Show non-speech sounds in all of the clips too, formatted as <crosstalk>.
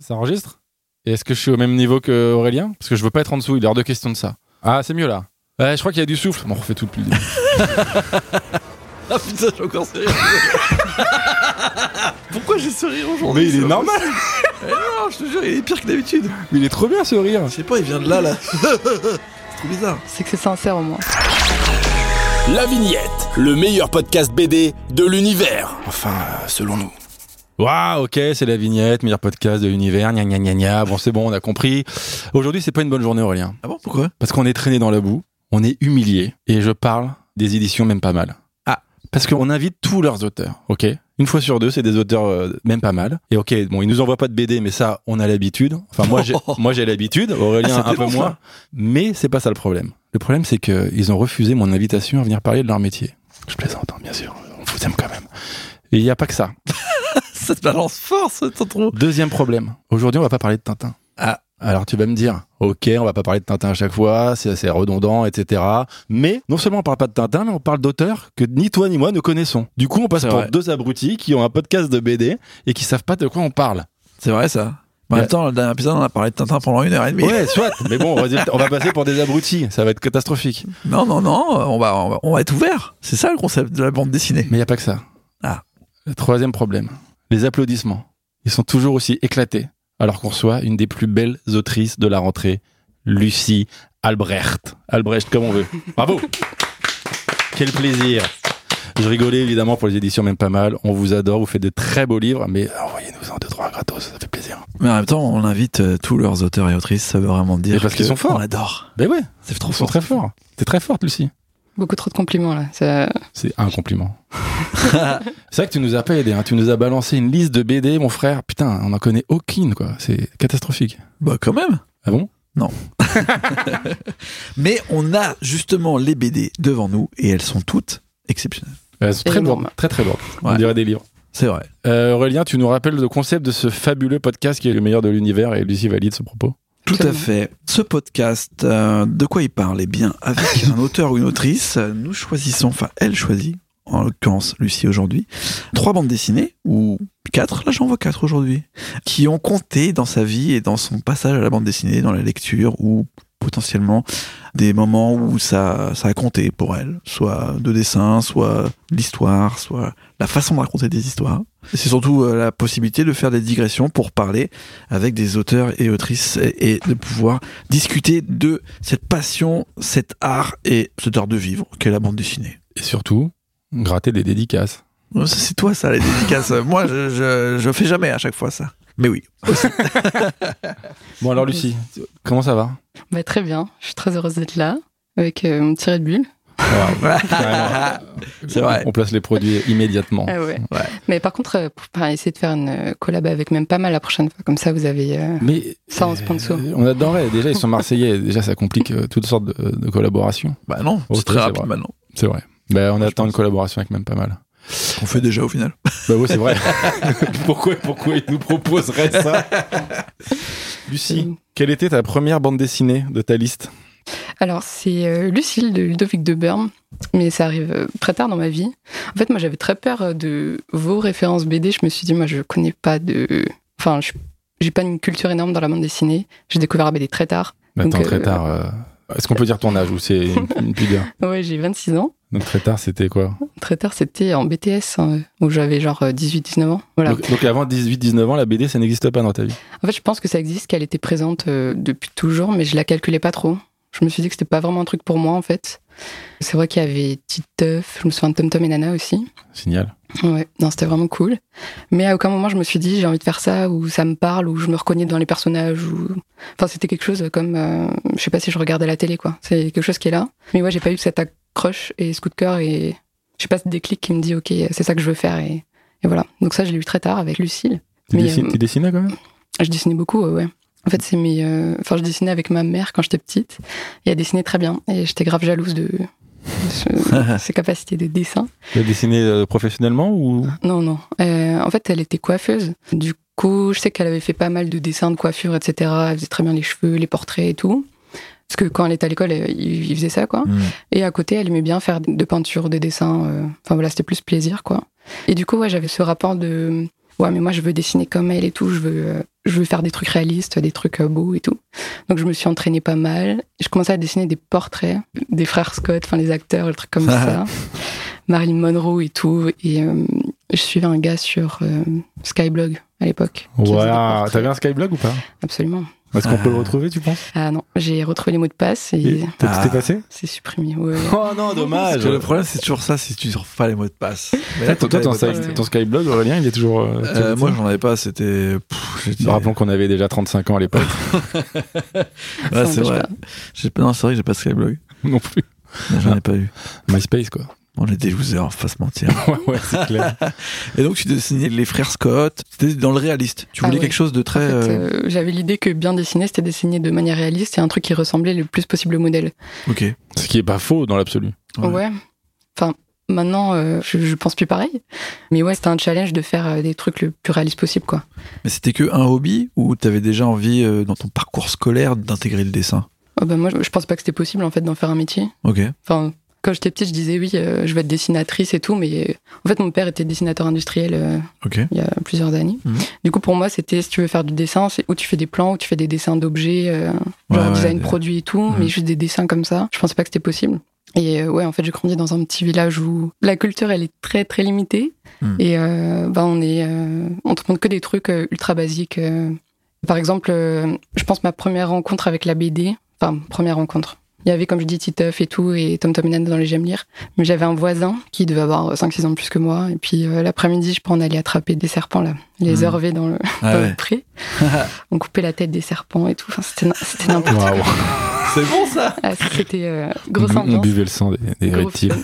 Ça enregistre Et est-ce que je suis au même niveau que Aurélien Parce que je veux pas être en dessous, il est hors de question de ça. Ah, c'est mieux là. Ouais, je crois qu'il y a du souffle. Bon, on refait tout depuis le début. <laughs> Ah putain, j'ai encore ce rire. <laughs> Pourquoi j'ai ce rire aujourd'hui Mais il est normal. Eh non, je te jure, il est pire que d'habitude. Mais il est trop bien ce rire. Je sais pas, il vient de là, là. <laughs> c'est trop bizarre. C'est que c'est sincère au moins. La Vignette, le meilleur podcast BD de l'univers. Enfin, euh, selon nous. Waouh, ok, c'est la vignette, meilleur podcast de l'univers, gna gna gna gna. Bon, c'est bon, on a compris. Aujourd'hui, c'est pas une bonne journée, Aurélien. Ah bon, pourquoi? Parce qu'on est traîné dans la boue, on est humilié, et je parle des éditions même pas mal. Ah. Parce qu'on invite tous leurs auteurs, ok? Une fois sur deux, c'est des auteurs euh, même pas mal. Et ok, bon, ils nous envoient pas de BD, mais ça, on a l'habitude. Enfin, moi, j'ai, <laughs> moi, j'ai l'habitude. Aurélien, Ah, un peu moins. Mais c'est pas ça le problème. Le problème, c'est qu'ils ont refusé mon invitation à venir parler de leur métier. Je plaisante, hein, bien sûr. On vous aime quand même. Et il n'y a pas que ça. <laughs> Ça te balance fort, trop. Deuxième problème. Aujourd'hui, on va pas parler de Tintin. Ah. Alors tu vas me dire, ok, on va pas parler de Tintin à chaque fois, c'est assez redondant, etc. Mais non seulement on parle pas de Tintin, mais on parle d'auteurs que ni toi ni moi ne connaissons. Du coup, on passe pour vrai. deux abrutis qui ont un podcast de BD et qui savent pas de quoi on parle. C'est vrai, ça. En même temps, le dernier épisode, on a parlé de Tintin pendant une heure et demie. Ouais, soit. Mais bon, on va passer pour des abrutis. Ça va être catastrophique. Non, non, non, on va, on va, on va être ouvert. C'est ça le concept de la bande dessinée. Mais il y a pas que ça. Ah. Le troisième problème, les applaudissements. Ils sont toujours aussi éclatés, alors qu'on reçoit une des plus belles autrices de la rentrée, Lucie Albrecht. Albrecht, comme on veut. Bravo Quel plaisir Je rigolais évidemment pour les éditions même pas mal. On vous adore, vous faites de très beaux livres, mais envoyez-nous en deux, trois gratos, ça fait plaisir. Mais en même temps, on invite euh, tous leurs auteurs et autrices. Ça veut vraiment dire Mais parce qu'ils sont forts. On adore. Mais ouais, C'est trop ils sont fort. très forts. T'es très forte, Lucie. Beaucoup trop de compliments là. Ça- C'est un compliment. <laughs> c'est vrai que tu nous as pas aidé, hein. tu nous as balancé une liste de BD, mon frère. Putain, on en connaît aucune, quoi. C'est catastrophique. Bah, quand même. Ah bon? <laughs> Mais on a justement les BD devant nous et elles sont toutes exceptionnelles. Elles sont très lourdes, très très lourdes. On dirait des livres. C'est vrai. Euh, Aurélien, tu nous rappelles le concept de ce fabuleux podcast qui est le meilleur de l'univers et Lucie valide ce propos? Tout à fait. Ce podcast, euh, de quoi il parle? Eh bien, avec <laughs> un auteur ou une autrice, nous choisissons, enfin, elle choisit, en l'occurrence Lucie aujourd'hui, trois bandes dessinées, ou quatre, là j'en vois quatre aujourd'hui, qui ont compté dans sa vie et dans son passage à la bande dessinée, dans la lecture, ou potentiellement des moments où ça, ça a compté pour elle, soit de dessin, soit l'histoire, soit la façon de raconter des histoires. C'est surtout euh, la possibilité de faire des digressions pour parler avec des auteurs et autrices et, et de pouvoir discuter de cette passion, cet art et cet art de vivre qu'est la bande dessinée. Et surtout, gratter des dédicaces. Oh, C'est toi ça les dédicaces. <laughs> Moi je, je, je fais jamais à chaque fois ça. Mais oui. <laughs> Bon alors Lucie, comment ça va? Bah, très bien. Je suis très heureuse d'être là avec euh, mon petit Red Bull. Carrément. C'est vrai. On place les produits immédiatement. Ah ouais. Ouais. Mais par contre, euh, pour essayer de faire une euh, collab avec même pas mal la prochaine fois. Comme ça, vous avez. euh, Mais Ça, en sponsor. euh, on adorerait. Déjà, ils sont marseillais. Déjà, ça complique euh, toutes sortes de, de collaborations. Bah non, c'est très rapide c'est vrai. maintenant. C'est vrai. Ben, on attend une collaboration avec même pas mal. On fait déjà au final. Bah ouais, c'est vrai. <laughs> <laughs> pourquoi, pourquoi ils nous proposeraient ça? <laughs> Lucie, quelle était ta première bande dessinée de ta liste? Alors, c'est euh, Lucille de Ludovic de Burm, mais ça arrive euh, très tard dans ma vie. En fait, moi, j'avais très peur euh, de vos références BD. Je me suis dit, moi, je connais pas de. Enfin, je- j'ai pas une culture énorme dans la bande dessinée. J'ai découvert la BD très tard. Attends, Donc, très euh, tard. euh, Est-ce qu'on peut dire ton âge ou c'est une, <laughs> une pudeur? Ouais, j'ai 26 ans. Donc très tard, c'était quoi? Très tard, c'était en BTS, hein, où j'avais genre 18-19 ans. Voilà. donc, donc avant 18-19 ans, la BD, ça n'existe pas dans ta vie? En fait, je pense que ça existe, qu'elle était présente euh, depuis toujours, mais je la calculais pas trop. Je me suis dit que c'était pas vraiment un truc pour moi, en fait. C'est vrai qu'il y avait Tite Teuf, je me souviens de Tom Tom et Nana aussi. Signal. Ouais, non, c'était vraiment cool. Mais à aucun moment je me suis dit j'ai envie de faire ça, ou ça me parle, ou je me reconnais dans les personnages, ou. Enfin, c'était quelque chose comme. euh, je sais pas si je regardais la télé, quoi. C'est quelque chose qui est là. Mais ouais, j'ai pas eu cette accroche et ce coup de cœur, et je sais pas ce déclic qui me dit ok, c'est ça que je veux faire, et, et voilà. Donc ça, je l'ai eu très tard avec Lucille. Tu, euh, tu dessinais quand même? Je dessinais beaucoup, ouais. ouais. En fait, c'est mes. euh, Enfin, je dessinais avec ma mère quand j'étais petite, et elle dessinait très bien, et j'étais grave jalouse de. <laughs> ses capacités de dessin. As dessiné euh, professionnellement ou? Non, non. Euh, en fait, elle était coiffeuse. Du coup, je sais qu'elle avait fait pas mal de dessins de coiffure, etc. Elle faisait très bien les cheveux, les portraits et tout. Parce que quand elle était à l'école, elle- il faisait ça, quoi. Mm. Et à côté, elle aimait bien faire de peinture, des dessins. euh, Enfin voilà, c'était plus plaisir, quoi. Et du coup, ouais, j'avais ce rapport de ouais, mais moi, je veux dessiner comme elle et tout. Je veux euh, je veux faire des trucs réalistes, des trucs euh, beaux et tout. Donc je me suis entraînée pas mal. Je commençais à dessiner des portraits des frères Scott, enfin les acteurs, des trucs comme <laughs> ça. Marilyn Monroe et tout. Et euh, je suivais un gars sur euh, Skyblog à l'époque. portraits. t'avais un Skyblog ou pas? Absolument. Est-ce qu'on peut le retrouver, tu penses? Ah non, j'ai retrouvé les mots de passe et Et T'as Ah. tout passé? c'est supprimé. Ouais. Oh non, Parce dommage que le problème, c'est toujours ça si tu sors pas les mots de passe. Mais là, Toi, ton. Sky- ton Skyblog, Aurélien, il est toujours. euh, Euh, moi, j'en avais pas, c'était. j'étais- Rappelons qu'on avait déjà 35 ans à l'époque. <laughs> <laughs> Ouais, c'est vrai. pas. J'ai pas- Non, c'est vrai que j'ai pas Skyblog. non plus. J'en ai pas eu. MySpace, quoi. On est des losers, faut pas se mentir. <laughs> Ouais, ouais, c'est clair. <laughs> Et donc, tu dessinais les frères Scott. C'était dans le réaliste. Tu Ah voulais ouais. quelque chose de En très. fait, euh, euh, j'avais l'idée que bien dessiner, c'était dessiner de manière réaliste et un truc qui ressemblait le plus possible au modèle. Ok. Ce qui est pas faux dans l'absolu. Ouais. Ouais. Enfin, maintenant, euh, je, je pense plus pareil. Mais ouais, c'était un challenge de faire des trucs le plus réaliste possible, quoi. Mais c'était que un hobby ou t'avais déjà envie, euh, dans ton parcours scolaire, d'intégrer le dessin? Oh, bah, moi, je, je pense pas que c'était possible, en fait, d'en faire un métier. Ok. Enfin, quand j'étais petite, je disais oui, euh, je vais être dessinatrice et tout, mais en fait, mon père était dessinateur industriel euh, il y a plusieurs années. Mhm. Du coup, pour moi, c'était si tu veux faire du dessin, c'est où tu fais des plans, où tu fais des dessins d'objets, euh, genre ouais, design des- produit et tout, Mhm. mais juste des dessins comme ça. Je pensais pas que c'était possible. Et euh, ouais, en fait, j'ai grandi dans un petit village où la culture, elle est très très limitée. Mhm. Et bah, on est, on te montre que des trucs ultra basiques. Par exemple, je pense ma première rencontre avec la BD, enfin première rencontre. Il y avait, comme je dis, Titeuf et tout, et Tom Tom et Nana dans les J'aime lire. Mais j'avais un voisin qui devait avoir 5-6 ans de plus que moi. Et puis euh, l'après-midi, je on allait attraper des serpents, là, les Mhm. hervés dans le, Ah <laughs> dans ouais. le pré. <laughs> on coupait la tête des serpents et tout. Enfin, c'était n'importe quoi. <laughs> C'est bon ça Ah, c'était euh, grosse On buvait le sang des, reptiles.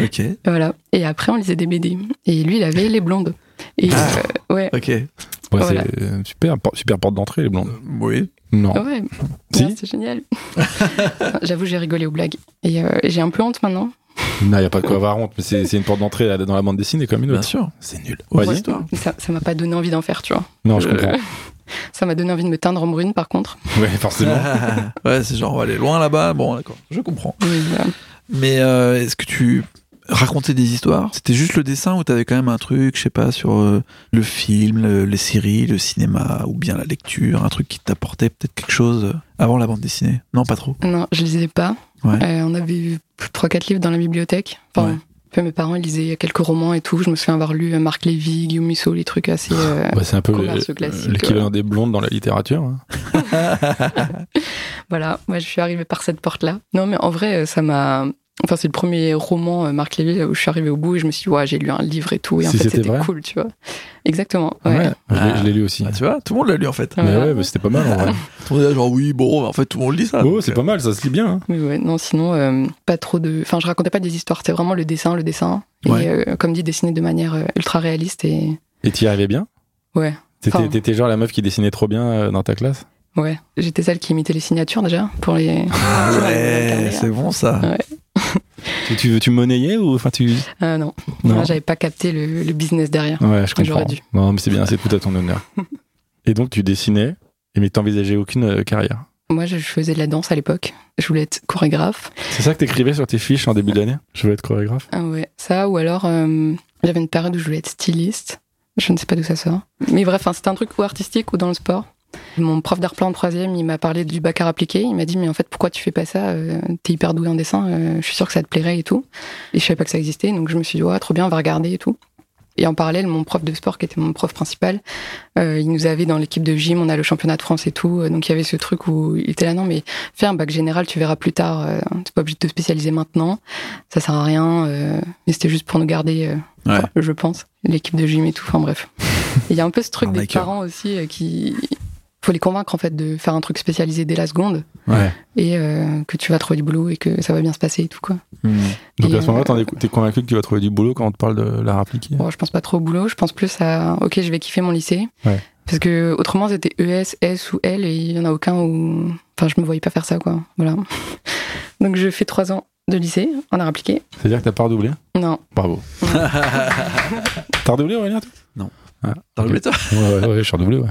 Ok. Voilà. Et après, on lisait des BD. Et lui, il avait les blondes. Et Ah. euh, ouais. Ok. Ouais, Voilà. c'est euh, super, super porte d'entrée, les blondes. Oui. Non. Ouais, Si Ouais, c'est génial. <laughs> J'avoue, j'ai rigolé aux blagues. Et euh, j'ai un peu honte maintenant. Non, il n'y a pas de quoi avoir honte, mais c'est une porte d'entrée dans la bande dessinée comme une Bien autre. sûr. C'est nul. Ouais, Ça m'a pas donné envie d'en faire, tu vois. Non, je Euh, comprends. <laughs> Ça m'a donné envie de me teindre en brune, par contre. <laughs> Ouais, forcément. ouais, c'est genre, on va aller loin là-bas. Bon, d'accord. Je comprends. Mais, Mais euh, est-ce que tu racontais des histoires C'était juste le dessin ou t'avais quand même un truc, je sais pas, sur euh, le film, le- les séries, le cinéma ou bien la lecture, un truc qui t'apportait peut-être quelque chose euh, avant la bande dessinée? Non, pas trop. non, je lisais pas. Ouais. Euh, on avait eu 3-4 livres dans la bibliothèque. Enfin, Ouais. mes parents ils lisaient quelques romans et tout. Je me souviens avoir lu euh, Marc Lévy, Guillaume Musso, les trucs assez. euh, Bah, c'est un peu l'équivalent des blondes dans la littérature. hein. <laughs> Voilà, moi je suis arrivée par cette porte-là. Non, mais en vrai, ça m'a. Enfin, c'est le premier roman, euh, Marc Lévy, où je suis arrivée au bout et je me suis dit, ouais, j'ai lu un livre et tout. Et en Si fait, c'était cool, tu vois. Exactement. Ouais. Ouais, je l'ai- Ah. je l'ai lu aussi. Ah, tu vois, tout le monde l'a lu en fait. Ouais. Mais ouais, mais c'était pas mal en vrai. <laughs> Tout le monde est genre, oui, bon, en fait, tout le monde lit ça. Oh, c'est euh, pas mal, ça se lit bien. hein. Mais ouais, non, sinon, euh, pas trop de. Enfin, je racontais pas des histoires, c'était vraiment le dessin, le dessin. Ouais. Et euh, comme dit, dessiner de manière euh, ultra réaliste et. Et t'y arrivais bien? Ouais, T'étais genre la meuf qui dessinait trop bien euh, dans ta classe? Ouais. J'étais celle qui imitait les signatures déjà pour les. Ah ouais, <laughs> c'est bon ça. Ouais. Tu, tu, tu monnayais ou enfin tu Ah non, Non. J'avais pas capté le, le business derrière. Ouais, je comprends. J'aurais dû. Non, mais c'est bien, c'est tout à ton honneur. <laughs> Et donc tu dessinais, mais t'envisageais aucune euh, carrière. Moi, je faisais de la danse à l'époque. Je voulais être chorégraphe. C'est ça que t'écrivais sur tes fiches en début d'année? Je veux être chorégraphe? Ah ouais, ça, ou alors euh, j'avais une période où je voulais être styliste. Je ne sais pas d'où ça sort. Mais bref, hein, c'était un truc ou artistique ou dans le sport. Mon prof d'art plat en troisième, il m'a parlé du bac à appliqué. Il m'a dit, mais en fait, pourquoi tu fais pas ça Euh, T'es hyper doué en dessin, euh, je suis sûre que ça te plairait et tout. Et je savais pas que ça existait, donc je me suis dit, ouais, trop bien, on va regarder et tout. Et en parallèle, mon prof de sport, qui était mon prof principal, euh, il nous avait dans l'équipe de gym, on a le championnat de France et tout. Donc il y avait ce truc où il était là, non, mais fais un bac général, tu verras plus tard. Euh, T'es pas obligé de te spécialiser maintenant. Ça sert à rien. euh, mais c'était juste pour nous garder, Ouais. enfin, je pense, l'équipe de gym et tout. Enfin bref. <laughs> Il y a un peu ce truc des parents aussi qui. Faut les convaincre en fait de faire un truc spécialisé dès la seconde Ouais. et euh, que tu vas trouver du boulot et que ça va bien se passer et tout quoi. Hmm. Donc Et, à ce moment-là, euh, t'en es- t'es convaincu que tu vas trouver du boulot quand on te parle de l'art appliqué? Bon, je pense pas trop au boulot, je pense plus à ok, je vais kiffer mon lycée. Ouais. Parce que autrement c'était ES, S ou L et il y en a aucun où enfin je me voyais pas faire ça quoi. Voilà. <laughs> Donc je fais trois ans de lycée en art appliqué. C'est-à-dire que t'as pas redoublé? Non. Bravo. <laughs> <laughs> T'as redoublé Aurélien toi? T'as Ok. redoublé, toi? Ouais, ouais, ouais, je suis redoublé, ouais.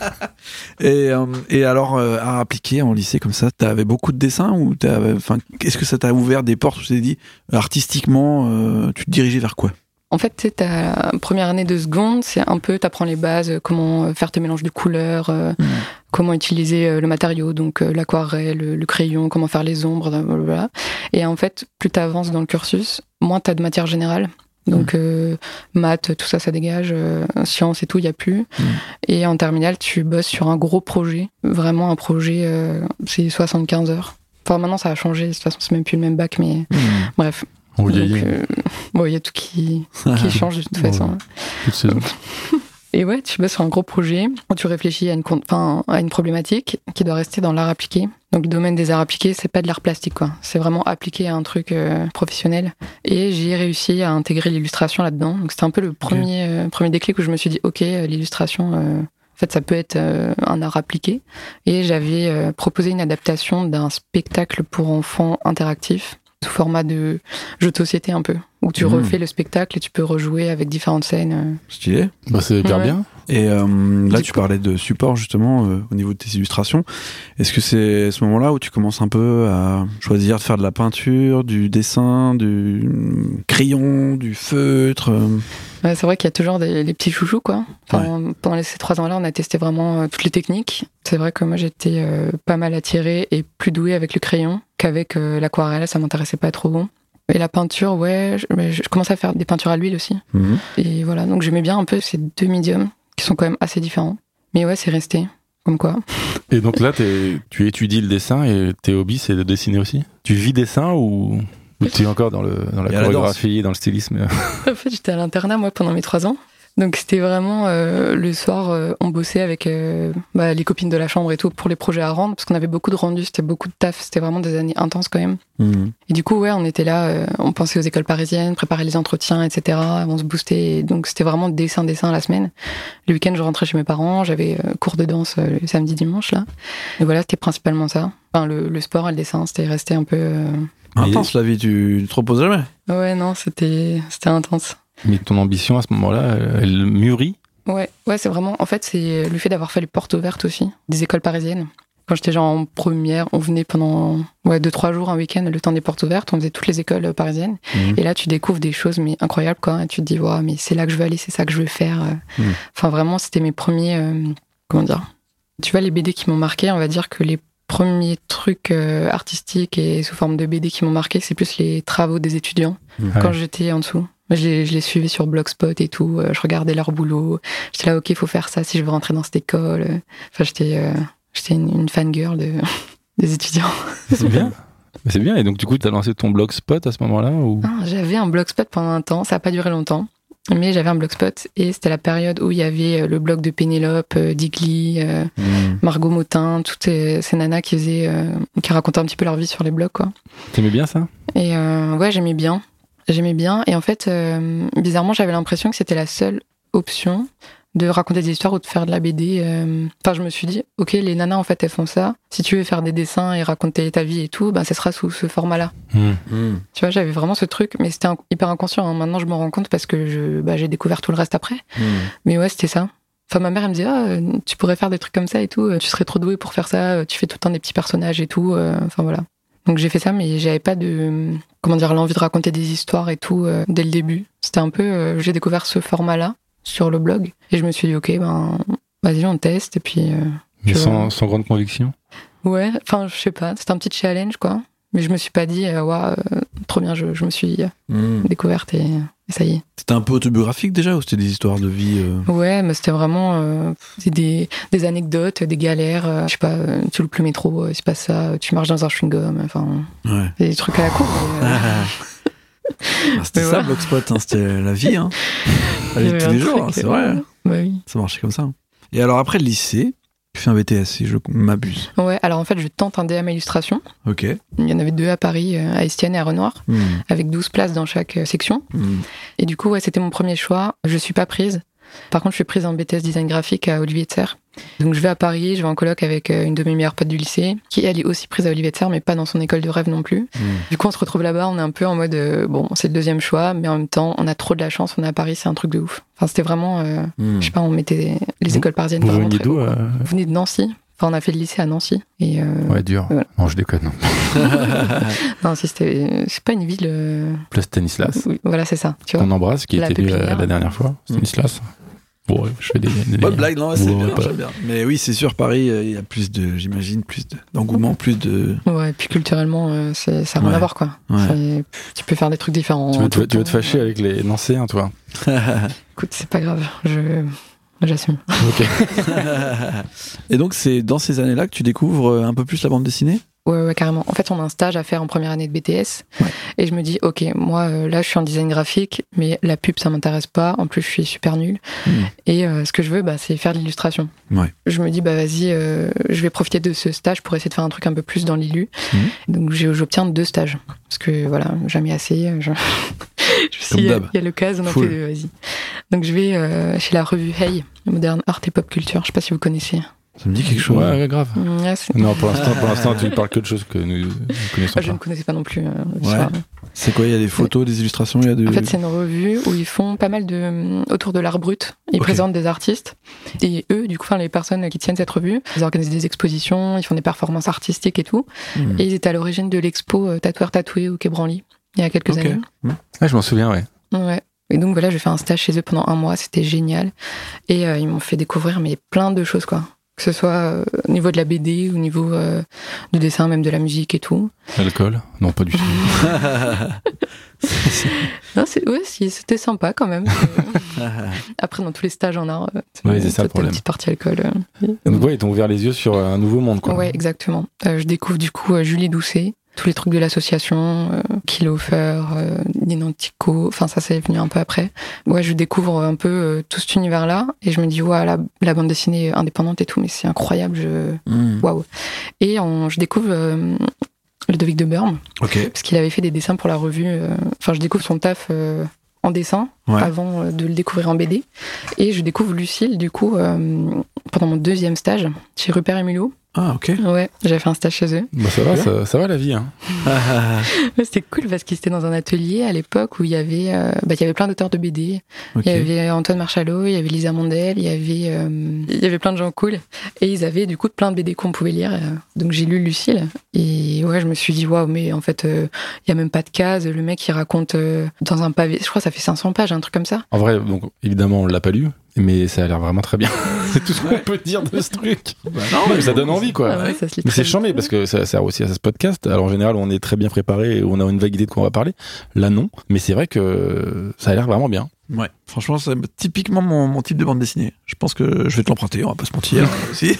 <laughs> Et, euh, et alors, euh, à appliquer en lycée comme ça, t'avais beaucoup de dessins ou enfin, est-ce que ça t'a ouvert des portes où tu t'es dit, artistiquement, euh, tu te dirigeais vers quoi? En fait, tu sais, ta première année de seconde, c'est un peu, t'apprends les bases, comment faire tes mélanges de couleurs, euh, Mm. comment utiliser le matériau, donc l'aquarelle, le, le crayon, comment faire les ombres, blablabla. Et en fait, plus t'avances dans le cursus, moins t'as de matière générale. Donc euh, maths, tout ça, ça dégage. euh, sciences et tout, il y a plus. Mm. Et en terminale, tu bosses sur un gros projet, vraiment un projet, euh, c'est 75 heures. Enfin, maintenant, ça a changé. De toute façon, c'est même plus le même bac, mais Hmm. bref. On euh, bon, il y a tout qui, qui <laughs> change de toute façon. toute saison. <laughs> Et ouais, tu bosses sur un gros projet où tu réfléchis à une, enfin, à une problématique qui doit rester dans l'art appliqué. Donc le domaine des arts appliqués, c'est pas de l'art plastique, quoi. C'est vraiment appliqué à un truc euh, professionnel. Et j'ai réussi à intégrer l'illustration là-dedans. Donc c'était un peu le premier, euh, premier déclic où je me suis dit, ok, euh, l'illustration, euh, en fait, ça peut être euh, un art appliqué. Et j'avais euh, proposé une adaptation d'un spectacle pour enfants interactif sous format de jeu de société un peu, où tu Mhm. refais le spectacle et tu peux rejouer avec différentes scènes. euh. Stylé. Bah, c'est hyper Ouais. bien. Et euh, là, Du tu coup- parlais de support justement euh, au niveau de tes illustrations. Est-ce que c'est à ce moment-là où tu commences un peu à choisir de faire de la peinture, du dessin, du crayon, du feutre c'est vrai qu'il y a toujours des, les petits chouchous, quoi. Enfin, Pendant ces trois ans-là, on a testé vraiment euh, toutes les techniques. C'est vrai que moi, j'étais euh, pas mal attirée et plus douée avec le crayon qu'avec euh, l'aquarelle. Ça m'intéressait pas trop. Et la peinture, ouais, je, je commençais à faire des peintures à l'huile aussi. Mhm. Et voilà, donc j'aimais bien un peu ces deux médiums qui sont quand même assez différents. Mais ouais, c'est resté. Comme quoi. Et donc là, tu étudies le dessin et tes hobbies, c'est de dessiner aussi? Tu vis dessin ou, ou tu es encore dans, le, dans la a la chorégraphie, dans le stylisme <laughs> En fait, j'étais à l'internat, moi, pendant mes trois ans. Donc, c'était vraiment euh, le soir, euh, on bossait avec euh, bah, les copines de la chambre et tout pour les projets à rendre, parce qu'on avait beaucoup de rendus, c'était beaucoup de taf, c'était vraiment des années intenses quand même. Mhm. Et du coup, ouais, on était là, euh, on pensait aux écoles parisiennes, préparer les entretiens, etc. On se boostait. Et donc, c'était vraiment dessin, dessin la semaine. Le week-end, je rentrais chez mes parents, j'avais euh, cours de danse euh, le samedi, dimanche, là. Et voilà, c'était principalement ça. Enfin, le, le sport et le dessin, c'était resté un peu. euh, Intense la vie, tu te reposes jamais? Ouais, non, c'était c'était intense. Mais ton ambition à ce moment-là, elle mûrit Ouais, ouais, c'est vraiment. En fait, c'est le fait d'avoir fait les portes ouvertes aussi, des écoles parisiennes. Quand j'étais genre en première, on venait pendant ouais, deux, trois jours, un week-end, le temps des portes ouvertes, on faisait toutes les écoles euh, parisiennes. Mhm. Et là, tu découvres des choses mais incroyables, quoi. Et tu te dis, ouais, mais c'est là que je veux aller, c'est ça que je veux faire. euh. Mhm. Enfin, vraiment, c'était mes premiers. euh, comment dire Tu vois, les BD qui m'ont marqué, on va dire que les premiers trucs euh, artistiques et sous forme de BD qui m'ont marqué, c'est plus les travaux des étudiants Ouais. quand j'étais en dessous. Moi, Je les, je les suivais sur Blogspot et tout. euh, Je regardais leur boulot. J'étais là, ok, il faut faire ça si je veux rentrer dans cette école. Enfin, j'étais, euh, une, une fangirl de, <laughs> des étudiants. C'est bien. C'est bien. Et donc, du coup, tu as lancé ton blogspot à ce moment-là ou... Ah, j'avais un Blogspot pendant un temps. Ça n'a pas duré longtemps. Mais j'avais un Blogspot et c'était la période où il y avait euh, le blog de Pénélope, euh, Digli, Mhm. Margot Motin, toutes ces, ces nanas qui faisaient, euh, qui racontaient un petit peu leur vie sur les blogs, quoi. T'aimais bien ça? Et euh, ouais, j'aimais bien. J'aimais bien. Et en fait, euh, bizarrement, j'avais l'impression que c'était la seule option de raconter des histoires ou de faire de la BD. euh. Enfin, je me suis dit, ok, les nanas, en fait, elles font ça. Si tu veux faire des dessins et raconter ta vie et tout, ben, ce sera sous ce format-là. Hmm. Mhm. Tu vois, j'avais vraiment ce truc, mais c'était hyper inconscient. hein. Maintenant, je m'en rends compte parce que je, bah, j'ai découvert tout le reste après. Mhm. Mais ouais, c'était ça. Enfin, ma mère, elle me disait, ah, tu pourrais faire des trucs comme ça et tout. euh, Tu serais trop doué pour faire ça. Tu fais tout le temps des petits personnages et tout. Enfin, voilà. Donc, j'ai fait ça, mais j'avais pas de, comment dire, l'envie de raconter des histoires et tout euh, dès le début. C'était un peu, euh, j'ai découvert ce format-là sur le blog et je me suis dit, ok, ben, vas-y, on teste. Et puis, euh, Mais sans, grande conviction? Ouais, enfin, je sais pas. C'était un petit challenge, quoi. Mais je me suis pas dit, euh, trop bien, je, je me suis Mhm. découverte et, et ça y est. C'était un peu autobiographique déjà ou c'était des histoires de vie euh, Ouais, mais c'était vraiment euh, des, des anecdotes, des galères. euh, je sais pas, euh, tu loupes le métro, euh, c'est pas ça. Tu marches dans un chewing-gum. Enfin, Ouais. des trucs à la cour. euh, Ah, c'était ça, voilà. Blogspot, hein, c'était la vie. Hein. La <laughs> il vie de tous les jours, hein, c'est euh, vrai. Bah oui. Ça marchait comme ça. Et alors après le lycée, tu fais un BTS si je m'abuse. Ouais, alors en fait, je tente un DM à illustration. Ok. Il y en avait deux à Paris, euh, à Estienne et à Renoir, Mhm. avec 12 places dans chaque euh, section. Mhm. Et du coup, ouais, c'était mon premier choix. Je suis pas prise. Par contre, je suis prise en BTS design graphique à Olivier de Serre. Donc, je vais à Paris, je vais en coloc avec euh, une de mes meilleures potes du lycée, qui elle est aussi prise à Olivier de Serre, mais pas dans son école de rêve non plus. Mhm. Du coup, on se retrouve là-bas, on est un peu en mode, euh, bon, c'est le deuxième choix, mais en même temps, on a trop de la chance, on est à Paris, c'est un truc de ouf. Enfin, c'était vraiment, euh, Mhm. je sais pas, on mettait les écoles parisiennes Vous vraiment très haut. euh Vous venez de Nancy Enfin, on a fait le lycée à Nancy. Et, Ouais, dur. Voilà. Non, je déconne. <laughs> non. Nancy, c'était, c'est pas une ville. Plus Stanislas. voilà, c'est ça. Tu vois. On embrasse, qui La était la dernière fois. Stanislas. Bon, ouais, je fais des. des- Bonne blague, non, c'est bien, pas- bien. Mais oui, c'est sûr, Paris, euh, il y a plus de, j'imagine, plus de- d'engouement, plus de. Ouais, puis culturellement, euh, c'est, ça n'a rien Ouais. à voir, quoi. Ouais. Tu peux faire des trucs différents. Tu veux, te, le tu veux te temps. fâcher avec les Nancéens, toi <laughs> Écoute, c'est pas grave. Je, j'assume. Ok. <laughs> Et donc, c'est dans ces années-là que tu découvres euh, un peu plus la bande dessinée? Ouais, ouais, carrément. En fait, on a un stage à faire en première année de BTS. Ouais. Et je me dis, ok, moi, euh, là, je suis en design graphique, mais la pub, ça m'intéresse pas. En plus, je suis super nulle. Mm. Et euh, ce que je veux, bah, c'est faire de l'illustration. Ouais. Je me dis, bah, vas-y, euh, je vais profiter de ce stage pour essayer de faire un truc un peu plus dans l'illu. Mm. Donc, j'obtiens deux stages. Parce que, voilà, jamais assez. Je, <laughs> il y a- a l'occasion, donc Full. euh, vas-y. Donc, je vais chez la revue Hey, Modern Art et Pop Culture. Je sais pas si vous connaissez. Ça me dit quelque chose. Ouais, ouais, grave. Mm, Non, pour l'instant, pour l'instant, <laughs> tu ne parles que de choses que nous, nous connaissons Ah, je pas. ne connaissais pas non plus. euh, Ouais. C'est quoi Il y a des photos, des illustrations, il y a de. En fait, c'est une revue où ils font pas mal de autour de l'art brut. Ils présentent des artistes et eux, du coup, enfin les personnes qui tiennent cette revue, ils organisent des expositions, ils font des performances artistiques et tout. Hmm. Et ils étaient à l'origine de l'expo euh, Tatoueur tatoué au Quai Branly il y a quelques années. Ah, je m'en souviens, ouais. Ouais. Et donc voilà, j'ai fait un stage chez eux pendant un mois, c'était génial. Et euh, ils m'ont fait découvrir mais plein de choses quoi. Que ce soit euh, au niveau de la BD, au niveau euh, du dessin, même de la musique et tout. Alcool Non, pas du tout. <laughs> Non, c'est ouais, si, c'était sympa quand même. <laughs> Après, dans tous les stages en art, euh, Ouais, c'est ça le problème. petite partie alcool. euh. Donc, ouais, ils t'ont ouvert les yeux sur un nouveau monde, quoi. Ouais, exactement. Euh, je découvre du coup Julie Doucet, tous les trucs de l'association, euh, Kilofer, euh, Ninantico, enfin ça c'est venu un peu après. Ouais, je découvre un peu euh, tout cet univers-là et je me dis, ouais, la, la bande dessinée indépendante et tout, mais c'est incroyable, je... Hmm. waouh. Et en- je découvre euh, Ludovic de Burme, Ok. parce qu'il avait fait des dessins pour la revue. euh, Enfin, je découvre son taf euh, en dessin Ouais. avant euh, de le découvrir en BD. Et je découvre Lucille, du coup, euh, pendant mon deuxième stage chez Rupert et Mulot. Ah, ok. Ouais, j'avais fait un stage chez eux. Bah, ça va, ça, ça va la vie, hein. <laughs> C'était cool parce qu'ils étaient dans un atelier à l'époque où il y avait, euh, bah, il y avait plein d'auteurs de BD. Il y avait Antoine Marchalot, il y avait Lisa Mondel, il y avait, euh, il y avait plein de gens cool. Et ils avaient du coup plein de BD qu'on pouvait lire. euh. Donc j'ai lu Lucille. Et ouais, je me suis dit, waouh, mais en fait, euh, il y a même pas de case. Le mec, il raconte euh, dans un pavé. Je crois que ça fait 500 pages, un truc comme ça? En vrai, donc, évidemment, on l'a pas lu, mais ça a l'air vraiment très bien. <laughs> c'est tout ce qu'on peut dire de ce truc. <laughs> Bah Non, mais ça donne envie, quoi. Ah ouais, ça se lit Mais c'est chambé parce que ça sert aussi à ce podcast. Alors en général, on est très bien préparé et on a une vague idée de quoi on va parler. Là, non. Mais c'est vrai que ça a l'air vraiment bien. Ouais, franchement, c'est typiquement mon, mon type de bande dessinée. Je pense que je vais te l'emprunter, on va pas se mentir <laughs> aussi.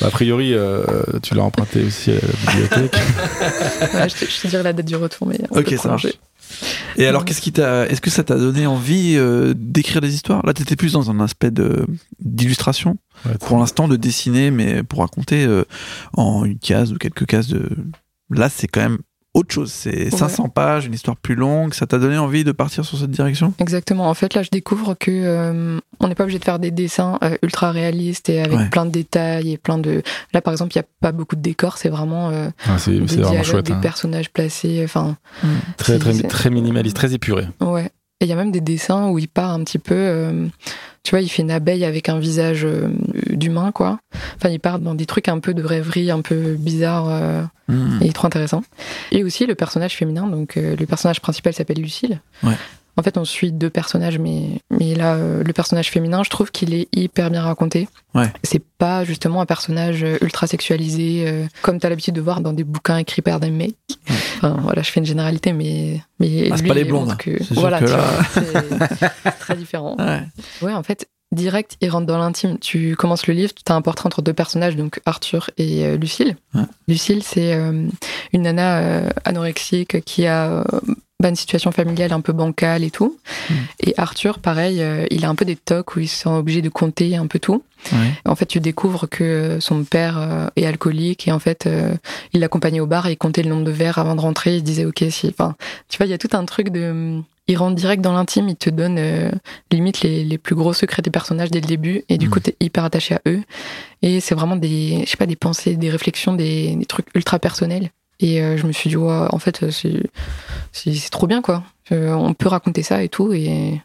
Bah, a priori, euh, tu l'as emprunté aussi à la bibliothèque. Ouais, je, te, je te dirai la date du retour, mais on Ok, peut ça marche. Et alors, qu'est-ce qui t'a, est-ce que ça t'a donné envie euh, d'écrire des histoires? Là, t'étais plus dans un aspect de d'illustration, Ouais, pour l'instant de dessiner, mais pour raconter euh, en une case ou quelques cases de. Là, c'est quand même autre chose. C'est 500 pages, une histoire plus longue. Ça t'a donné envie de partir sur cette direction? Exactement. En fait, là, je découvre que euh, on n'est pas obligé de faire des dessins euh, ultra réalistes et avec Ouais. plein de détails et plein de. Là, par exemple, il y a pas beaucoup de décors. C'est vraiment euh, Ah, c'est vraiment chouette. des hein. personnages placés. Enfin, Très, très, très minimaliste, très épuré. ouais. Et il y a même des dessins où il part un petit peu. Tu vois, il fait une abeille avec un visage euh, d'humain, quoi. Enfin, il part dans des trucs un peu de rêverie, un peu bizarre. euh, Hmm. et trop intéressant. Et aussi le personnage féminin, donc euh, le personnage principal s'appelle Lucille. Ouais. En fait, on suit deux personnages, mais, mais là, euh, le personnage féminin, je trouve qu'il est hyper bien raconté. Ouais. C'est pas justement un personnage euh, ultra sexualisé, euh, comme t'as l'habitude de voir dans des bouquins écrits par des mecs. Ouais. Enfin, voilà, je fais une généralité, mais. mais Ah, c'est pas les blondes. Que, sûr voilà, que là- c'est- c'est <laughs> très différent. Ouais. Ouais, en fait, direct, il rentre dans l'intime. Tu commences le livre, tu as un portrait entre deux personnages, donc Arthur et euh, Lucille. Ouais. Lucille, c'est euh, une nana euh, anorexique qui a bah, une situation familiale un peu bancale et tout. Mm. Et Arthur, pareil, euh, il a un peu des tocs où ils sont obligés de compter un peu tout. Ouais. En fait, tu découvres que son père euh, est alcoolique et en fait, euh, il l'accompagnait au bar et il comptait le nombre de verres avant de rentrer. Il disait, ok, si. Enfin, tu vois, il y a tout un truc de. Il rentre direct dans l'intime, il te donne euh, limite les, les plus gros secrets des personnages dès le début et du Mhm. coup, t'es hyper attaché à eux. Et c'est vraiment des, je sais pas, des pensées, des réflexions, des, des trucs ultra personnels. Et euh, je me suis dit, ouais, en fait, euh, c'est trop bien, quoi. Euh, on peut raconter ça et tout. Et,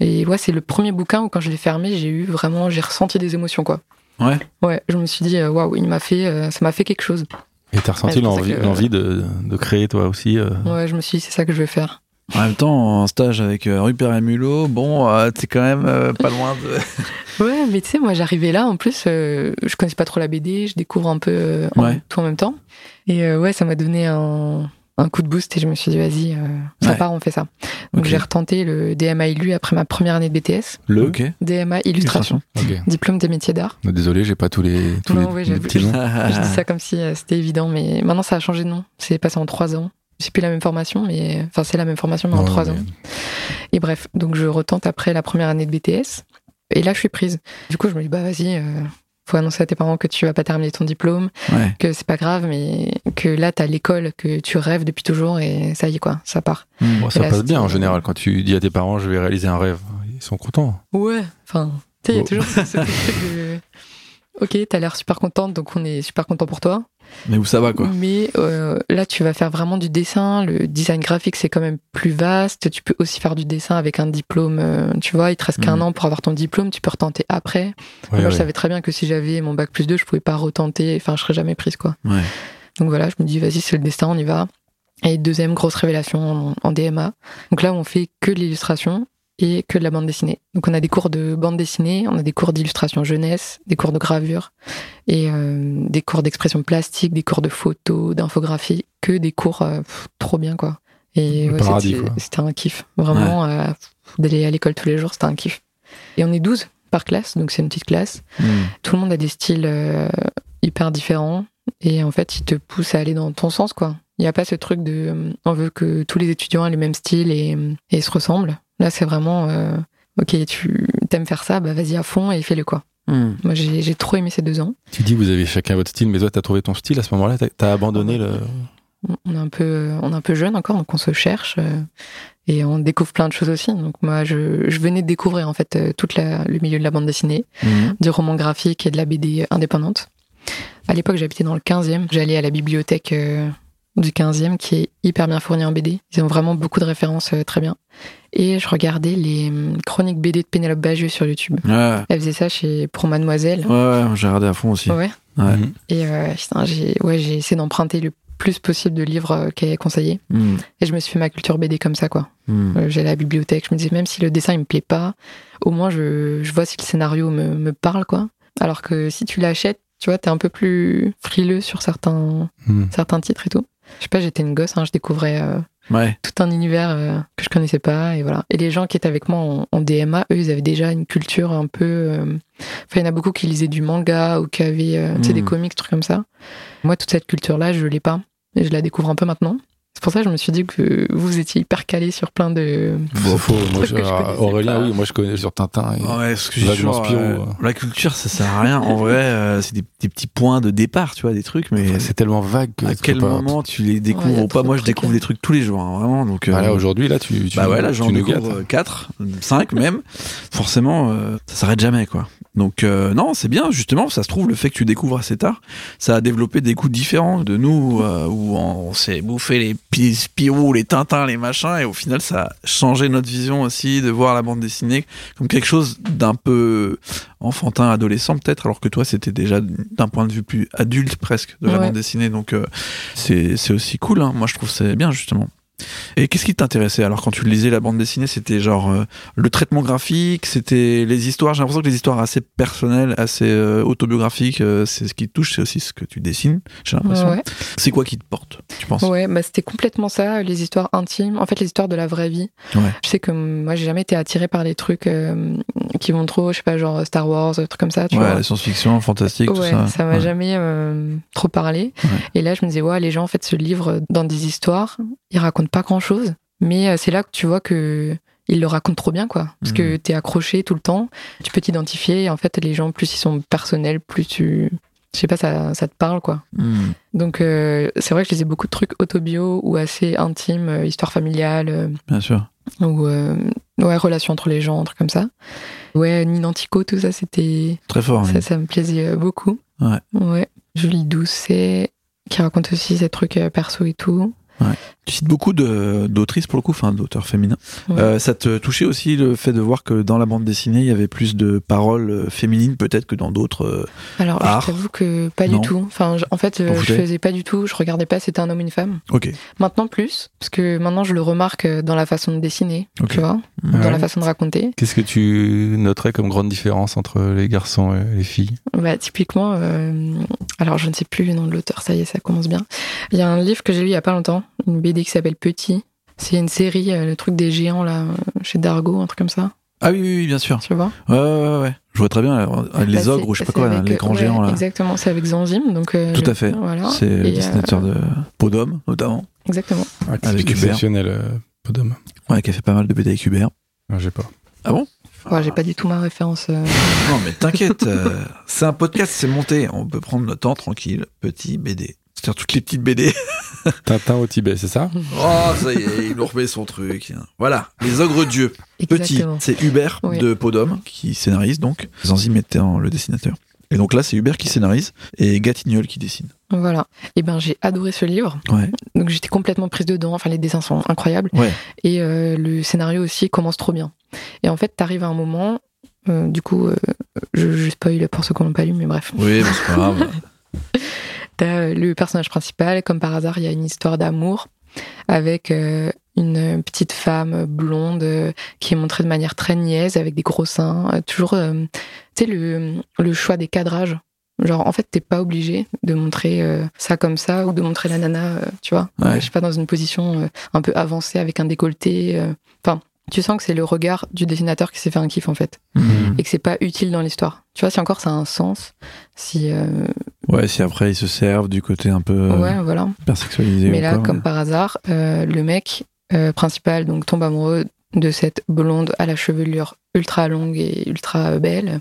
et ouais, c'est le premier bouquin où quand je l'ai fermé, j'ai eu vraiment, j'ai ressenti des émotions, quoi. Ouais. Ouais, je me suis dit, waouh, il m'a fait, ça m'a fait quelque chose. Et t'as ressenti Ouais, l'envie, que- de, de créer toi aussi. euh, Ouais, je me suis dit, c'est ça que je vais faire. En même temps, en stage avec euh, Rupert et Mulot, bon, euh, t'es quand même euh, pas loin de. <laughs> Ouais, mais tu sais, moi j'arrivais là, en plus, euh, je connaissais pas trop la BD, je découvre un peu euh, en- Ouais. tout en même temps. Et euh, ouais, ça m'a donné un, un coup de boost et je me suis dit, vas-y, euh, ça Ouais. part, on fait ça. Donc j'ai retenté le DMA ILU après ma première année de BTS. Le. Ok. DMA Illustration, diplôme des métiers d'art. Désolé, j'ai pas tous les, tous Non, les, ouais, les petits noms. <laughs> Je dis ça comme si euh, c'était évident, mais maintenant ça a changé de nom. C'est passé en trois ans. C'est plus la même formation, mais enfin c'est la même formation, mais en Ouais, trois mais- ans. Et bref, donc je retente après la première année de BTS. Et là, je suis prise. Du coup, je me dis, bah vas-y, euh, faut annoncer à tes parents que tu vas pas terminer ton diplôme, Ouais. que c'est pas grave, mais que là, t'as l'école que tu rêves depuis toujours et ça y est, quoi, ça part. Hmm. Bon, ça là, passe bien en général quand tu dis à tes parents je vais réaliser un rêve. Ils sont contents. Ouais. Enfin, tu sais, il y a toujours ce, ce truc de. <laughs> Ok, t'as l'air super contente, donc on est super content pour toi. Mais où ça va, quoi? Mais euh, là, tu vas faire vraiment du dessin. Le design graphique, c'est quand même plus vaste. Tu peux aussi faire du dessin avec un diplôme. euh, tu vois, il te reste qu'un Mhm. an pour avoir ton diplôme. Tu peux retenter après. Ouais, Moi, ouais. je savais très bien que si j'avais mon bac plus 2, je pouvais pas retenter. Enfin, je serais jamais prise, quoi. Ouais. Donc voilà, je me dis, vas-y, c'est le destin, on y va. Et deuxième grosse révélation en, en DMA. Donc là, on fait que l'illustration et que de la bande dessinée. Donc on a des cours de bande dessinée, on a des cours d'illustration jeunesse, des cours de gravure et euh, des cours d'expression plastique, des cours de photo, d'infographie, que des cours euh, pff, trop bien quoi. Et Le ouais, c'était un kiff. Vraiment, euh, d'aller à l'école tous les jours, c'était un kiff. Et on est 12 par classe, donc c'est une petite classe. Hmm. Tout le monde a des styles hyper différents et en fait, ils te poussent à aller dans ton sens, quoi. Il n'y a pas ce truc de on veut que tous les étudiants aient les mêmes styles et, et se ressemblent. Là, c'est vraiment euh, ok, tu aimes faire ça, bah vas-y à fond et fais-le, quoi. Hmm. Moi, j'ai j'ai trop aimé ces deux ans. Tu dis vous avez chacun votre style, mais toi t'as trouvé ton style à ce moment-là? T'as, abandonné le. On- est un peu, on est un peu jeune encore, donc on se cherche euh, et on découvre plein de choses aussi. Donc moi, je, je venais de découvrir en fait euh, toute la, le milieu de la bande dessinée. Hmm. du roman graphique et de la BD indépendante. À l'époque, j'habitais dans le 15e. J'allais à la bibliothèque euh, du 15e qui est hyper bien fournie en BD. Ils ont vraiment beaucoup de références euh, très bien. Et je regardais les hum, chroniques BD de Pénélope Bagieux sur YouTube. Ouais. Elle faisait ça chez pour Mademoiselle. Ouais, ouais, j'ai regardé à fond aussi. Ouais. Ouais. Mhm. Et euh, putain, j'ai ouais, j'ai essayé d'emprunter le plus possible de livres euh, qu'elle conseillait. Hmm. Et je me suis fait ma culture BD comme ça, quoi. Hmm. Euh, J'allais à la bibliothèque, je me disais même si le dessin il me plaît pas, au moins je, je vois si le scénario me, me parle quoi. Alors que si tu l'achètes, tu vois, t'es un peu plus frileux sur certains, Mhm. certains titres et tout. Je sais pas, j'étais une gosse, hein, je découvrais euh, Ouais. tout un univers euh, que je connaissais pas et voilà. Et les gens qui étaient avec moi en, en DMA, eux, ils avaient déjà une culture un peu. euh, Enfin, il y en a beaucoup qui lisaient du manga ou qui avaient, euh, des Mhm. comics, trucs comme ça. Moi, toute cette culture-là, je l'ai pas et je la découvre un peu maintenant. C'est pour ça que je me suis dit que vous étiez hyper calé sur plein de. C'est faux. Moi, je- Aurélien, pas. oui, moi je connais sur Tintin. et- Ouais, ce que euh, ouais. la culture, ça sert à rien. En vrai, euh, c'est des, des petits points de départ, tu vois, des trucs, mais C'est tellement vague que à quel pas- moment tu les découvres Ouais, ou pas? Moi, je découvre hein. des trucs tous les jours, hein, vraiment. Donc, euh, Bah là aujourd'hui, là tu, tu, bah ouais, là, j'en découvre 4, 5 même. Forcément, euh, ça s'arrête jamais, quoi. Donc, euh, non, c'est bien, justement, ça se trouve, le fait que tu découvres assez tard, ça a développé des goûts différents de nous, euh, où on s'est bouffé les Pi- Spirou, les Tintins, les machins, et au final, ça a changé notre vision aussi de voir la bande dessinée comme quelque chose d'un peu enfantin, adolescent peut-être, alors que toi, c'était déjà d'un point de vue plus adulte presque de la Ouais. bande dessinée. Donc, euh, c'est aussi cool, hein. moi je trouve c'est bien, justement. Et qu'est-ce qui t'intéressait alors quand tu lisais la bande dessinée? C'était genre euh, le traitement graphique, c'était les histoires? J'ai l'impression que les histoires assez personnelles, assez euh, autobiographiques, euh, c'est ce qui te touche, c'est aussi ce que tu dessines. J'ai l'impression. Ouais, C'est quoi qui te porte Tu penses? Ouais bah, c'était complètement ça, les histoires intimes. En fait, les histoires de la vraie vie. Ouais. Je sais que moi, j'ai jamais été attirée par les trucs qui vont trop, je sais pas, genre Star Wars, des trucs comme ça, tu Ouais, vois. la science-fiction, fantastique, tout Ouais, ça. m'a jamais trop parlé. Et là, je me disais, ouais, les gens en fait se livrent dans des histoires, ils racontent pas grand chose, mais euh, c'est là que tu vois que ils le racontent trop bien, quoi. Parce que t'es accroché tout le temps, tu peux t'identifier. Et en fait, les gens, plus ils sont personnels, plus tu, je sais pas, ça, ça te parle, quoi. Hmm. Donc, euh, c'est vrai que je lisais beaucoup de trucs autobio ou assez intimes, euh, histoire familiale, euh, Bien sûr. ou ouais, relations entre les gens, un truc comme ça. Ouais, Ninantico, tout ça, c'était Très fort. ça, oui. ça me plaisait beaucoup. Ouais. Ouais. Julie Doucet, qui raconte aussi ces trucs perso et tout. Tu cites beaucoup d'autrices pour le coup, enfin d'auteurs féminins. Ouais. Euh, ça te touchait aussi le fait de voir que dans la bande dessinée, il y avait plus de paroles euh, féminines peut-être que dans d'autres. euh, Alors, art. je t'avoue que pas Non. du tout. Enfin, en fait, euh, je faisais pas du tout. Je regardais pas. C'était un homme, une femme. Ok. Maintenant plus, parce que maintenant je le remarque dans la façon de dessiner, tu vois, Ouais. dans la façon de raconter. Qu'est-ce que tu noterais comme grande différence entre les garçons et les filles? Bah, typiquement, euh, alors je ne sais plus le nom de l'auteur, ça y est, ça commence bien. Il y a un livre que j'ai lu il y a pas longtemps, une BD qui s'appelle Petit. C'est une série, euh, le truc des géants là, euh, chez Dargo, un truc comme ça, Ah oui, oui, oui, bien sûr. tu vois? Ouais, ouais, ouais. Je vois très bien euh, les Bah, ogres c'est- ou je sais pas quoi, avec, les grands ouais, géants là. Exactement, c'est avec Zanzim, donc. euh, Tout à fait. Voilà. C'est le euh, dessinateur de d'homme, notamment. Exactement. ah, Avec exceptionnel, euh, Podum. Ouais, qui a fait pas mal de BD avec Hubert. Ah, J'ai pas. Ouais, j'ai pas du tout ma référence. euh, Non, mais t'inquiète, <laughs> euh, c'est un podcast, c'est monté. On peut prendre notre temps tranquille. Petit BD. C'est-à-dire toutes les petites BD. <laughs> Tintin au Tibet, c'est ça? Oh, ça y est, il nous remet son truc. Voilà, les ogres dieux. Petit, Exactement. c'est Hubert Oui. de d'homme qui scénarise donc. Zanzim était en- le dessinateur. Et donc là, c'est Hubert qui scénarise et Gatignol qui dessine. Voilà. Et ben, j'ai adoré ce livre. Ouais. Donc j'étais complètement prise dedans. Enfin, les dessins sont incroyables. Ouais. Et euh, le scénario aussi commence trop bien. Et en fait, t'arrives à un moment. euh, du coup, euh, je, je spoil pour ceux qui n'ont pas lu, mais bref. Oui, mais c'est pas grave. <laughs> T'as euh, le personnage principal. Comme par hasard, il y a une histoire d'amour avec euh, une petite femme blonde euh, qui est montrée de manière très niaise, avec des gros seins. euh, toujours, tu sais, le, le choix des cadrages. Genre, en fait, t'es pas obligé de montrer ça comme ça ou de montrer la nana, tu vois. Ouais. Je sais pas, dans une position un peu avancée avec un décolleté. Enfin, tu sens que c'est le regard du dessinateur qui s'est fait un kiff, en fait. Mhm. Et que c'est pas utile dans l'histoire. Tu vois, si encore ça a un sens, si. Ouais, si après ils se servent du côté un peu euh, ouais, voilà. hypersexualisé. Mais là, quoi, comme ouais. par hasard, euh, le mec euh, principal donc tombe amoureux de cette blonde à la chevelure ultra longue et ultra belle,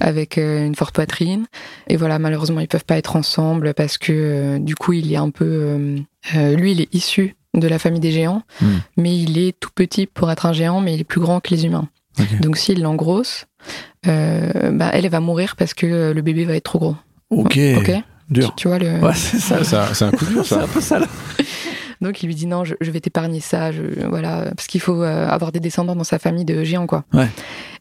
avec euh, une forte poitrine. Et voilà, malheureusement, ils peuvent pas être ensemble parce que du coup, il est un peu. lui, il est issu de la famille des géants, Mhm. mais il est tout petit pour être un géant, mais il est plus grand que les humains. Donc, s'il l'engrosse, euh, bah, elle, elle va mourir parce que le bébé va être trop gros. Ok. Ok Dur. tu, tu vois le. Ouais, c'est ça. C'est un- C'est coup dur, <laughs> C'est ça. un peu ça là. Donc il lui dit non, je, je vais t'épargner ça, je, voilà, parce qu'il faut euh, avoir des descendants dans sa famille de géants quoi. Ouais.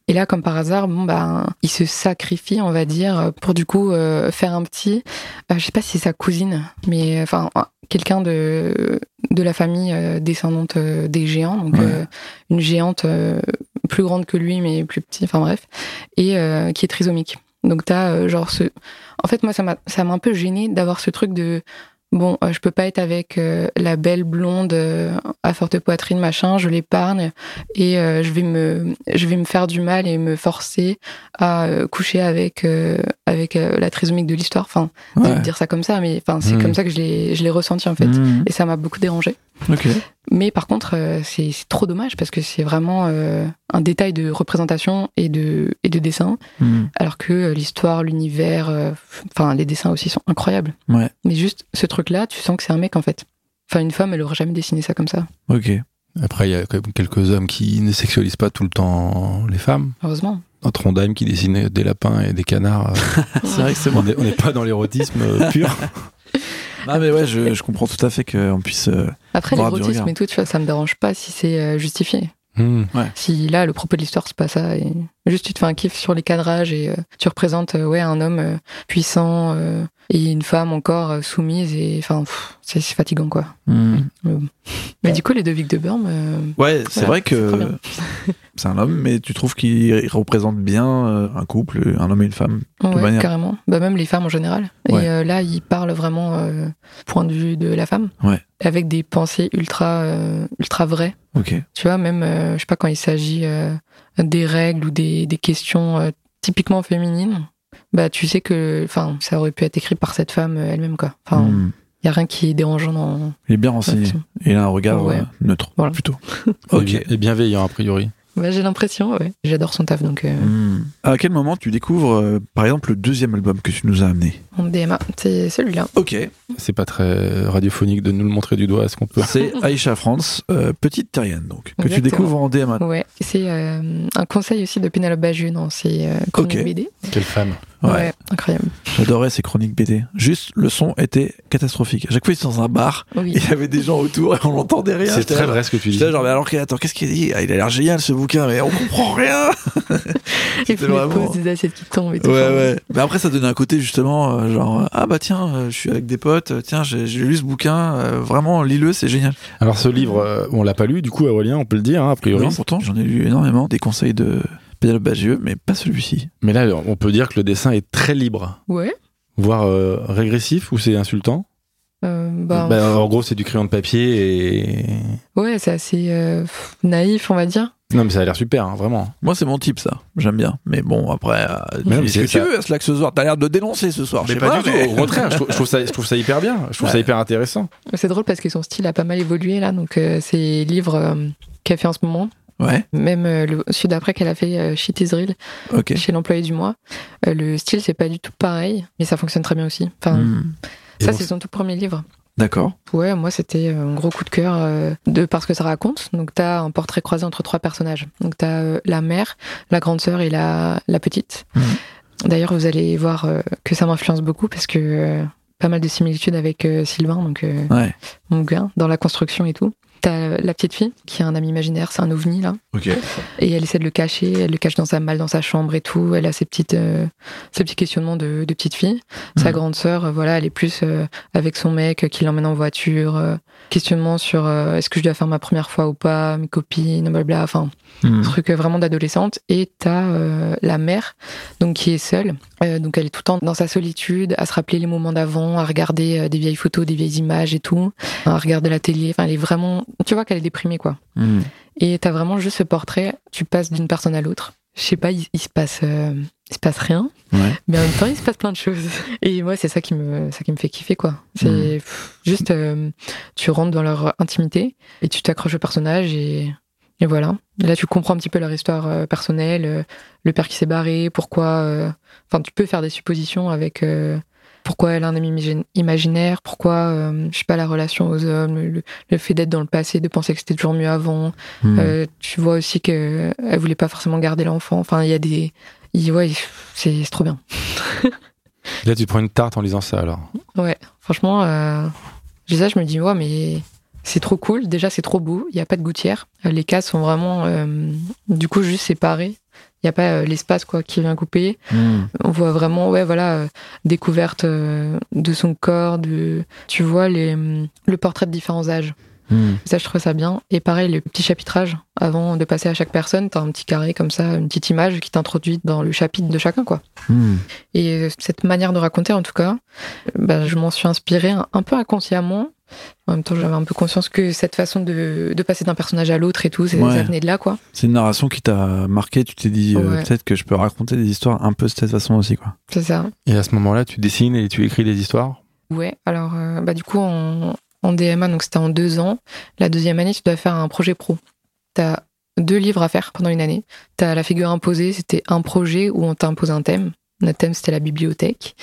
Et là, comme par hasard, bon ben, il se sacrifie, on va dire, pour du coup euh, faire un petit. euh, je sais pas si c'est sa cousine, mais enfin quelqu'un de de la famille euh, descendante des géants, donc Ouais. une géante plus grande que lui, mais plus petite, enfin bref, et qui est trisomique. Donc t'as euh, genre ce. En fait, moi, ça m'a ça m'a un peu gêné d'avoir ce truc de bon, euh, je peux pas être avec euh, la belle blonde euh, à forte poitrine, machin, je l'épargne et euh, je vais me, je vais me faire du mal et me forcer à coucher avec avec la trisomique de l'histoire. Enfin, Ouais. de dire ça comme ça, mais enfin, c'est Mhm. comme ça que je l'ai, je l'ai ressenti en fait. Mhm. Et ça m'a beaucoup dérangé. Ok. Mais par contre, euh, c'est, trop dommage parce que c'est vraiment euh, un détail de représentation et de, et de dessin, Mhm. alors que euh, l'histoire, l'univers, euh, enfin, les dessins aussi sont incroyables. Ouais. Mais juste ce truc-là, tu sens que c'est un mec en fait. Enfin, une femme, elle aurait jamais dessiné ça comme ça, Ok. Après, il y a quand même quelques hommes qui ne sexualisent pas tout le temps les femmes. heureusement. Un Trondheim qui dessinait des lapins et des canards. <laughs> C'est vrai que c'est on n'est on n'est pas dans l'érotisme pur. <laughs> Ah mais ouais, je, je comprends tout à fait qu'on puisse. euh, Après, l'érotisme et tout, tu vois, ça me dérange pas si c'est euh, justifié. Hmm. Si là, le propos de l'histoire, c'est pas ça, et juste tu te fais un kiff sur les cadrages et euh, tu représentes euh, ouais un homme euh, puissant euh, et une femme encore euh, soumise et enfin c'est fatigant quoi. hmm. Mais, bon. Mais du coup, les deux Vic de Burm, euh, Ouais, c'est Voilà, vrai que <laughs> c'est un homme, mais tu trouves qu'il représente bien euh, un couple, un homme et une femme. ouais, manière. carrément. Bah même les femmes en général. Ouais. Et euh, là, il parle vraiment euh, point de vue de la femme, Ouais. avec des pensées ultra euh, ultra vraies. Ok. Tu vois, même, euh, je sais pas, quand il s'agit euh, des règles ou des, des questions euh, typiquement féminines, bah tu sais que enfin ça aurait pu être écrit par cette femme euh, elle-même, quoi. Enfin, il Hmm. y a rien qui est dérangeant dans. Il est bien renseigné. Il a un regard Ouais. euh, neutre, Voilà. plutôt. <laughs> Et Ok. Et bienveillant, a priori. Bah, j'ai l'impression, ouais. J'adore son taf, donc euh, Hmm. À quel moment tu découvres, euh, par exemple, le deuxième album que tu nous as amené? en DMA, c'est celui-là. Ok. C'est pas très radiophonique de nous le montrer du doigt, est-ce qu'on peut C'est Aïcha France, euh, petite terrienne, donc, que tu découvres en DMA. Ouais, c'est euh, un conseil aussi de Pénélope Bagieux dans ses euh, chroniques Ok. BD. Quelle femme Ouais. Ouais. incroyable. J'adorais ces chroniques BD. Juste, le son était catastrophique. À chaque fois, il était dans un bar, Oui. il y avait des gens autour et on n'entendait rien. C'est très vrai ce que tu dis. Genre, mais alors, attends, qu'est-ce qu'il dit? Ah, Il a l'air génial ce bouquin, mais on comprend rien. <laughs> Faut les vraiment- pauses des assiettes qui tombent et tout. Ouais, ouais. Mais après, ça donnait un côté justement, euh, genre, euh, ah bah tiens, euh, je suis avec des potes, euh, tiens, j'ai j'ai lu ce bouquin, euh, vraiment, lis-le, c'est génial. Alors ce livre, euh, on l'a pas lu, du coup, Aurélien, on peut le dire, hein, a priori. Non, pourtant, j'en ai lu énormément, des conseils de Pénélope Bagieux, mais pas celui-ci. Mais là, on peut dire que le dessin est très libre, Ouais. voire euh, régressif, ou c'est insultant. Euh, bah, Bah, en gros, c'est du crayon de papier et. ouais, c'est assez euh, naïf, on va dire. Non, mais ça a l'air super, hein, vraiment. Moi, c'est mon type, ça. J'aime bien. Mais bon, après, euh, Mais tu ce que c'est tu veux, Slack, ce soir. T'as l'air de dénoncer ce soir. Mais sais pas, du mais- tout. Au contraire, je trouve, je trouve ça, je trouve ça hyper bien. Je trouve ça hyper intéressant. C'est drôle parce que son style a pas mal évolué là. Donc, euh, ces livres euh, qu'elle fait en ce moment, Ouais, même euh, le celui d'après qu'elle a fait euh, Shit is Real ok. chez l'employé du mois, euh, le style c'est pas du tout pareil, mais ça fonctionne très bien aussi. Enfin, Hmm. Ça bon, c'est son tout premier livre. D'accord. Ouais, moi c'était euh, un gros coup de cœur de parce que ça raconte. Donc t'as un portrait croisé entre trois personnages. Donc t'as la mère, la grande sœur et la, la petite. Mhm. D'ailleurs, vous allez voir que ça m'influence beaucoup parce que pas mal de similitudes avec Sylvain, donc Ouais. mon gars, dans la construction et tout. T'as la petite fille qui a un ami imaginaire, c'est un ovni là, Ok. et elle essaie de le cacher, elle le cache dans sa malle, dans sa chambre et tout. Elle a ses petites, euh, ses petits questionnements de, de petite fille. Sa Mhm. grande sœur, euh, voilà, elle est plus euh, avec son mec qui l'emmène en voiture. euh, questionnement sur est-ce que je dois faire ma première fois ou pas, mes copines, blablabla. Enfin, Hmm. truc vraiment d'adolescente. Et t'as la mère, donc qui est seule. Donc elle est tout le temps dans sa solitude, à se rappeler les moments d'avant, à regarder des vieilles photos, des vieilles images et tout, à regarder la télé. Enfin, elle est vraiment, tu vois qu'elle est déprimée quoi. Hmm. Et t'as vraiment juste ce portrait. Tu passes d'une personne à l'autre. Je sais pas, il, il se passe, euh, il se passe rien, Ouais. mais en même temps il se passe plein de choses. Et moi c'est ça qui me, ça qui me fait kiffer quoi. C'est pff, juste, euh, tu rentres dans leur intimité et tu t'accroches au personnage et, et voilà. Et là tu comprends un petit peu leur histoire euh, personnelle, le père qui s'est barré, pourquoi. Enfin tu peux faire des suppositions avec. Pourquoi elle a un ami imagin- imaginaire, pourquoi, euh, je sais pas, la relation aux hommes, le, le fait d'être dans le passé, de penser que c'était toujours mieux avant, Hmm. euh, tu vois aussi que elle voulait pas forcément garder l'enfant. Enfin, il y a des, ouais, c'est trop bien. <laughs> Là, tu prends une tarte en lisant ça, alors. Ouais, franchement, euh, ça, je me dis ouais, mais c'est trop cool. Déjà, c'est trop beau. Il y a pas de gouttière. Les cases sont vraiment, euh, du coup, juste séparées. Il y a pas euh, l'espace quoi qui vient couper. Hmm. On voit vraiment, ouais, voilà, euh, découverte euh, de son corps. De, tu vois les, le portrait de différents âges. Hmm. Ça, je trouve ça bien. Et pareil, le petit chapitrage, avant de passer à chaque personne, t'as un petit carré comme ça, une petite image qui t'introduit dans le chapitre de chacun, quoi. Hmm. Et euh, cette manière de raconter, en tout cas, bah, je m'en suis inspirée un, un peu inconsciemment. En même temps, j'avais un peu conscience que cette façon de, de passer d'un personnage à l'autre et tout, c'est- Ouais. ça venait de là, quoi. C'est une narration qui t'a marqué. Tu t'es dit, euh, Ouais. peut-être que je peux raconter des histoires un peu de cette façon aussi, quoi. C'est ça. Et à ce moment-là, tu dessines et tu écris des histoires? Ouais, alors, euh, bah, du coup, en, en DMA, donc c'était en deux ans. La deuxième année, tu dois faire un projet pro. T'as deux livres à faire pendant une année. T'as la figure imposée, c'était un projet où on t'impose un thème. Notre thème, c'était la bibliothèque.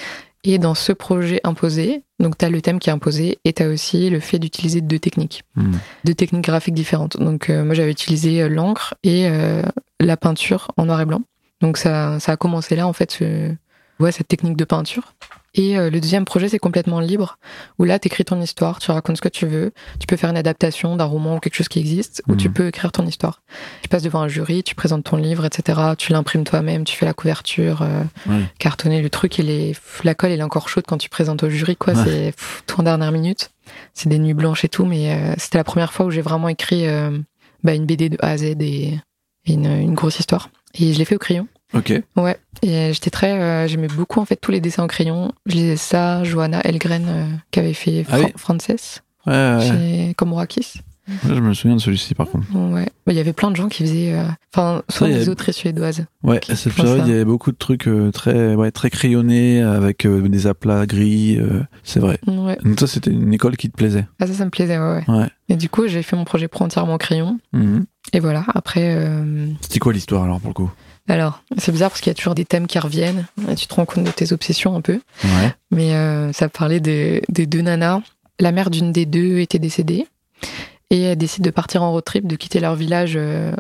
Et dans ce projet imposé, donc t'as le thème qui est imposé et t'as aussi le fait d'utiliser deux techniques, Hmm. deux techniques graphiques différentes. Donc euh, moi j'avais utilisé euh, l'encre et euh, la peinture en noir et blanc. Donc ça, ça a commencé là en fait, ce- ouais, cette technique de peinture. Et euh, le deuxième projet, c'est complètement libre, où là, tu écris ton histoire, tu racontes ce que tu veux, tu peux faire une adaptation d'un roman ou quelque chose qui existe, ou Mhm. tu peux écrire ton histoire. Tu passes devant un jury, tu présentes ton livre, etc. Tu l'imprimes toi-même, tu fais la couverture, euh, cartonner le truc, il est, la colle, elle est encore chaude quand tu présentes au jury, quoi. Ouais. C'est pff, tout en dernière minute. C'est des nuits blanches et tout, mais euh, c'était la première fois où j'ai vraiment écrit euh, bah, une BD de A à Z et, et une, une grosse histoire. Et je l'ai fait au crayon. Ok. Ouais, et j'étais très. euh, J'aimais beaucoup en fait tous les dessins en crayon. Je lisais ça, Johanna Elgren euh, qui avait fait Ah oui. Frances Ouais, ouais, chez. Ouais, je me souviens de celui-ci, par contre. Ouais, Bah, il y avait plein de gens qui faisaient. euh, Enfin, soit y a- des autrices suédoises. Ouais, Qui cette période, il y avait beaucoup de trucs euh, très, ouais, très crayonnés, avec euh, des aplats gris, euh, c'est vrai. Ouais, Donc ça, c'était une école qui te plaisait. ah, ça, ça me plaisait, ouais, ouais. Et du coup, j'ai fait mon projet pro entièrement en crayon. Mhm. Et voilà, après. euh, C'était quoi l'histoire, alors, pour le coup? Alors, c'est bizarre parce qu'il y a toujours des thèmes qui reviennent. Et tu te rends compte de tes obsessions un peu. Ouais. Mais euh, ça parlait de, des deux nanas. La mère d'une des deux était décédée. Et elle décide de partir en road trip, de quitter leur village, euh,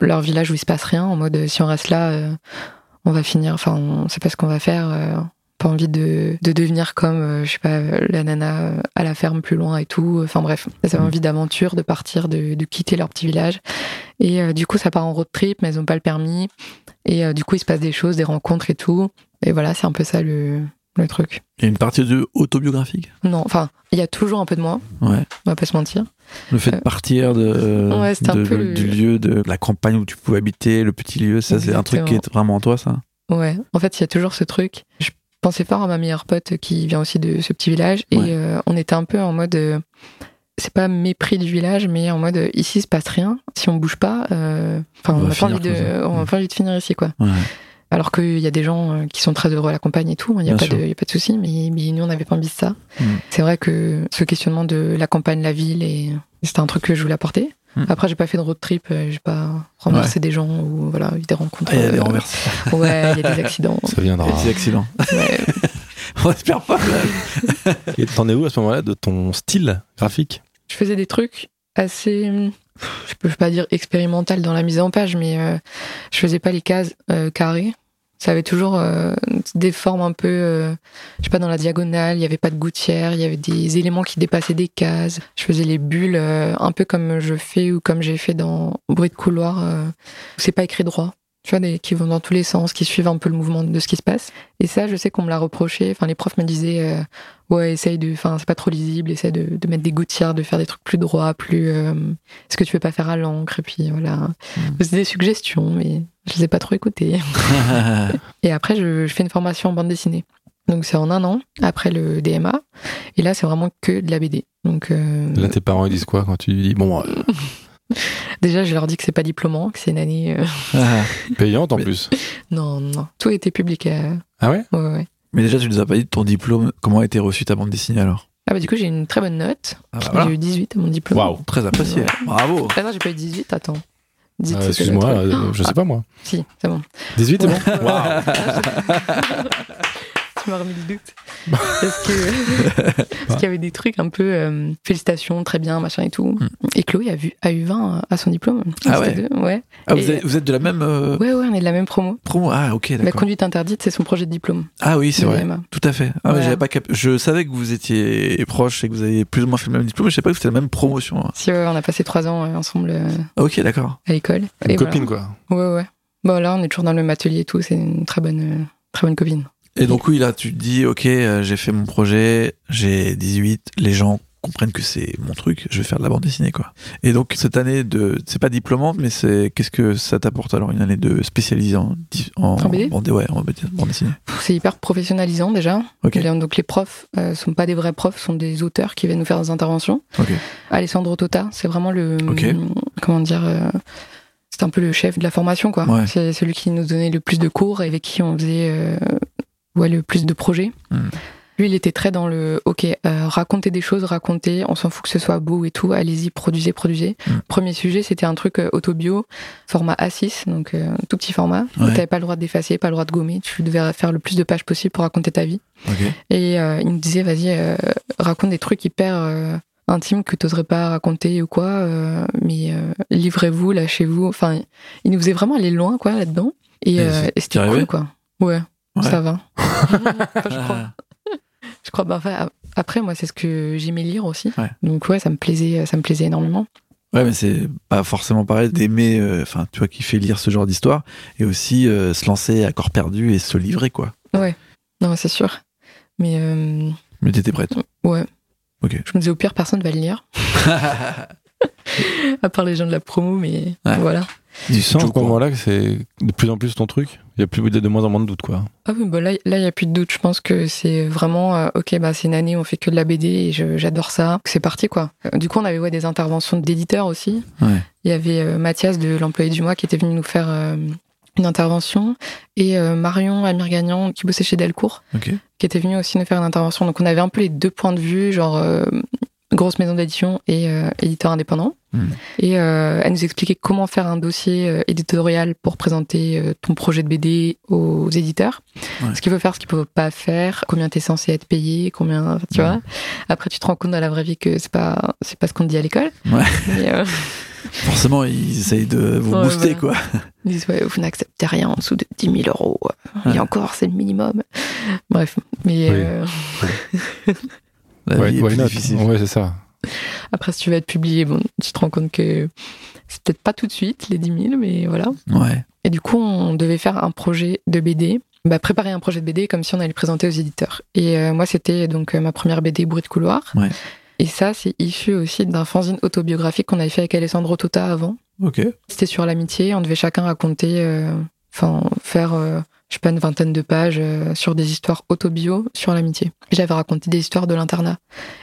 leur village où il se passe rien, en mode euh, si on reste là, euh, on va finir, enfin on sait pas ce qu'on va faire, pas envie de, de devenir comme, euh, je sais pas, la nana à la ferme plus loin et tout. Enfin bref, elles avaient Mm. envie d'aventure, de partir, de, de quitter leur petit village. Et euh, du coup, ça part en road trip, mais elles ont pas le permis. Et euh, du coup, il se passe des choses, des rencontres et tout. Et voilà, c'est un peu ça le, le truc. Il y a une partie de autobiographique? Non, enfin, il y a toujours un peu de moi, Ouais. on va pas se mentir. Le fait de Euh, partir de, Ouais, le- du lieu, de la campagne où tu pouvais habiter, le petit lieu, ça c'est un truc qui est vraiment en toi, ça? Ouais, en fait, il y a toujours ce truc. Je pensais fort à ma meilleure pote qui vient aussi de ce petit village et euh, on était un peu en mode c'est pas mépris du village mais en mode euh, ici il se passe rien si on bouge pas euh, enfin On on n'a pas envie de on a pas envie de finir ici quoi. Ouais. Alors qu'il y a des gens euh, qui sont très heureux à la campagne et tout, il y a Bien pas sûr. de y a pas de souci mais, mais nous on n'avait pas envie de ça. Mm. C'est vrai que ce questionnement de la campagne, la ville et c'était un truc que je voulais apporter. Mm. Après j'ai pas fait de road trip, j'ai pas renversé des gens ou voilà, eu des rencontres. Ah, il y a des euh, renverses. <laughs> Ouais, il y a des accidents. Ça viendra. Des accidents. <laughs> Ouais. <laughs> On espère pas. Et t'en es où à ce moment-là de ton style graphique? Je faisais des trucs assez, je peux pas dire expérimental dans la mise en page, mais euh, je faisais pas les cases euh, carrées. Ça avait toujours euh, des formes un peu, je sais pas, dans la diagonale. Il y avait pas de gouttière, il y avait des éléments qui dépassaient des cases. Je faisais les bulles un peu comme je fais ou comme j'ai fait dans Bruit de couloir. c'est pas écrit droit. Tu vois, des, qui vont dans tous les sens, qui suivent un peu le mouvement de ce qui se passe. Et ça, je sais qu'on me l'a reproché. Enfin, les profs me disaient, euh, ouais, essaye de, enfin, c'est pas trop lisible, essaye de, de mettre des gouttières, de faire des trucs plus droits, plus, euh, est-ce que tu veux pas faire à l'encre? Et puis, voilà. C'est des suggestions, mais je les ai pas trop écoutées. <laughs> Et après, je, je fais une formation en bande dessinée. Donc, c'est en un an, après le DMA. Et là, c'est vraiment que de la BD. Donc, euh, Là, tes parents ils disent quoi quand tu dis bon, euh, <laughs> déjà, je leur dis que c'est pas diplômant, que c'est une année, euh, Ah. payante en plus. <laughs> non, non. Tout était public. euh, Ah ouais? Ouais, ouais. Mais déjà, tu nous as pas dit de ton diplôme. Comment a été reçu ta bande dessinée alors? Ah, bah, du coup, j'ai une très bonne note. ah, bah, voilà. J'ai eu 18 à mon diplôme. Waouh. Très apprécié. Ouais. Bravo. Ah non, j'ai pas eu 18, attends. 18, Euh, Excuse-moi, euh, je sais pas moi. <gasps> Si, c'est bon. 18 c'est bon? <laughs> Waouh Tu m'as remis le doute. Parce que <laughs> parce qu'il y avait des trucs un peu euh, félicitations, très bien, machin et tout. Mm. Et Chloé a, vu, a eu 20 à son diplôme. Ah deux, ouais. Ah, vous, êtes, vous êtes de la même euh, Ouais, ouais, on est de la même promo. promo Ah, ok, La d'accord. conduite interdite, c'est son projet de diplôme. Ah oui, c'est vrai. Tout à fait. Ah, mais Ouais. j'avais pas cap- Je savais que vous étiez proches et que vous aviez plus ou moins fait le même diplôme, mais je savais pas que c'était la même promotion. Si, ouais, on a passé trois ans euh, ensemble euh, Ok, d'accord. à l'école. Une Et copine quoi. Ouais, ouais. Bon, là, on est toujours dans le même atelier et tout. C'est une très bonne, euh, très bonne copine. Et donc oui, là, tu te dis, ok, euh, j'ai fait mon projet, j'ai 18, les gens comprennent que c'est mon truc, je vais faire de la bande dessinée, quoi. Et donc cette année de, c'est pas diplômante, mais c'est, qu'est-ce que ça t'apporte alors une année de spécialisée en, en, En BD? bande, ouais, en bande dessinée? C'est hyper professionnalisant déjà. Donc les profs euh, sont pas des vrais profs, sont des auteurs qui viennent nous faire des interventions. Ok. Alessandro Tota, c'est vraiment le comment dire euh, c'est un peu le chef de la formation quoi. Ouais. C'est celui qui nous donnait le plus de cours et avec qui on faisait euh, ouais le plus de projets. Hmm. Lui, il était très dans le OK, euh, raconter des choses, raconter, on s'en fout que ce soit beau et tout, allez-y, produisez, produisez. Hmm. Premier sujet, c'était un truc euh, autobio, format A6, donc euh, tout petit format. Ouais. T'avais pas le droit de d'effacer, pas le droit de gommer, tu devais faire le plus de pages possible pour raconter ta vie. Et euh, il nous disait, vas-y, euh, raconte des trucs hyper euh, intimes que t'oserais pas raconter ou quoi, euh, mais euh, livrez-vous, lâchez-vous. Enfin, il nous faisait vraiment aller loin, quoi, là-dedans. Et, Et euh, c'était cool, quoi. Ouais, Ouais. ça va. <laughs> Enfin, je crois. <laughs> Je crois. Bah, enfin, après, moi, c'est ce que j'aimais lire aussi. Ouais. Donc ouais, ça me plaisait, ça me plaisait énormément. Ouais, mais c'est pas forcément pareil d'aimer, euh, enfin, tu vois, qui fait lire ce genre d'histoire et aussi euh, se lancer à corps perdu et se livrer, quoi. Ouais. Non, c'est sûr. Mais euh, Mais t'étais prête. ouais. Ok. Je me disais au pire, personne va le lire. <laughs> à part les gens de la promo, mais Ouais. voilà. Tu sens à Tout moment-là que c'est de plus en plus ton truc? Il y a plus, de moins en moins de doutes quoi. Ah oui, bah là, là, il y a plus de doute. Je pense que c'est vraiment, euh, ok, bah, c'est une année, on fait que de la BD et j'adore ça. C'est parti, quoi. Euh, Du coup, on avait ouais, des interventions d'éditeurs aussi. Ouais. Il y avait euh, Mathias de l'employé du mois qui était venu nous faire euh, une intervention et euh, Marion Amir Gagnant qui bossait chez Delcourt qui était venu aussi nous faire une intervention. Donc on avait un peu les deux points de vue, genre euh, grosse maison d'édition et euh, éditeur indépendant. Et euh, elle nous expliquait comment faire un dossier euh, éditorial pour présenter euh, ton projet de BD aux éditeurs. Ouais. Ce qu'il faut faire, ce qu'il faut pas faire, combien t'es censé être payé, combien, tu vois. Après, tu te rends compte dans la vraie vie que c'est pas, c'est pas ce qu'on te dit à l'école. Ouais. Mais, euh, <laughs> Forcément, ils essayent de vous Ouais, booster, voilà. quoi. <laughs> Ils disent, ouais, vous n'acceptez rien en dessous de 10 000 euros. Et encore, c'est le minimum. Bref. Mais Oui. euh, <laughs> La Ouais, vie est why plus not? difficile. Ouais, c'est ça. Après, si tu vas être publié, bon, tu te rends compte que c'est peut-être pas tout de suite, les 10 000, mais voilà. Ouais. Et du coup, on devait faire un projet de BD, bah, préparer un projet de BD comme si on allait le présenter aux éditeurs. Et euh, moi, c'était donc euh, ma première BD, Bruit de couloir. Ouais. Et ça, c'est issu aussi d'un fanzine autobiographique qu'on avait fait avec Alessandro Tota avant. Ok. C'était sur l'amitié. On devait chacun raconter, euh, enfin, faire, euh, je sais pas, une vingtaine de pages euh, sur des histoires autobio sur l'amitié. J'avais raconté des histoires de l'internat.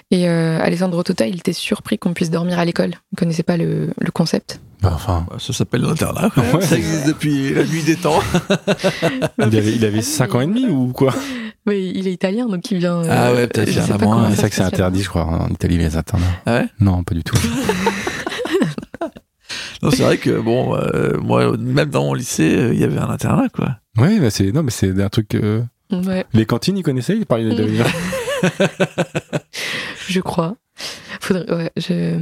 Et euh, Alessandro Tota, il était surpris qu'on puisse dormir à l'école. Il connaissait pas le, le concept. Bah, enfin, Bah, Ça s'appelle l'internat. <laughs> Ouais. Ça existe depuis la nuit des temps. <laughs> il avait, il avait 5 ans et demi ou quoi? Oui, il est italien, donc il vient. euh, Ah ouais, peut-être je il y en sais a pas moins. comment C'est ça que c'est interdit, je crois, en Italie, les internats. Ah ouais? Non, pas du tout. <laughs> Non, c'est vrai que, bon, euh, moi, même dans mon lycée, euh, il y avait un internat, quoi. Oui, bah c'est non, mais c'est un truc. euh. Ouais, Les cantines, ils connaissaient, ils parlaient de. <laughs> je crois. Faudrait, ouais, je.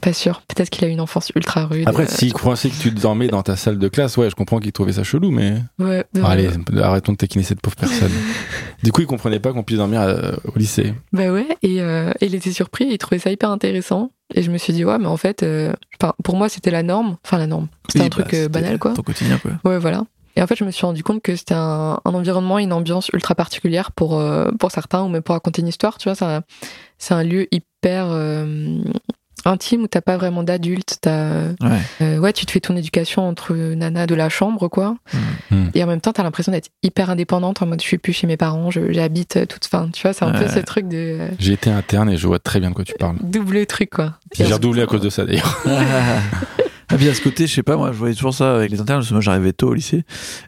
Pas sûr. Peut-être qu'il a eu une enfance ultra rude. Après, euh, s'ils croyaient que tu dormais dans ta salle de classe, ouais, je comprends qu'ils trouvaient ça chelou, mais. Ouais. Allez, arrêtons de taquiner cette pauvre personne. <laughs> du coup, ils comprenaient pas qu'on puisse dormir euh, au lycée. Bah ouais, et euh, il était surpris, il trouvait ça hyper intéressant. Et je me suis dit, ouais, mais en fait, euh, pour moi, c'était la norme. Enfin, la norme. C'était un truc bah, c'était banal, quoi. Ton quotidien, quoi. Ouais, voilà. Et en fait, je me suis rendu compte que c'était un, un environnement, une ambiance ultra particulière pour, euh, pour certains, ou même pour raconter une histoire. Tu vois, c'est un, lieu hyper euh, intime où t'as pas vraiment d'adultes. T'as, Ouais. euh, ouais, tu te fais ton éducation entre nana de la chambre, quoi. Mm. Et en même temps, t'as l'impression d'être hyper indépendante en mode je suis plus chez mes parents, je- j'habite toute fin. Tu vois, c'est un peu ce truc de euh, J'ai été interne et je vois très bien de quoi tu parles. double truc, quoi. J'ai redoublé à cause de ça d'ailleurs. <laughs> Ah, puis à ce côté, je sais pas, moi, je voyais toujours ça avec les internes, parce que moi, j'arrivais tôt au lycée.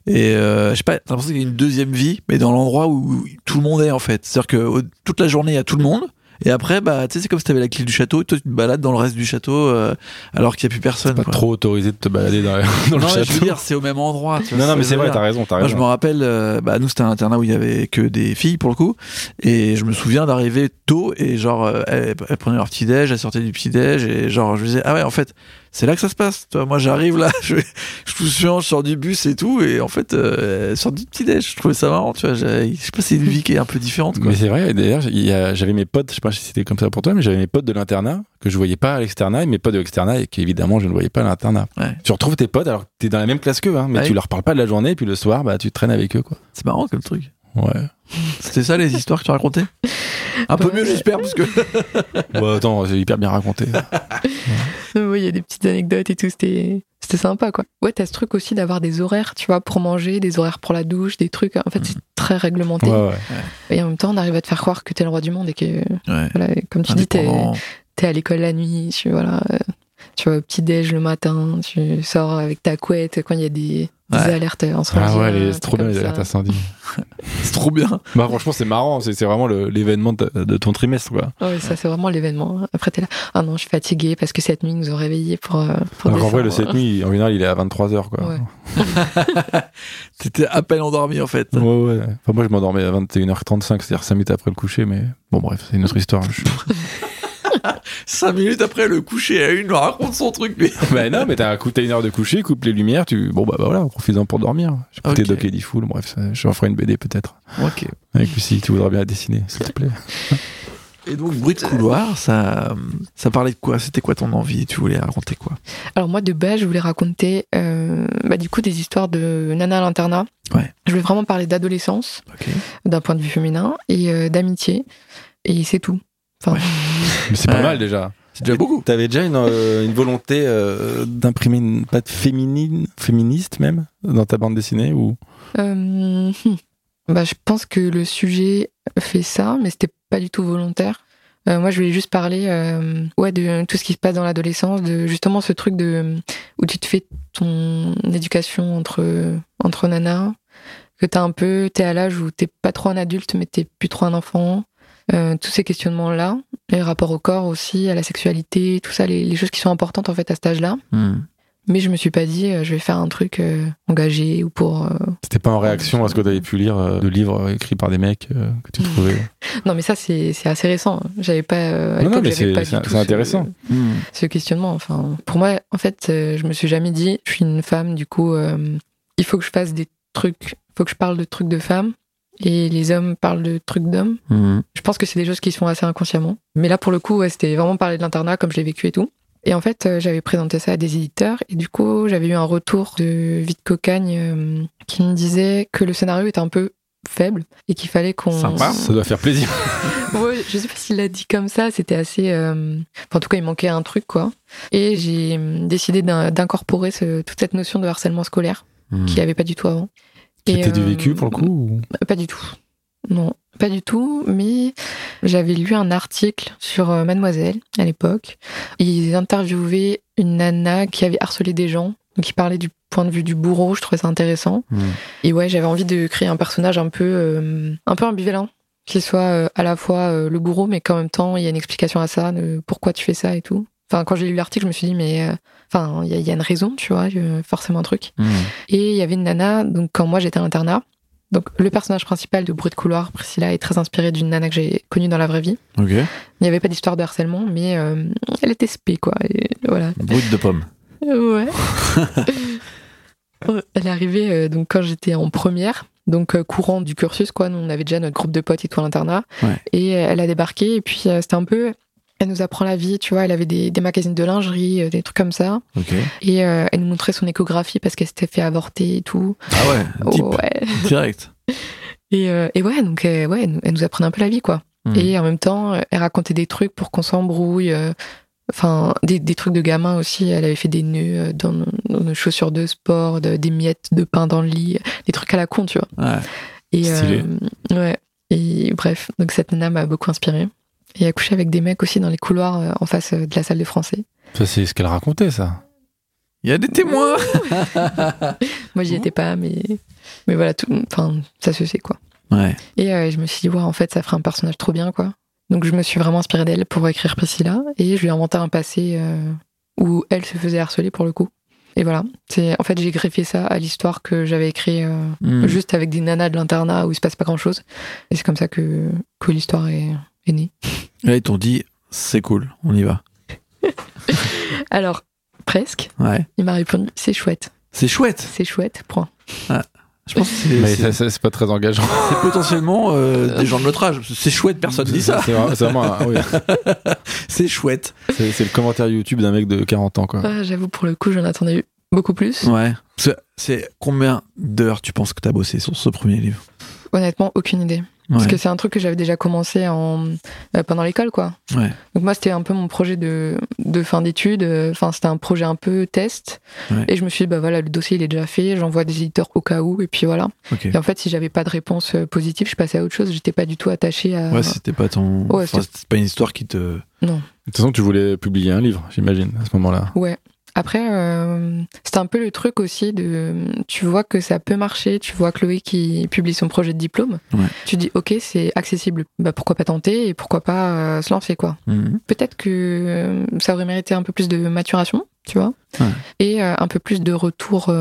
Et, euh, je sais pas, t'as l'impression qu'il y a une deuxième vie, mais dans l'endroit où tout le monde est, en fait. C'est-à-dire que toute la journée, il y a tout le monde. Et après, bah, tu sais, c'est comme si t'avais la clé du château, et toi, tu te balades dans le reste du château, euh, alors qu'il y a plus personne. Pas trop autorisé de te balader dans, <laughs> dans le non, mais château. je veux dire, c'est au même endroit. tu vois, non, non, mais c'est vrai, t'as raison, t'as Moi, je raison. me rappelle, euh, bah, nous, c'était un internat où il y avait que des filles, pour le coup. Et je me souviens d'arriver tôt, et genre, euh, elles, elles prenaient leur petit-déj, elles sortaient du petit-déj, et genre, je me disais, ah ouais, en fait, c'est là que ça se passe. Toi, moi, j'arrive là, <laughs> je, je touche je sors du bus et tout, et en fait, euh, du petit-déj. Je trouvais ça marrant, tu vois. Je sais pas, c'est une vie qui est un peu différente, quoi. Mais c'est vrai, d'ailleurs, j'avais mes potes, je sais pas si c'était comme ça pour toi, mais j'avais mes potes de l'internat que je voyais pas à l'externat et mes potes de l'externat et qu'évidemment je ne voyais pas à l'internat. Ouais. Tu retrouves tes potes alors que t'es dans la même classe qu'eux, hein, mais Ouais. tu leur parles pas de la journée et puis le soir, bah, tu traînes avec eux, quoi. C'est marrant comme truc. Ouais. C'était ça les histoires que tu racontais? Un peu Ouais. mieux, j'espère, parce que. <laughs> Bon, attends, j'ai hyper bien raconté. Oui, il y a des petites anecdotes et tout, c'était c'était sympa quoi. Ouais, t'as ce truc aussi d'avoir des horaires, tu vois, pour manger, des horaires pour la douche, des trucs. En fait, c'est très réglementé. Ouais, ouais. Et en même temps, on arrive à te faire croire que t'es le roi du monde et que, Ouais. voilà, comme tu dis, t'es à l'école la nuit, tu, voilà, euh, tu vas au petit-déj le matin, tu sors avec ta couette quand il y a des, des Ouais. alertes. Ah ouais, c'est trop bien les alertes incendies. <laughs> C'est trop bien. Bah franchement, c'est marrant, c'est c'est vraiment le- l'événement de, ton trimestre, quoi. Ah Ouais, ça c'est vraiment l'événement. Après t'es là, ah non, je suis fatiguée parce que cette nuit ils nous ont réveillés pour. euh, pour Alors qu'en vrai, le. 7 nuit, en général, il est à 23h, quoi. Ouais. <laughs> T'étais à peine endormi, en fait. Ouais, ouais. Enfin, moi, je m'endormais à 21h35, c'est-à-dire 5 minutes après le coucher, mais bon, bref, c'est une autre histoire. Je- <laughs> <laughs> Cinq minutes après le coucher à une, on raconte son truc, mais. <laughs> bah non, mais t'as un coup, t'as une heure de coucher, coupe les lumières, tu. Bon, bah, bah voilà, profite-en pour dormir. J'ai écouté Ok. Doc Eddie Fool, bref, ça- je ferai une BD peut-être. Ok. Avec Lucie, tu voudras bien la dessiner, s'il te plaît. <laughs> Et donc, bruit de couloir, ça, ça parlait de quoi? C'était quoi ton envie? Tu voulais raconter quoi? Alors moi de base je voulais raconter euh, bah, du coup des histoires de nana à l'internat. Ouais. Je voulais vraiment parler d'adolescence d'un point de vue féminin et euh, d'amitié et c'est tout. Enfin, Ouais. Mais c'est pas Ouais. mal déjà. C'est déjà beaucoup. T'avais déjà une, euh, une volonté euh, d'imprimer une patte féminine, féministe même, dans ta bande dessinée ou? Euh, hmm. <laughs> bah, je pense que le sujet fait ça, mais c'était pas du tout volontaire. Euh, moi, je voulais juste parler, euh, ouais, de tout ce qui se passe dans l'adolescence, de justement ce truc de où tu te fais ton éducation entre entre nanas, que t'as un peu, t'es à l'âge où t'es pas trop un adulte, mais t'es plus trop un enfant. Euh, tous ces questionnements-là, les rapports au corps aussi, à la sexualité, tout ça, les, les choses qui sont importantes en fait à cet âge-là. Hmm. Mais je me suis pas dit, euh, je vais faire un truc euh, engagé ou pour. euh, c'était pas en réaction à ce que t'avais pu lire euh, de livres écrits par des mecs euh, que tu trouvais <laughs> Non, mais ça, c'est assez récent. J'avais pas. euh, à Non, non, l'époque, mais c'est- intéressant. Ce, Hmm. ce questionnement. Enfin, pour moi, en fait, euh, je me suis jamais dit, je suis une femme, du coup, euh, il faut que je fasse des trucs, il faut que je parle de trucs de femmes. Et les hommes parlent de trucs d'hommes. Hmm. Je pense que c'est des choses qui se font assez inconsciemment. Mais là, pour le coup, ouais, c'était vraiment parler de l'internat comme je l'ai vécu et tout. Et en fait, euh, j'avais présenté ça à des éditeurs et du coup, j'avais eu un retour de Vite Cocagne euh, qui me disait que le scénario était un peu faible et qu'il fallait qu'on. Sympa. Ça doit faire plaisir. <laughs> Ouais, je sais pas s'il l'a dit comme ça, c'était assez. euh, enfin, en tout cas, il manquait un truc, quoi. Et j'ai décidé d'in- d'incorporer ce- toute cette notion de harcèlement scolaire Hmm. qu'il n'y avait pas du tout avant. C'était du euh, vécu pour le coup ou- pas du tout. Non, pas du tout. Mais j'avais lu un article sur euh, Mademoiselle à l'époque. Ils interviewaient une nana qui avait harcelé des gens, qui parlait du point de vue du bourreau. Je trouvais ça intéressant. Hmm. Et ouais, j'avais envie de créer un personnage un peu, euh, un peu ambivalent, qui soit euh, à la fois euh, le bourreau, mais qu'en même temps il y a une explication à ça, de pourquoi tu fais ça et tout. Enfin, quand j'ai lu l'article, je me suis dit mais, enfin, il y, a- il y a une raison, tu vois, forcément un truc. Hmm. Et il y avait une nana, donc quand moi j'étais à l'internat, donc le personnage principal de Bruit de couloir, Priscilla, est très inspiré d'une nana que j'ai connue dans la vraie vie. Il n'y avait pas d'histoire de harcèlement, mais euh, elle était spé, quoi. Et voilà. De pomme. Ouais. <laughs> elle est arrivée euh, donc quand j'étais en première, donc euh, courant du cursus, quoi. Nous, on avait déjà notre groupe de potes et tout à l'internat. Ouais. Et euh, elle a débarqué, et puis euh, c'était un peu. Elle nous apprend la vie, tu vois. Elle avait des, des magazines de lingerie, euh, des trucs comme ça. Et euh, elle nous montrait son échographie parce qu'elle s'était fait avorter et tout. Ah ouais, Ouais. <laughs> direct. Et, euh, et ouais, donc euh, ouais, elle nous- apprenait un peu la vie, quoi. Hmm. Et en même temps, elle racontait des trucs pour qu'on s'embrouille. Enfin, des, des trucs de gamin aussi. Elle avait fait des nœuds dans, nos- dans nos chaussures de sport, de- des miettes de pain dans le lit, des trucs à la con, tu vois. Ouais. Et, Stylé. ouais. Et bref, donc cette nana m'a beaucoup inspirée. Et a couché avec des mecs aussi dans les couloirs euh, en face euh, de la salle de français. Ça, c'est ce qu'elle racontait, ça. Il y a des témoins. <laughs> Moi, j'y étais pas, mais, mais voilà, tout, enfin, ça se sait, quoi. Ouais. Et euh, je me suis dit, ouais, en fait, ça ferait un personnage trop bien, quoi. Donc je me suis vraiment inspirée d'elle pour écrire Priscilla, et je lui ai inventé un passé euh, où elle se faisait harceler pour le coup. Et voilà, c'est en fait j'ai greffé ça à l'histoire que j'avais écrit euh, Hmm. juste avec des nanas de l'internat où il se passe pas grand chose. Et c'est comme ça que, que l'histoire est, Et là, ils t'ont dit, c'est cool, on y va. <laughs> Alors, presque, Ouais. il m'a répondu, c'est chouette, C'est chouette. c'est chouette, point. Je pense que c'est- Mais c'est ça, ça, c'est pas très engageant. <laughs> c'est potentiellement euh, des gens de notre âge. C'est chouette, personne dit ça. C'est vraiment, un- oui. <laughs> C'est chouette. C'est- c'est le commentaire YouTube d'un mec de 40 ans, quoi. Ah, J'avoue, pour le coup, j'en attendais beaucoup plus. Ouais. C'est- C'est combien d'heures tu penses que t'as bossé sur ce premier livre? Honnêtement, aucune idée. Ouais. Parce que c'est un truc que j'avais déjà commencé en, euh, pendant l'école, quoi. Ouais. Donc moi, c'était un peu mon projet de, de fin d'études. Enfin, c'était un projet un peu test. Ouais. Et je me suis dit, bah voilà, le dossier, il est déjà fait. J'envoie des éditeurs au cas où. Et puis voilà. Et en fait, si j'avais pas de réponse euh, positive, je passais à autre chose. J'étais pas du tout attachée à... Ouais, c'était pas ton. Enfin, c'était- pas une histoire qui te. De toute façon, tu voulais publier un livre, j'imagine, à ce moment-là. Ouais. Après, euh, c'était un peu le truc aussi de, tu vois que ça peut marcher, tu vois Chloé qui publie son projet de diplôme, Ouais. tu dis ok c'est accessible, bah pourquoi pas tenter et pourquoi pas euh, se lancer quoi. Mhm. Peut-être que euh, ça aurait mérité un peu plus de maturation, tu vois, Ouais. et euh, un peu plus de retour,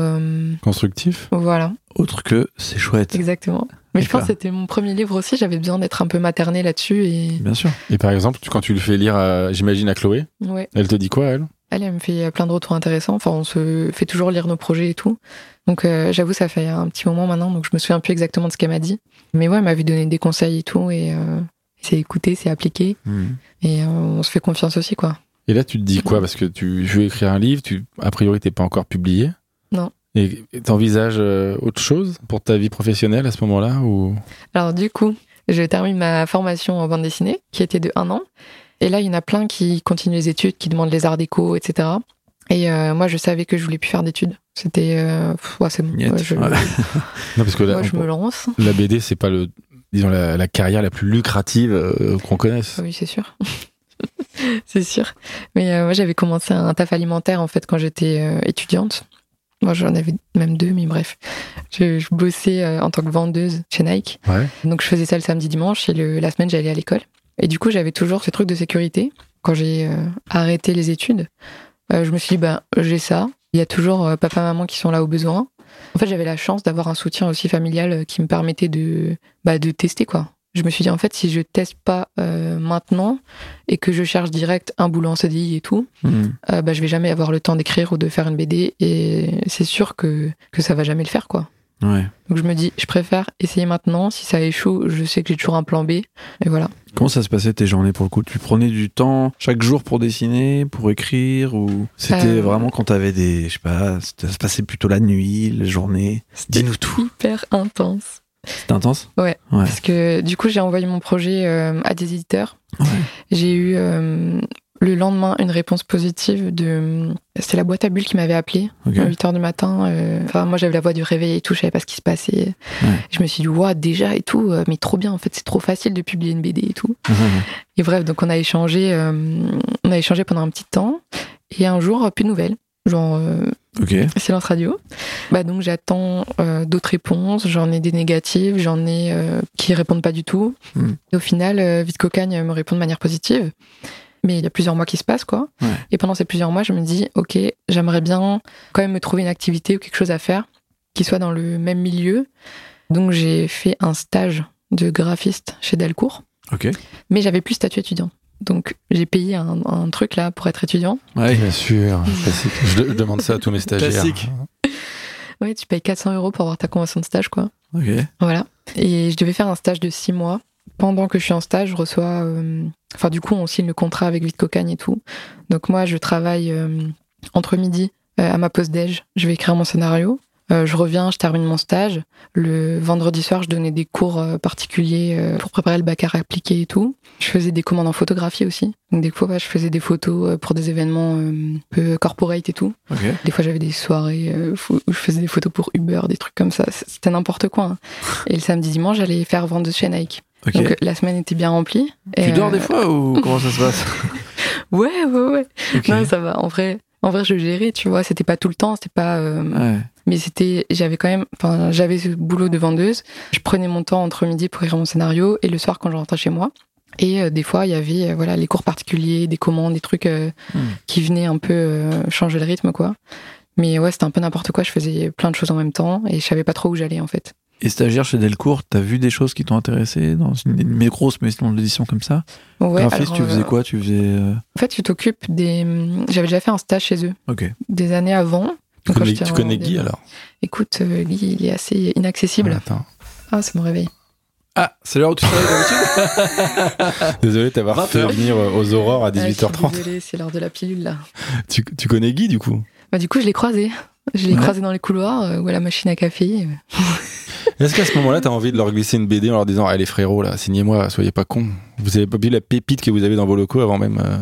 Constructif. voilà, Autre que c'est chouette. exactement. Mais je pense que c'était mon premier livre aussi, j'avais besoin d'être un peu maternée là-dessus et Bien sûr. Et par exemple, quand tu le fais lire, j'imagine, à Chloé, ouais. elle te dit quoi, elle? Elle, elle me fait plein de retours intéressants. Enfin, on se fait toujours lire nos projets et tout. Donc, euh, j'avoue, ça fait un petit moment maintenant, donc je me souviens plus exactement de ce qu'elle m'a dit. Mais ouais, elle m'avait donné des conseils et tout, et euh, c'est écouté, c'est appliqué, Mhm. et euh, on se fait confiance aussi, quoi. Et là, tu te dis quoi? Parce que tu veux écrire un livre, tu, a priori, t'es pas encore publié. Non. Et t'envisages euh, autre chose pour ta vie professionnelle à ce moment-là ou... Alors, du coup, je termine ma formation en bande dessinée, qui était de un an. Et là, il y en a plein qui continuent les études, qui demandent les arts déco, etc. Et euh, moi, je savais que je voulais plus faire d'études. C'était, euh, ouais, c'est bon. Ouais, je, Ouais. <laughs> Non, parce que là, moi, je on- me lance. la BD, c'est pas le, disons, la, la carrière la plus lucrative euh, qu'on connaisse. Oui, c'est sûr. <laughs> c'est sûr. Mais euh, moi, j'avais commencé un taf alimentaire en fait quand j'étais euh, étudiante. Moi, j'en avais même deux, mais bref. Je, je bossais euh, en tant que vendeuse chez Nike. Ouais. Donc, je faisais ça le samedi, dimanche, et le, la semaine, j'allais à l'école. Et du coup, j'avais toujours ce truc de sécurité. Quand j'ai euh, arrêté les études, euh, je me suis dit, bah, j'ai ça. Il y a toujours euh, papa, maman qui sont là au besoin. En fait, j'avais la chance d'avoir un soutien aussi familial euh, qui me permettait de, bah, de tester, quoi. je me suis dit en fait si je teste pas maintenant et que je cherche direct un boulot en CDI et tout, euh, bah je vais jamais avoir le temps d'écrire ou de faire une BD et c'est sûr que que ça va jamais le faire quoi. Ouais. Donc je me dis je préfère essayer maintenant. Si ça échoue, je sais que j'ai toujours un plan B et voilà. Comment ça se passait tes journées pour le coup? Tu prenais du temps chaque jour pour dessiner, pour écrire ou c'était Euh. vraiment quand t'avais des, je sais pas, ça se passait plutôt la nuit, la journée Dis-nous tout. Hyper intense. C'était intense? Ouais. Ouais. Parce que du coup, j'ai envoyé mon projet euh, à des éditeurs. Ouais. J'ai eu euh, le lendemain une réponse positive de. C'était la boîte à bulles qui m'avait appelé à 8 h du matin. euh, Enfin, moi, j'avais la voix du réveil et tout, je savais pas ce qui se passait. Ouais. Je me suis dit, waouh, déjà et tout, euh, mais trop bien, en fait, c'est trop facile de publier une BD et tout. <laughs> Et bref, donc on a échangé, euh, on a échangé pendant un petit temps. Et un jour, plus de nouvelles. Genre, euh, silence radio. Bah donc j'attends d'autres réponses. J'en ai des négatives, j'en ai qui répondent pas du tout. Hmm. Et au final, Vite Cocagne me répond de manière positive. Mais il y a plusieurs mois qui se passent, quoi. Ouais. Et pendant ces plusieurs mois, je me dis, ok, j'aimerais bien quand même me trouver une activité ou quelque chose à faire qui soit dans le même milieu. Donc j'ai fait un stage de graphiste chez Delcourt, Ok. mais j'avais plus statut étudiant. Donc j'ai payé un, un truc là pour être étudiant. Ouais. Bien sûr, classique. Je, je demande ça à tous mes stagiaires. Classique. <laughs> Ouais, tu payes 400 euros pour avoir ta convention de stage, quoi. Ok. Voilà. Et je devais faire un stage de six mois. Pendant que je suis en stage, je reçois. euh, Enfin, du coup, on signe le contrat avec Vite Cocagne et tout. Donc, moi, je travaille euh, entre midi euh, à ma pause déj. Je vais écrire mon scénario. Euh, je reviens, je termine mon stage. Le vendredi soir, je donnais des cours euh, particuliers euh, pour préparer le bac à appliqué et tout. Je faisais des commandes en photographie aussi. Donc, des fois, ouais, je faisais des photos euh, pour des événements euh, un peu corporate et tout. Ok. Des fois, j'avais des soirées euh, où je faisais des photos pour Uber, des trucs comme ça. C'était n'importe quoi. hein. Et le samedi, dimanche, j'allais faire vendre chez Nike. Donc euh, la semaine était bien remplie. tu Et, dors euh, des fois ou <laughs> comment ça se passe? <laughs> Ouais, ouais, ouais. Non, ça va. En vrai, en vrai, je gérais, tu vois. C'était pas tout le temps, c'était pas. euh, Ouais. Mais c'était, j'avais quand même, enfin, j'avais ce boulot de vendeuse. Je prenais mon temps entre midi pour écrire mon scénario et le soir quand je rentrais chez moi. Et euh, des fois, il y avait, euh, voilà, les cours particuliers, des commandes, des trucs euh, Hmm. qui venaient un peu euh, changer le rythme, quoi. Mais ouais, c'était un peu n'importe quoi. Je faisais plein de choses en même temps et je savais pas trop où j'allais, en fait. Et stagiaire chez Delcourt, t'as vu des choses qui t'ont intéressé dans une, une grosse maison d'édition comme ça? Ouais, Graphiste, alors, tu faisais euh, quoi? Tu faisais. euh, En fait, tu t'occupes des. J'avais déjà fait un stage chez eux Ok. des années avant. Tu connais, tu Guy alors? Écoute, euh, Guy, il est assez inaccessible. Attends. Ah, c'est mon réveil. Ah, c'est l'heure où tu travailles d'habitude? <laughs> Désolé de t'avoir 20 fait venir aux aurores à Ah, je suis 18h30. Désolée, c'est l'heure de la pilule là. tu, tu connais Guy du coup? Bah, du coup, je l'ai croisé. Je l'ai Ouais. croisé dans les couloirs euh, ou à la machine à café. <laughs> Est-ce qu'à ce moment-là, t'as envie de leur glisser une BD en leur disant Allez frérot, là, signez-moi, soyez pas cons. Vous avez pas vu la pépite que vous avez dans vos locaux avant même euh,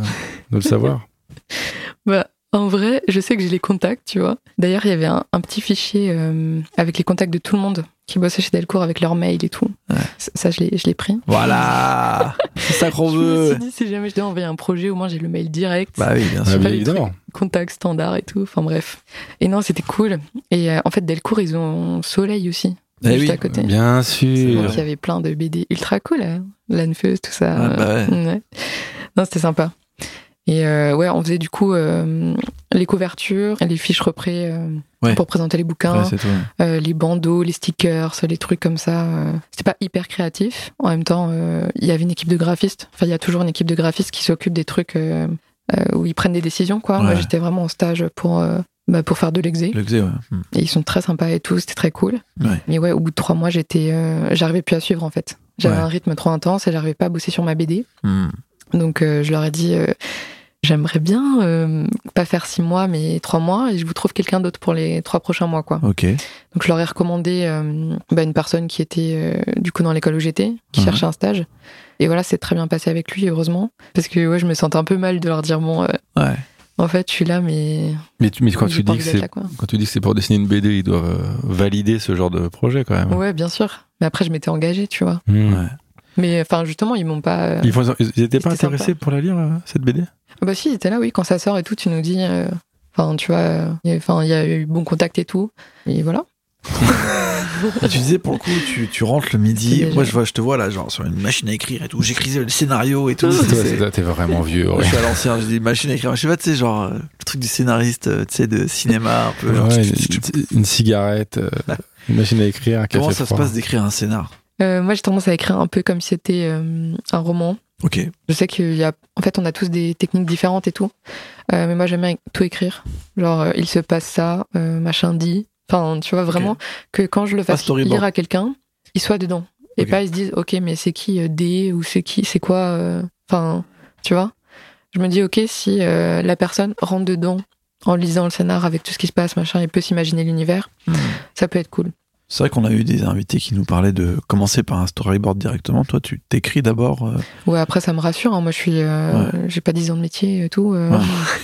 de le savoir? <laughs> Bah, en vrai, je sais que j'ai les contacts, tu vois. D'ailleurs, il y avait un, un petit fichier euh, avec les contacts de tout le monde qui bossait chez Delcourt avec leurs mails et tout. Ouais. Ça, je l'ai je l'ai pris. Voilà <laughs> C'est ça qu'on Je me veut suis dit, si jamais je dois envoyer un projet, au moins j'ai le mail direct. Bah oui, bien Ah, sûr. bien les évidemment. contact standard et tout. Enfin bref. Et non, c'était cool. Et euh, en fait, Delcourt, ils ont Soleil aussi, Eh juste oui. à côté. Bien sûr. Donc il y avait plein de BD ultra cool, hein. Lanfeuse, tout ça. Ah, bah ouais. Ouais. Non, c'était sympa. Et euh, ouais, on faisait du coup euh, les couvertures, les fiches représ euh, Ouais. pour présenter les bouquins, Ouais, euh, les bandeaux, les stickers, les trucs comme ça. C'était pas hyper créatif. En même temps, il y avait une équipe de graphistes. Enfin, il y a toujours une équipe de graphistes qui s'occupe des trucs où ils prennent des décisions, quoi. Moi, j'étais vraiment en stage pour, bah, pour faire de l'exé. Le Xé, ouais. Hmm. Et ils sont très sympas et tout, c'était très cool. Ouais. Mais ouais, au bout de trois mois, j'étais, euh, j'arrivais plus à suivre en fait. J'avais Ouais. un rythme trop intense et j'arrivais pas à bosser sur ma BD. Hmm. Donc euh, je leur ai dit, euh, j'aimerais bien euh, pas faire six mois, mais trois mois, et je vous trouve quelqu'un d'autre pour les trois prochains mois, quoi. Ok. Donc je leur ai recommandé euh, bah, une personne qui était euh, du coup dans l'école où j'étais, qui Mhm. cherchait un stage. Et voilà, c'est très bien passé avec lui, heureusement, parce que ouais, je me sentais un peu mal de leur dire bon, euh, Ouais. en fait, je suis là, mais Mais, tu- mais quand tu dis que c'est là, quoi. quand tu dis que c'est pour dessiner une BD, ils doivent valider ce genre de projet quand même. Ouais, bien sûr. Mais après, je m'étais engagée, tu vois. Hmm. Ouais. Mais enfin, justement, ils m'ont pas. euh, Ils, font- ils étaient pas intéressés sympa. pour la lire euh, cette BD? Bah si, il était là, oui, quand ça sort et tout, tu nous dis, euh, enfin, tu vois, euh, il y a- enfin, il y a eu bon contact et tout, et voilà. <laughs> Ah, tu disais pour le coup, tu, tu rentres le midi. Moi, je, vois, je te vois là, genre sur une machine à écrire et tout. J'écrivais le scénario et tout. Toi, C'est- c'est- T'es vraiment vieux. Ouais. je suis à l'ancien, je dis machine à écrire. Je sais pas, tu sais, genre, le truc du scénariste, tu sais, de cinéma, un peu. genre, Ouais, une, une cigarette, euh, une machine à écrire, un café Comment ça se passe d'écrire un scénar? Euh, moi, j'ai tendance à écrire un peu comme si c'était euh, un roman. Ok. Je sais qu'il y a, en fait, on a tous des techniques différentes et tout. Euh, mais moi, j'aime bien tout écrire. Genre, il se passe ça, machin dit. Enfin, tu vois vraiment que quand je le fasse lire à quelqu'un, il soit dedans. Et pas ils se disent, ok, mais c'est qui D ou c'est qui, c'est quoi. Enfin, tu vois. Je me dis, ok, si la personne rentre dedans en lisant le scénar avec tout ce qui se passe, machin, et peut s'imaginer l'univers, Hmm. ça peut être cool. C'est vrai qu'on a eu des invités qui nous parlaient de commencer par un storyboard directement. Toi, tu t'écris d'abord. euh, Ouais, après, ça me rassure. hein. Moi, je suis, euh, j'ai pas 10 ans de métier et tout. euh,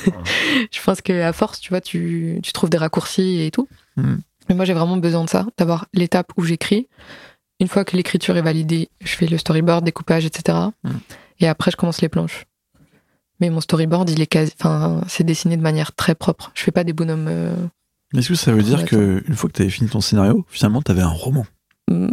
<laughs> je pense que à force, tu vois, tu, tu trouves des raccourcis et tout. Mhm. Mais moi, j'ai vraiment besoin de ça, d'avoir l'étape où j'écris. Une fois que l'écriture est validée, je fais le storyboard, découpage, etc. Mhm. Et après, je commence les planches. Mais mon storyboard, il est quasi, enfin, c'est dessiné de manière très propre. Je fais pas des bonhommes. Est-ce que ça veut dire Ouais, que une fois que tu avais fini ton scénario, finalement, tu avais un roman mm,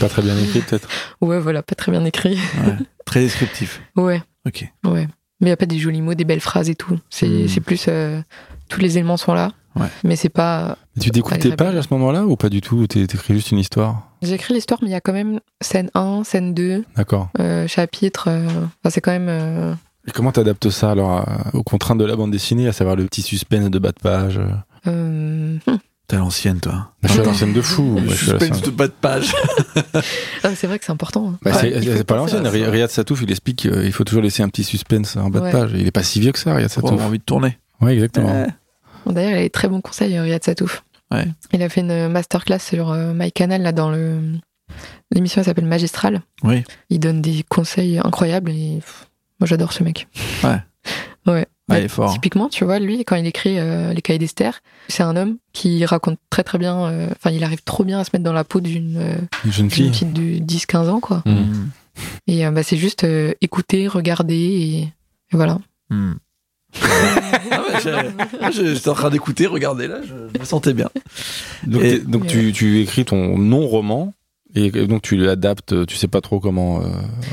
Pas très bien écrit, peut-être. Ouais, voilà, pas très bien écrit. Ouais. Très descriptif. <laughs> Ouais. Ok. Ouais. Mais il n'y a pas des jolis mots, des belles phrases et tout. C'est Hmm. c'est plus. euh, tous les éléments sont là. Ouais. Mais c'est pas. Mais tu découpes tes pages à ce moment-là ou pas du tout Ou t'é- t'écris juste une histoire? J'écris l'histoire, mais il y a quand même scène 1, scène 2, D'accord. euh, chapitre. euh, Enfin, c'est quand même. euh, Et comment t'adaptes ça alors à- aux contraintes de la bande dessinée, à savoir le petit suspense de bas de page euh euh, hum. T'es à l'ancienne, toi. Je suis à l'ancienne de fou. je suis de bas de page. <laughs> Ah, c'est vrai que c'est important. hein. Bah, Ouais, c'est pas l'ancienne. Riyad Satouf, il explique qu'il faut toujours laisser un petit suspense en bas Ouais. de page. Il est pas si vieux que ça, Riyad Pour Satouf. avoir envie de tourner. Ouais, exactement. Bon, D'ailleurs, il a des très bons conseils, euh, Riyad Satouf. Ouais. Il a fait une masterclass sur euh, MyCanal, là, dans le. L'émission elle s'appelle Magistral. Oui. Il donne des conseils incroyables et moi j'adore ce mec. Ouais. <laughs> Ouais. Ah, il est fort. Typiquement, tu vois, lui, quand il écrit euh, Les Cahiers d'Esther, c'est un homme qui raconte très très bien, euh, enfin, il arrive trop bien à se mettre dans la peau d'une euh, Une jeune fille. petite de 10-15 ans, quoi. Mm. Mm. Et euh, bah, c'est juste euh, écouter, regarder et, et voilà. Mm. <laughs> Ah je- J'étais en train d'écouter, regardez là, je, je me sentais bien. Donc, Et- t'es- donc tu, tu écris ton non-roman et donc tu l'adaptes, tu sais pas trop comment euh,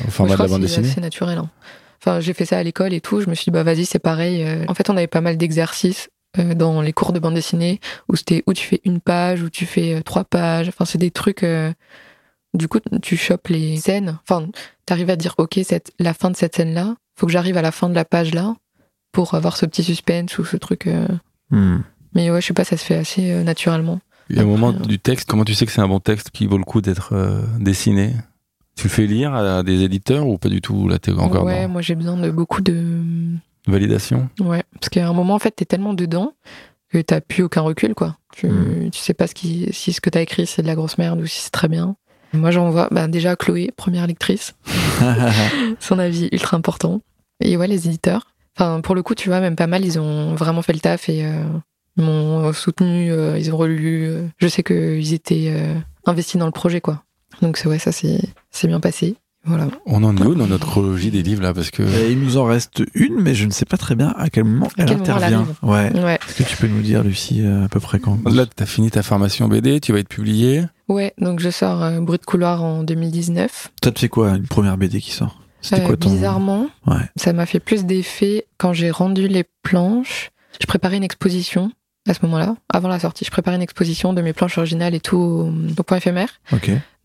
au format de la bande c'est naturel. hein. Enfin, j'ai fait ça à l'école et tout. Je me suis dit, bah vas-y, c'est pareil. Euh, En fait, on avait pas mal d'exercices euh, dans les cours de bande dessinée où c'était où tu fais une page, où tu fais euh, trois pages. Enfin, c'est des trucs. Du coup, tu chopes les scènes. Enfin, t'arrives à dire, ok, cette, la fin de cette scène-là, faut que j'arrive à la fin de la page là pour avoir ce petit suspense ou ce truc. euh. Mm. Mais ouais, je sais pas, ça se fait assez naturellement. Il y a un moment du texte, comment tu sais que c'est un bon texte qui vaut le coup d'être euh, dessiné? Tu le fais lire à des éditeurs ou pas du tout Là, t'es encore ouais, dans moi j'ai besoin de beaucoup de validation. Ouais, parce qu'à un moment, en fait, t'es tellement dedans que t'as plus aucun recul, quoi. Tu, Mm. tu sais pas ce qui, si ce que t'as écrit c'est de la grosse merde ou si c'est très bien. Moi, j'envoie bah, déjà Chloé, première lectrice, <laughs> son avis ultra important. Et ouais, les éditeurs. Enfin, pour le coup, tu vois, même pas mal, ils ont vraiment fait le taf et euh, ils m'ont soutenu, euh, ils ont relu. euh, je sais qu'ils étaient euh, investis dans le projet, quoi. Donc, c'est- ouais, ça, c'est bien passé. Voilà. On en est où dans notre chronologie des livres là Parce que Et il nous en reste une, mais je ne sais pas très bien à quel moment elle quel moment elle intervient. ouais. Ouais. Est-ce que tu peux nous dire, Lucie, euh, à peu près quand là, t'as fini ta formation BD, tu vas être publié. Ouais, donc je sors euh, Bruit de couloir en 2019. Toi, tu sais quoi, une première BD qui sort? C'était Euh, quoi ton. Bizarrement, Ouais. ça m'a fait plus d'effet quand j'ai rendu les planches. Je préparais une exposition à ce moment-là, avant la sortie. Je préparais une exposition de mes planches originales et tout au, au point éphémère.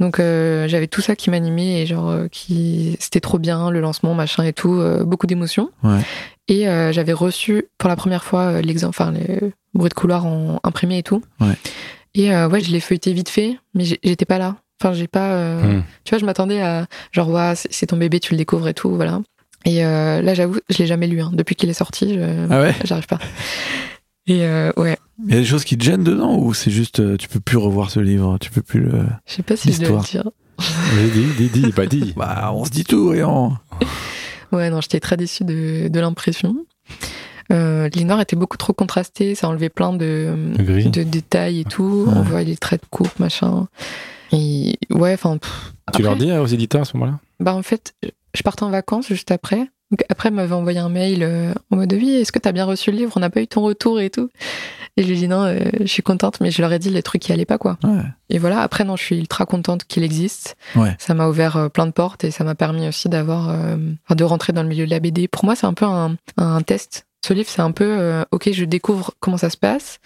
Donc euh, j'avais tout ça qui m'animait et genre euh, qui c'était trop bien le lancement machin et tout, euh, beaucoup d'émotions. Ouais. Et euh, j'avais reçu pour la première fois euh, l'exemple, enfin les bruits de couloir en imprimé et tout. Ouais. Et euh, ouais, je l'ai feuilleté vite fait, mais j'étais pas là. Enfin, j'ai pas. euh, Hmm. Tu vois, je m'attendais à genre, ouais, c'est ton bébé, tu le découvres et tout, voilà. Et euh, là, j'avoue, je l'ai jamais lu. Hein. Depuis qu'il est sorti, je... Ah ouais? j'arrive pas. Et euh, ouais, Il y a des choses qui te gênent dedans ou c'est juste euh, tu peux plus revoir ce livre, tu peux plus le. je sais pas si je dois le dire. <laughs> Dis, dis, dis, dis, pas dit. Bah, on se dit tout et on. <laughs> Ouais, non, j'étais très déçue de, de l'impression. Euh, L'Inor était beaucoup trop contrasté, ça enlevait plein de, détails et tout. Ouais. On voit les traits de coupe, machin. Et ouais, enfin. Tu leur dis euh, aux éditeurs à ce moment-là? Bah en fait, je partais en vacances juste après. Donc après, elle m'avait envoyé un mail euh, en mode oui, est-ce que t'as bien reçu le livre? On n'a pas eu ton retour et tout. Et je lui ai dit non, euh, je suis contente, mais je leur ai dit les trucs qui allaient pas quoi. Ouais. Et voilà. Après non, je suis ultra contente qu'il existe. Ouais. Ça m'a ouvert euh, plein de portes et ça m'a permis aussi d'avoir, euh, de rentrer dans le milieu de la BD. Pour moi, c'est un peu un, un test. Ce livre, c'est un peu, euh, ok, je découvre comment ça se passe.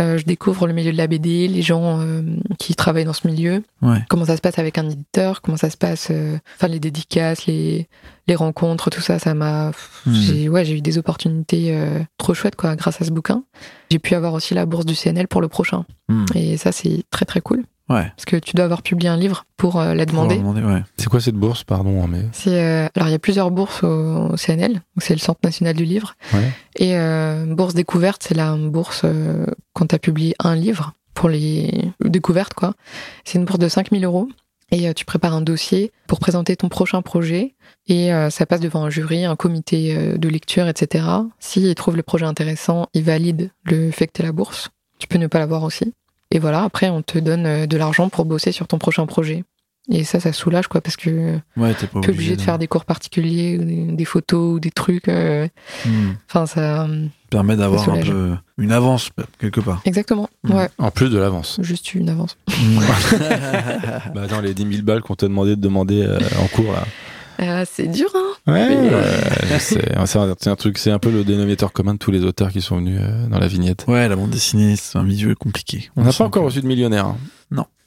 Euh, je découvre le milieu de la BD, les gens euh, qui travaillent dans ce milieu, Ouais. comment ça se passe avec un éditeur, comment ça se passe, euh, enfin les dédicaces, les, les rencontres, tout ça, ça m'a, Hmm. j'ai ouais, j'ai eu des opportunités euh, trop chouettes quoi, grâce à ce bouquin. J'ai pu avoir aussi la bourse du CNL pour le prochain, Hmm. et ça c'est très très cool Ouais. parce que tu dois avoir publié un livre pour euh, la demander. Pour demander, ouais. C'est quoi cette bourse, pardon hein, mais... C'est euh, alors il y a plusieurs bourses au, au CNL, c'est le Centre national du livre. Ouais. Et euh, bourse découverte, c'est la bourse euh, quand tu as publié un livre pour les découvertes quoi. C'est une bourse de 5000 euros et euh, tu prépares un dossier pour présenter ton prochain projet et euh, ça passe devant un jury, un comité euh, de lecture, etc. S'ils trouvent le projet intéressant, ils valident le fait que tu la bourse. Tu peux ne pas l'avoir aussi. Et voilà, après on te donne euh, de l'argent pour bosser sur ton prochain projet. Et ça, ça soulage quoi parce que Ouais, t'es pas obligé de faire des cours particuliers, ou des, des photos ou des trucs. euh, Hmm. Enfin, ça. euh, Permet d'avoir un soulage. peu une avance, quelque part. Exactement. Mm. Ouais. En plus de l'avance. Juste une avance. <laughs> Bah attends, les 10 000 balles qu'on t'a demandé de demander euh, en cours là. Euh, c'est dur, hein Ouais, euh, <laughs> c'est un, truc, c'est un peu le dénominateur commun de tous les auteurs qui sont venus euh, dans la vignette. Ouais, la bande dessinée, c'est un milieu compliqué. On n'a pas encore que- reçu de millionnaire. hein.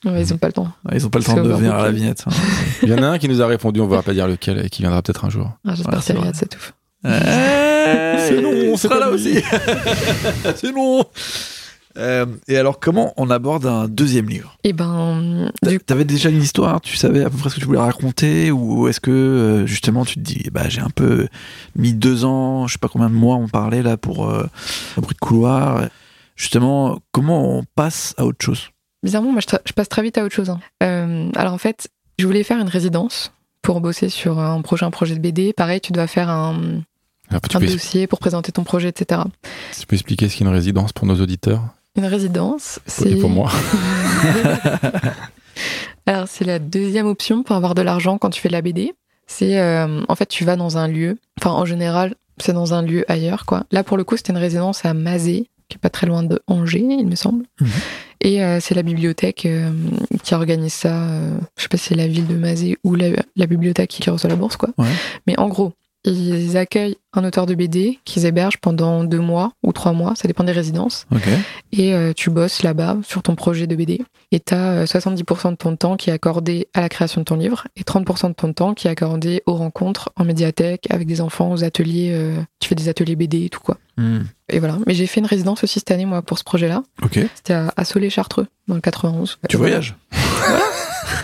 Ouais, Ils ont pas le temps. Ouais, Ils ont pas le temps de venir à la vignette. hein. <laughs> Il y en a un qui nous a répondu, on va pas dire lequel, et qui viendra peut-être un jour. Ah, J'espère que c'est c'est vrai. Riyad Satouf. c'est long, on c'est sera là aussi. c'est long. Euh, et alors, comment on aborde un deuxième livre Et ben, du T'avais déjà une histoire, tu savais à peu près ce que tu voulais raconter, ou est-ce que euh, justement tu te dis, bah j'ai un peu mis deux ans, je sais pas combien de mois on parlait là pour euh, un bruit de couloir. Justement, comment on passe à autre chose? Bizarrement, moi, je, passe très vite à autre chose. hein. Euh, alors, en fait, je voulais faire une résidence pour bosser sur un prochain projet de BD. Pareil, tu dois faire un, Ah, un dossier pour présenter ton projet, etc. tu peux expliquer ce qu'est une résidence pour nos auditeurs? Une résidence, c'est. et pour moi <laughs> Alors, c'est la deuxième option pour avoir de l'argent quand tu fais de la BD. C'est, euh, en fait, tu vas dans un lieu. Enfin, en général, c'est dans un lieu ailleurs, quoi. Là, pour le coup, c'était une résidence à Mazé, qui est pas très loin de Angers, il me semble. Mhm. Et euh, c'est la bibliothèque euh, qui organise ça. euh, je sais pas si c'est la ville de Mazé ou la, la bibliothèque qui reçoit la bourse, quoi. Ouais. Mais en gros, ils accueillent un auteur de BD qu'ils hébergent pendant deux mois ou trois mois, ça dépend des résidences et euh, tu bosses là-bas sur ton projet de BD. Et tu as 70% de ton temps qui est accordé à la création de ton livre et 30% de ton temps qui est accordé aux rencontres en médiathèque avec des enfants, aux ateliers. euh, tu fais des ateliers BD et tout quoi. Hmm. Et voilà. Mais j'ai fait une résidence aussi cette année moi pour ce projet-là. Ok. C'était à, à Solé-Chartreux dans le 91. Tu voyages?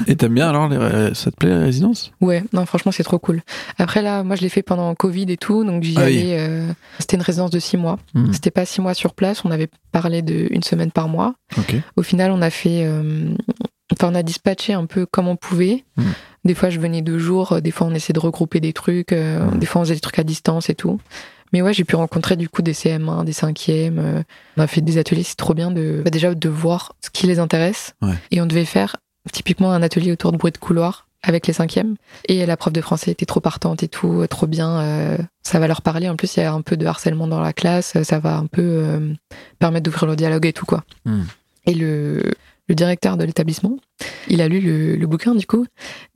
Et t'aimes bien alors les Ça te plaît la résidence? Ouais, non, franchement, c'est trop cool. Après, là, moi, je l'ai fait pendant Covid et tout, donc j'y Ah oui. allais. euh, C'était une résidence de six mois. Hmm. C'était pas six mois sur place, on avait parlé de une semaine par mois. Ok. Au final, on a fait. euh, Enfin, on a dispatché un peu comme on pouvait. Hmm. Des fois, je venais deux jours, des fois, on essayait de regrouper des trucs, euh, Hmm. des fois, on faisait des trucs à distance et tout. Mais ouais, j'ai pu rencontrer du coup des CM1, des 5e. euh, on a fait des ateliers, c'est trop bien de bah, déjà de voir ce qui les intéresse. Ouais. Et on devait faire typiquement un atelier autour de bruit de couloir avec les 5e. Et la prof de français était trop partante et tout, euh, trop bien. euh, ça va leur parler. En plus, il y a un peu de harcèlement dans la classe. Ça va un peu euh, permettre d'ouvrir le dialogue et tout, quoi. Hmm. Et le, le directeur de l'établissement, il a lu le, le bouquin du coup,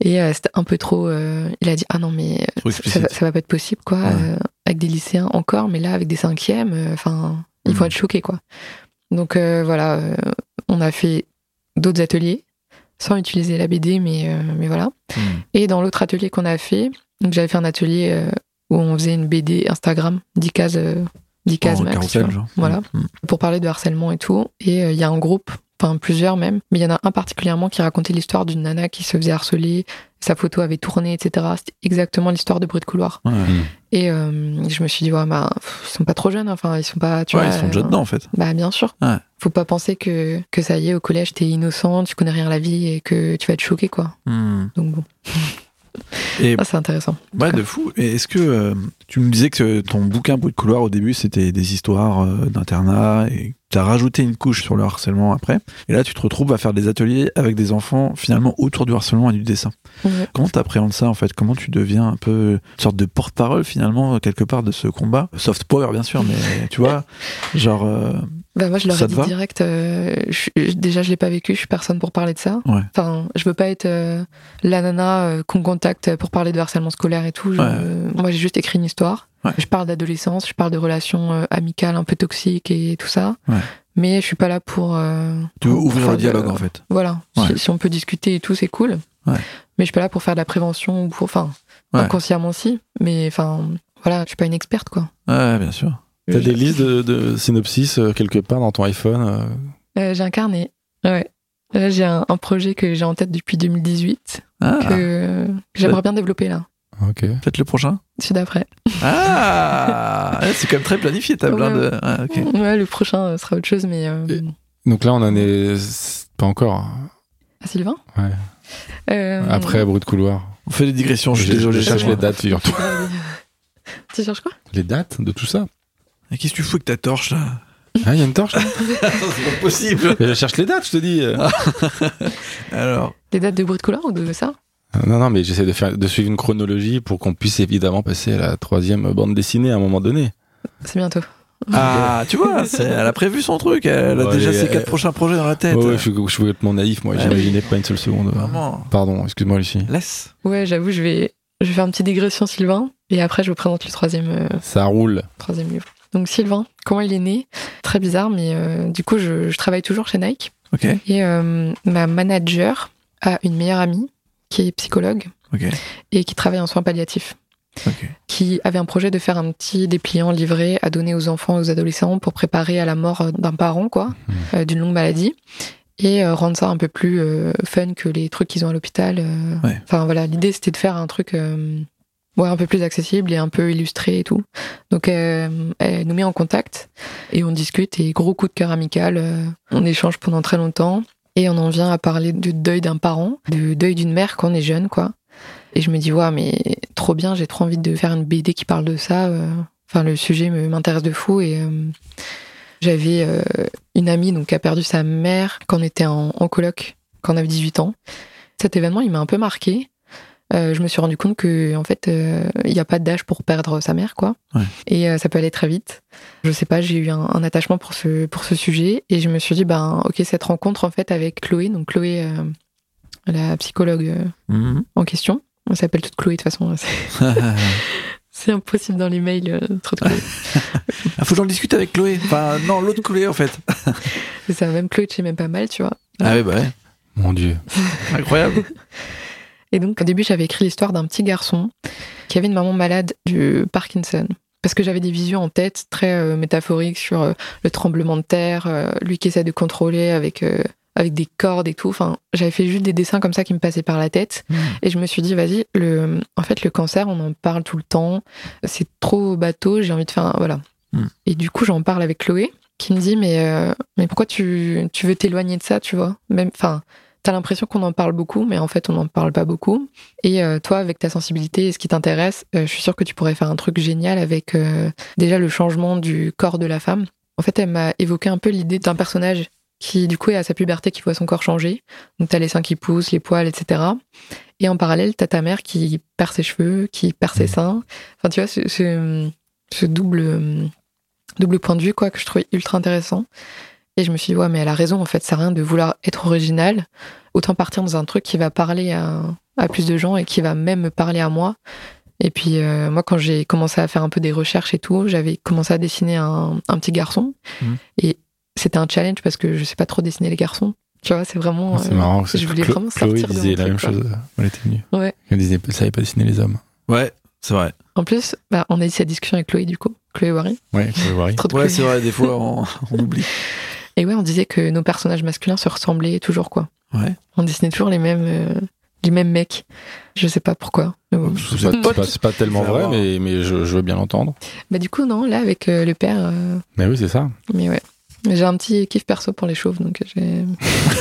et euh, c'était un peu trop. euh, il a dit ah non mais ça, ça, va- pas être possible quoi, Ouais. euh, avec des lycéens encore, mais là avec des cinquièmes, euh, enfin il faut Mm. être choqué quoi. Donc euh, voilà, euh, on a fait d'autres ateliers sans utiliser la BD, mais euh, mais voilà. Hmm. Et dans l'autre atelier qu'on a fait, donc j'avais fait un atelier euh, où on faisait une BD Instagram, 10 cases, euh, 10 cases En max. Voilà Hmm. pour parler de harcèlement et tout. Et euh, il y a un groupe, enfin plusieurs même, mais il y en a un particulièrement qui racontait l'histoire d'une nana qui se faisait harceler, sa photo avait tourné, etc. C'était exactement l'histoire de bruit de couloir. Ouais. Et euh, je me suis dit, ouais, bah, pff, ils sont pas trop jeunes, enfin, ils sont pas, tu Ouais, vois. ils sont déjà euh, dedans en fait. Bah, bien sûr. Ouais. Faut pas penser que, que ça y est, au collège, t'es innocent, tu connais rien à la vie et que tu vas être choqué, quoi. Hmm. Donc bon, <laughs> Et ça, c'est intéressant. Ouais, de fou. Et est-ce que euh, tu me disais que ton bouquin Bruit de couloir au début c'était des histoires euh, d'internat et tu as rajouté une couche sur le harcèlement après. Et là tu te retrouves à faire des ateliers avec des enfants finalement autour du harcèlement et du dessin. Comment t'appréhendes ça en fait? Comment tu deviens un peu une sorte de porte-parole finalement quelque part de ce combat? Soft power bien sûr, mais tu vois, <laughs> genre euh, Bah, moi, je leur ai dit direct, euh, je- déjà, je l'ai pas vécu, je suis personne pour parler de ça. Ouais. Enfin, je veux pas être euh, la nana euh, qu'on contacte pour parler de harcèlement scolaire et tout. Je- Ouais. moi, j'ai juste écrit une histoire. Ouais. Je parle d'adolescence, je parle de relations euh, amicales un peu toxiques et tout ça. Mais je suis pas là pour. Tu veux ouvrir le dialogue en fait. Voilà. Si, si on peut discuter et tout, c'est cool. Mais je suis pas là pour faire de la prévention ou pour. Enfin, inconsciemment aussi. Mais enfin, voilà, je suis pas une experte, quoi. Ouais, bien sûr. T'as des listes de, de synopsis euh, quelque part dans ton iPhone euh, Euh, j'ai un carnet. Ouais. Là, j'ai un, un projet que j'ai en tête depuis 2018 Ah, que, que j'aimerais bien développer là. Ok. peut-être le prochain. Celui d'après. Ah, c'est quand même très planifié ta Ouais. blinde. Ouais, le prochain euh, sera autre chose, mais. euh, Et- Donc là, on en est pas encore. À Sylvain Ouais. Euh, Après, bruit de couloir. On fait des digressions, je suis désolé. je cherche les dates, figure-toi. <laughs> Tu cherches quoi? Les dates de tout ça Qu'est-ce que tu fous avec ta torche là Ah, il y a une torche là <laughs> C'est pas possible. Mais Je cherche les dates, je te dis. <laughs> Alors, Des dates de bruit de couleur ou de ça Non, non, mais j'essaie de, faire, de suivre une chronologie pour qu'on puisse évidemment passer à la troisième bande dessinée à un moment donné. C'est bientôt. ah, tu vois, elle a prévu son truc. Elle a Ouais, déjà ses quatre prochains projets dans la tête. Ouais, ouais, je, suis, je suis complètement naïf, moi. Ouais. J'imaginais pas une seule seconde. Vraiment. Pardon, excuse-moi, Lucie. Laisse. Ouais, j'avoue, je vais, je vais faire une petite digression, Sylvain, et après, je vous présente le troisième, euh, Ça roule. troisième livre. Donc, Sylvain, comment il est né? Très bizarre, mais euh, du coup, je, je travaille toujours chez Nike. Ok, Et euh, ma manager a une meilleure amie qui est psychologue et qui travaille en soins palliatifs. qui avait un projet de faire un petit dépliant livré à donner aux enfants et aux adolescents pour préparer à la mort d'un parent, quoi, euh, d'une longue maladie, et euh, rendre ça un peu plus euh, fun que les trucs qu'ils ont à l'hôpital. euh. Ouais. Enfin voilà, l'idée c'était de faire un truc euh, un peu plus accessible et un peu illustré et tout. Donc euh, elle nous met en contact et on discute et gros coup de cœur amical, euh, on échange pendant très longtemps. Et on en vient à parler du deuil d'un parent, du deuil d'une mère quand on est jeune, quoi. Et je me dis, ouais, mais trop bien, j'ai trop envie de faire une BD qui parle de ça. euh. Enfin, le sujet m'intéresse de fou. Et j'avais une amie donc, qui a perdu sa mère quand on était en, en coloc, quand on avait 18 ans. Cet événement, il m'a un peu marqué. Euh, je me suis rendu compte que en fait, euh, il n'y a pas d'âge pour perdre sa mère, quoi. Ouais. Et euh, ça peut aller très vite. Je sais pas, j'ai eu un, un attachement pour ce pour ce sujet et je me suis dit, ben, ok, cette rencontre en fait avec Chloé, donc Chloé, euh, la psychologue euh, Mhm. en question. On s'appelle toute Chloé de toute façon. <laughs> <laughs> c'est- impossible dans les mails, euh, trop de Chloé. Ah, faut que j'en discute avec Chloé. Enfin, non, l'autre Chloé en fait. <laughs> C'est ça, même Chloé, tu sais même pas mal, tu vois. Ah oui, bah ouais. Mon Dieu. Incroyable. Et donc, au début, j'avais écrit l'histoire d'un petit garçon qui avait une maman malade du Parkinson. Parce que j'avais des visions en tête très euh, métaphoriques sur euh, le tremblement de terre, euh, lui qui essaie de contrôler avec, avec des cordes et tout. Enfin, j'avais fait juste des dessins comme ça qui me passaient par la tête. Et je me suis dit, vas-y, le, en fait, le cancer, on en parle tout le temps. C'est trop bateau, j'ai envie de faire un, voilà. Mm. Et du coup, j'en parle avec Chloé, qui me dit, mais, mais pourquoi tu, tu veux t'éloigner de ça, tu vois? Même, enfin, t'as l'impression qu'on en parle beaucoup, mais en fait, on n'en parle pas beaucoup. Et euh, toi, avec ta sensibilité et ce qui t'intéresse, euh, je suis sûre que tu pourrais faire un truc génial avec euh, déjà le changement du corps de la femme. En fait, elle m'a évoqué un peu l'idée d'un personnage qui, du coup, est à sa puberté, qui voit son corps changer. Donc, t'as les seins qui poussent, les poils, etc. Et en parallèle, t'as ta mère qui perd ses cheveux, qui perd ses seins. Enfin, tu vois, ce, ce, ce double, double point de vue, quoi, que je trouvais ultra intéressant. Et je me suis dit, ouais, mais elle a raison, en fait, ça sert à rien de vouloir être original. Autant partir dans un truc qui va parler à, à plus de gens et qui va même me parler à moi. Et puis, euh, moi, quand j'ai commencé à faire un peu des recherches et tout, j'avais commencé à dessiner un, un petit garçon. Mhm. Et c'était un challenge parce que je sais pas trop dessiner les garçons. Tu vois, c'est vraiment. C'est euh, marrant. je voulais vraiment Chloé sortir de disait la même quoi. chose. Elle était venue. Ouais. Elle disait elle savait pas dessiner les hommes. Ouais, c'est vrai. En plus, bah, on a eu cette discussion avec Chloé, du coup. Chloé Wary. Ouais, Chloé de <laughs> Ouais, c'est vrai, des fois <laughs> on, on oublie. Et ouais, on disait que nos personnages masculins se ressemblaient toujours, quoi. Ouais. On dessinait toujours les mêmes, euh, les mêmes mecs. Je sais pas pourquoi. bon. C'est pas, tellement vrai, avoir. mais, mais je, je veux bien l'entendre. Bah, du coup, non, là, avec euh, le père, euh, Mais oui, c'est ça. mais ouais. J'ai un petit kiff perso pour les chauves, donc j'ai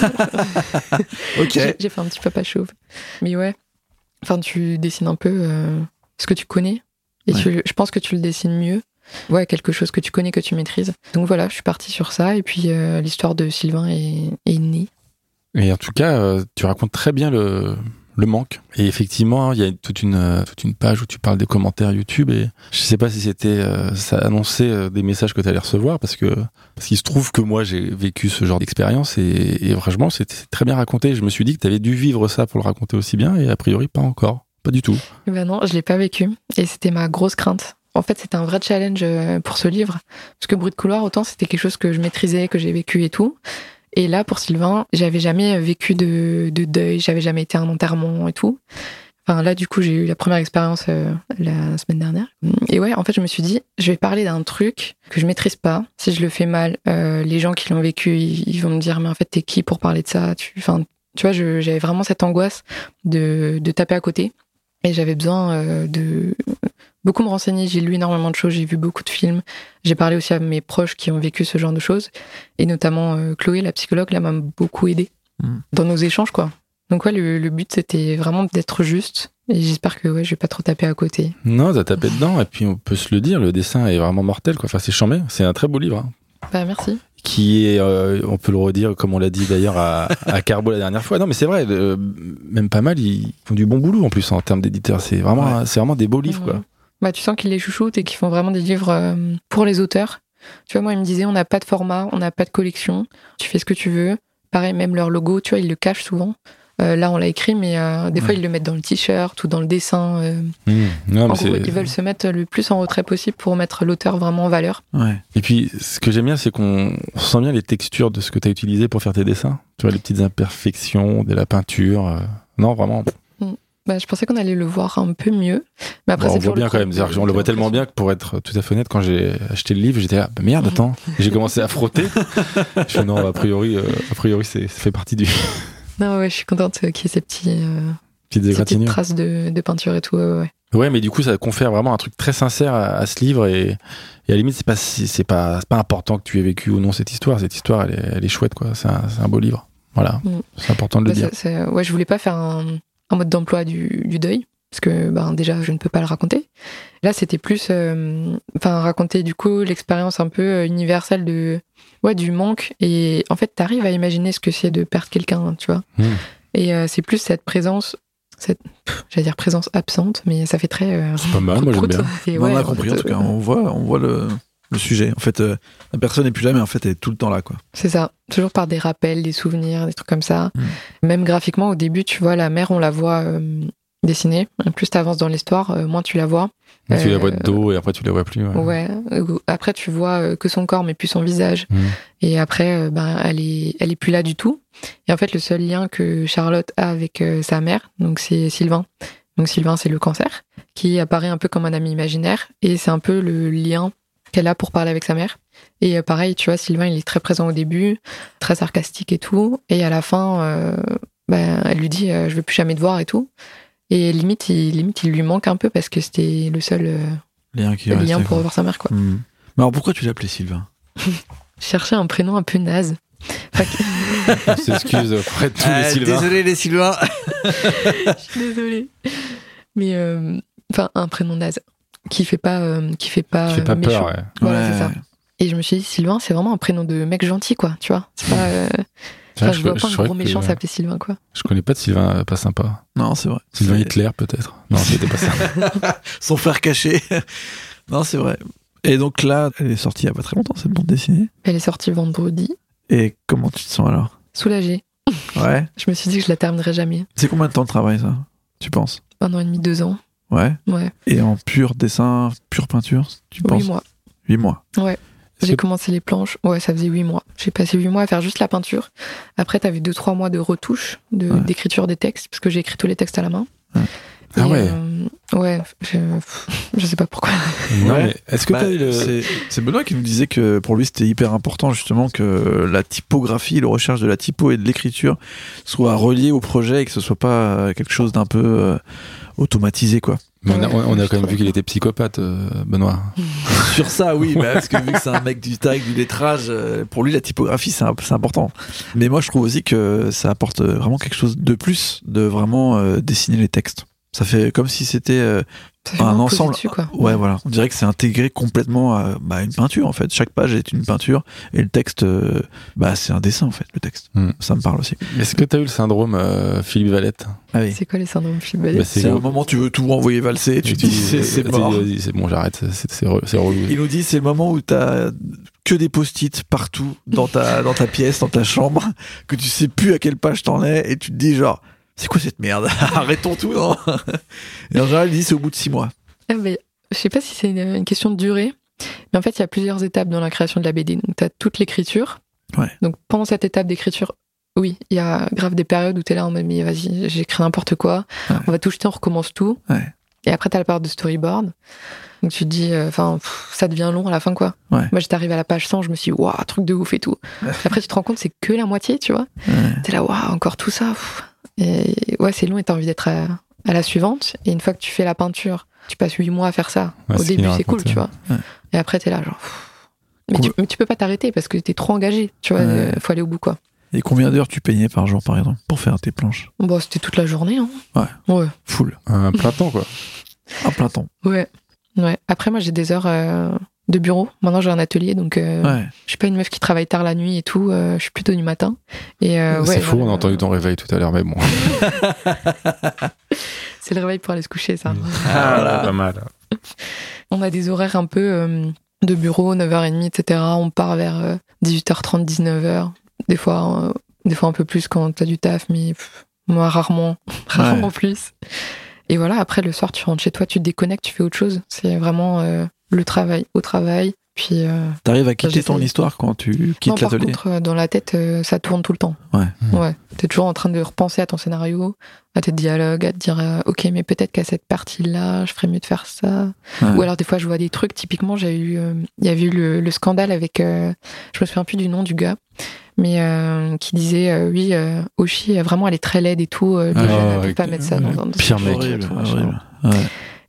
<laughs> Ok. j'ai- fait un petit papa chauve. Mais ouais, enfin, tu dessines un peu euh, ce que tu connais. Et Ouais. tu je pense que tu le dessines mieux. Ouais, quelque chose que tu connais, que tu maîtrises. Donc voilà, je suis partie sur ça. Et puis euh, l'histoire de Sylvain est, est née. Et en tout cas, euh, tu racontes très bien le, le manque. Et effectivement, il y a toute une, euh, toute une page où tu parles des commentaires YouTube. Et je sais pas si c'était, euh, ça annonçait des messages que tu allais recevoir parce que, parce qu'il se trouve que moi, j'ai vécu ce genre d'expérience et, et franchement, c'était très bien raconté. Je me suis dit que tu avais dû vivre ça pour le raconter aussi bien et a priori, pas encore. Pas du tout. Ben non, je l'ai pas vécu. Et c'était ma grosse crainte. En fait, c'était un vrai challenge euh, pour ce livre. Parce que Bruit de couloir, autant c'était quelque chose que je maîtrisais, que j'ai vécu et tout. Et là, pour Sylvain, j'avais jamais vécu de, de deuil, j'avais jamais été à un enterrement et tout. Enfin, là, du coup, j'ai eu la première expérience euh, la semaine dernière. Et ouais, en fait, je me suis dit, je vais parler d'un truc que je maîtrise pas. Si je le fais mal, euh, les gens qui l'ont vécu, ils, vont me dire, mais en fait, t'es qui pour parler de ça? Tu, vois, j'avais vraiment cette angoisse de, taper à côté. Et j'avais besoin euh, de beaucoup me renseigner. J'ai lu énormément de choses, j'ai vu beaucoup de films. J'ai parlé aussi à mes proches qui ont vécu ce genre de choses. Et notamment euh, Chloé, la psychologue, là, m'a beaucoup aidé Mm. dans nos échanges, quoi. Donc ouais, le, le but, c'était vraiment d'être juste. Et j'espère que ouais, je vais pas trop taper à côté. Non, t'as tapé dedans, et puis on peut se le dire, le dessin est vraiment mortel, quoi. Enfin, c'est chambé, c'est un très beau livre. hein. Bah, merci. Qui est, euh, on peut le redire, comme on l'a dit d'ailleurs à, à Carbo la dernière fois. Non, mais c'est vrai, euh, même pas mal, ils font du bon boulot en plus en termes d'éditeurs. C'est vraiment, c'est vraiment des beaux livres, quoi. Bah, tu sens qu'ils les chouchoutent et qu'ils font vraiment des livres euh, pour les auteurs. Tu vois, moi, ils me disaient, on n'a pas de format, on n'a pas de collection, tu fais ce que tu veux. Pareil, même leur logo, tu vois, ils le cachent souvent. Euh, là, on l'a écrit, mais euh, des fois, ils le mettent dans le t-shirt ou dans le dessin. euh. Mmh. Non, en gros, ils veulent se mettre le plus en retrait possible pour mettre l'auteur vraiment en valeur. Ouais. Et puis, ce que j'aime bien, c'est qu'on on sent bien les textures de ce que tu as utilisé pour faire tes dessins. Tu vois, les petites imperfections, de la peinture. Non, vraiment. Bah, je pensais qu'on allait le voir un peu mieux. Mais après, Bon, c'est on voit bien le quand même. qu'on le voit tellement bien que pour être tout à fait honnête, quand j'ai acheté le livre, j'étais là, bah merde, attends. <laughs> J'ai commencé à frotter. je fais non, a priori, euh, a priori, ça fait partie du <laughs> Non, ouais, je suis contente euh, qu'il y ait ces petits, euh, petites ces petites égratignures. traces de, de peinture et tout. ouais, ouais, mais du coup, ça confère vraiment un truc très sincère à, à ce livre et, et à la limite, c'est pas, c'est pas, pas important que tu aies vécu ou non cette histoire. Cette histoire, elle est, elle est chouette, quoi. C'est un, beau livre. Voilà. Mm. C'est important de le Bah, dire. ouais, je voulais pas faire un, un mode d'emploi du, du deuil, parce que ben, déjà, je ne peux pas le raconter. Là, c'était plus euh, enfin raconter du coup l'expérience un peu euh, universelle de ouais, du manque. Et en fait, tu arrives à imaginer ce que c'est de perdre quelqu'un, tu vois. Mm. Et euh, c'est plus cette présence, cette, j'allais dire présence absente, mais ça fait très. euh, C'est pas mal, moi, j'aime. Et on a compris fait, en tout cas. euh, On voit, on voit le, le sujet. En fait, euh, la personne n'est plus là, mais en fait, elle est tout le temps là, quoi. C'est ça, toujours par des rappels, des souvenirs, des trucs comme ça. Mm. Même graphiquement, au début, tu vois, la mère, on la voit euh, dessinée. Plus tu avances dans l'histoire, euh, moins tu la vois. Donc, tu la Euh, vois de dos et après, tu la vois plus. ouais. Ouais. Euh, Après, tu vois euh, que son corps, mais plus son visage. Mm. Et après, euh, ben, elle est, elle est plus là du tout. Et en fait, le seul lien que Charlotte a avec euh, sa mère, donc c'est Sylvain. Donc Sylvain, c'est le cancer, qui apparaît un peu comme un ami imaginaire. Et c'est un peu le lien qu'elle a pour parler avec sa mère. Et euh, pareil, tu vois, Sylvain, il est très présent au début, très sarcastique et tout. Et à la fin, euh, ben, elle lui dit, euh, je veux plus jamais te voir et tout. Et limite, il, limite, il lui manque un peu parce que c'était le seul euh, Lien qui lien reste, pour voir sa mère, quoi. Hmm. Mais alors pourquoi tu l'appelais Sylvain? Je <laughs> cherchais un prénom un peu naze. <laughs> On s'excuse auprès de tous les Sylvains. Désolé les Sylvains. <laughs> je suis désolée. Mais euh, enfin, un prénom naze qui fait pas, euh, qui fait pas, Qui fait pas euh, méchant. peur, ouais. Voilà, c'est ça. Et je me suis dit, Sylvain, c'est vraiment un prénom de mec gentil, quoi. Tu vois C'est pas. euh, Enfin, je vois pas un gros que- méchant s'appeler Sylvain, quoi. Je connais pas de Sylvain euh, pas sympa. Non, c'est vrai. Sylvain Hitler, peut-être? Non, c'était pas ça. <laughs> Son frère caché. <laughs> non, c'est vrai. Et donc là, elle est sortie il y a pas très longtemps, cette bande dessinée. Elle est sortie vendredi. Et comment tu te sens alors? Soulagée. Ouais. <laughs> Je me suis dit que je la terminerai jamais. C'est combien de temps de travail ça? Tu penses? Un an et demi, deux ans. Ouais. Ouais. Et en pur dessin, pure peinture, tu penses? Huit mois. 8 mois. Est-ce J'ai commencé les planches. Ouais, ça faisait huit mois. J'ai passé huit mois à faire juste la peinture. Après, t'avais deux, trois mois de retouche, de- Ouais. d'écriture des textes, parce que j'ai écrit tous les textes à la main. Ouais. Et, Ah ouais. euh, ouais, je, je sais pas pourquoi. Non, Ouais. mais est-ce que Bah, t'as eu le. c'est- C'est Benoît qui nous disait que pour lui c'était hyper important justement que la typographie, le recherche de la typo et de l'écriture soit relié au projet et que ce soit pas euh, quelque chose d'un peu euh, automatisé quoi. Mais on a, Ouais, on a quand même vu qu'il était psychopathe, euh, Benoît. <laughs> Sur ça, oui, bah, parce que vu que c'est un mec du tag, du lettrage, euh, pour lui la typographie c'est un- c'est important. Mais moi je trouve aussi que ça apporte vraiment quelque chose de plus de vraiment euh, dessiner les textes. Ça fait comme si c'était euh, un ensemble. dessus, quoi. Ouais, voilà. On dirait que c'est intégré complètement à bah, une peinture en fait. Chaque page est une peinture et le texte, euh, bah c'est un dessin en fait. Le texte, Hmm. ça me parle aussi. Est-ce que t'as eu le syndrome euh, Philippe Valette Ah oui. C'est quoi les syndromes Philippe Bah, Ballet c'est un moment tu veux tout renvoyer valser, tu te dis c'est vas-y, C'est bon, j'arrête. C'est c'est re- c'est relou. Il nous dit c'est le moment où t'as que des post-it partout dans ta dans ta pièce, dans ta chambre, que tu sais plus à quelle page t'en es et tu te dis genre c'est quoi cette merde? <laughs> Arrêtons tout non? <laughs> Et en général il dit c'est au bout de six mois. Ah, mais je sais pas si c'est une, une question de durée, mais en fait, il y a plusieurs étapes dans la création de la BD. Donc, tu as toute l'écriture. Ouais. Donc, pendant cette étape d'écriture, oui, il y a grave des périodes où tu es là en mode, mais vas-y, j'écris n'importe quoi. Ouais. On va tout jeter, on recommence tout. Ouais. Et après, tu as la période de storyboard. Donc, tu te dis, enfin, ça devient long à la fin, quoi. Ouais. Moi, j'étais arrivé à la page 100, je me suis dit, waouh, truc de ouf et tout. <laughs> Après, tu te rends compte, c'est que la moitié, tu vois. Ouais. T'es là, waouh, encore tout ça. pff. Et ouais, c'est long et t'as envie d'être à, à la suivante. Et une fois que tu fais la peinture, tu passes huit mois à faire ça. Ouais, Au début, c'est cool, tu vois. ouais. Et après, t'es là, genre. Mais tu, mais tu peux pas t'arrêter parce que t'es trop engagé, tu vois. Ouais. euh, Faut aller au bout, quoi. Et combien d'heures tu peignais par jour, par exemple, pour faire tes planches? Bon, c'était toute la journée, hein. Ouais. Ouais. Full. Un plein temps, quoi. À plein temps. Ouais. Ouais. Après, moi, j'ai des heures euh, de bureau. Maintenant, j'ai un atelier, donc euh, Ouais. je suis pas une meuf qui travaille tard la nuit et tout. euh, je suis plutôt du matin. Et euh, c'est ouais, fou, on a entendu ton réveil tout à l'heure, mais bon. <laughs> C'est le réveil pour aller se coucher, ça. Ah, pas mal. <laughs> On a des horaires un peu euh, de bureau, 9h30, etc. On part vers euh, 18h30, 19h. Des fois, euh, des fois un peu plus quand t'as du taf, mais pff, moi, rarement, <laughs> rarement plus. Et voilà, après, le soir, tu rentres chez toi, tu te déconnectes, tu fais autre chose. C'est vraiment euh, le travail au travail. Puis, euh, T'arrives à quitter ton histoire quand tu non, quittes par l'atelier contre, euh, dans la tête, euh, ça tourne tout le temps. Ouais. Ouais. T'es toujours en train de repenser à ton scénario, à tes dialogues, à te dire, euh, ok, mais peut-être qu'à cette partie-là, je ferais mieux de faire ça. Ouais. Ou alors des fois, je vois des trucs. Typiquement, j'ai eu, euh, il y avait eu le, le scandale avec, euh, je me souviens plus du nom du gars, mais euh, qui disait, euh, oui, euh, Oshi, vraiment, elle est très laide et tout. Euh, les Ah, jeunes, peut pas mettre ça dans, dans pire mec. Horrible, horrible. Ouais.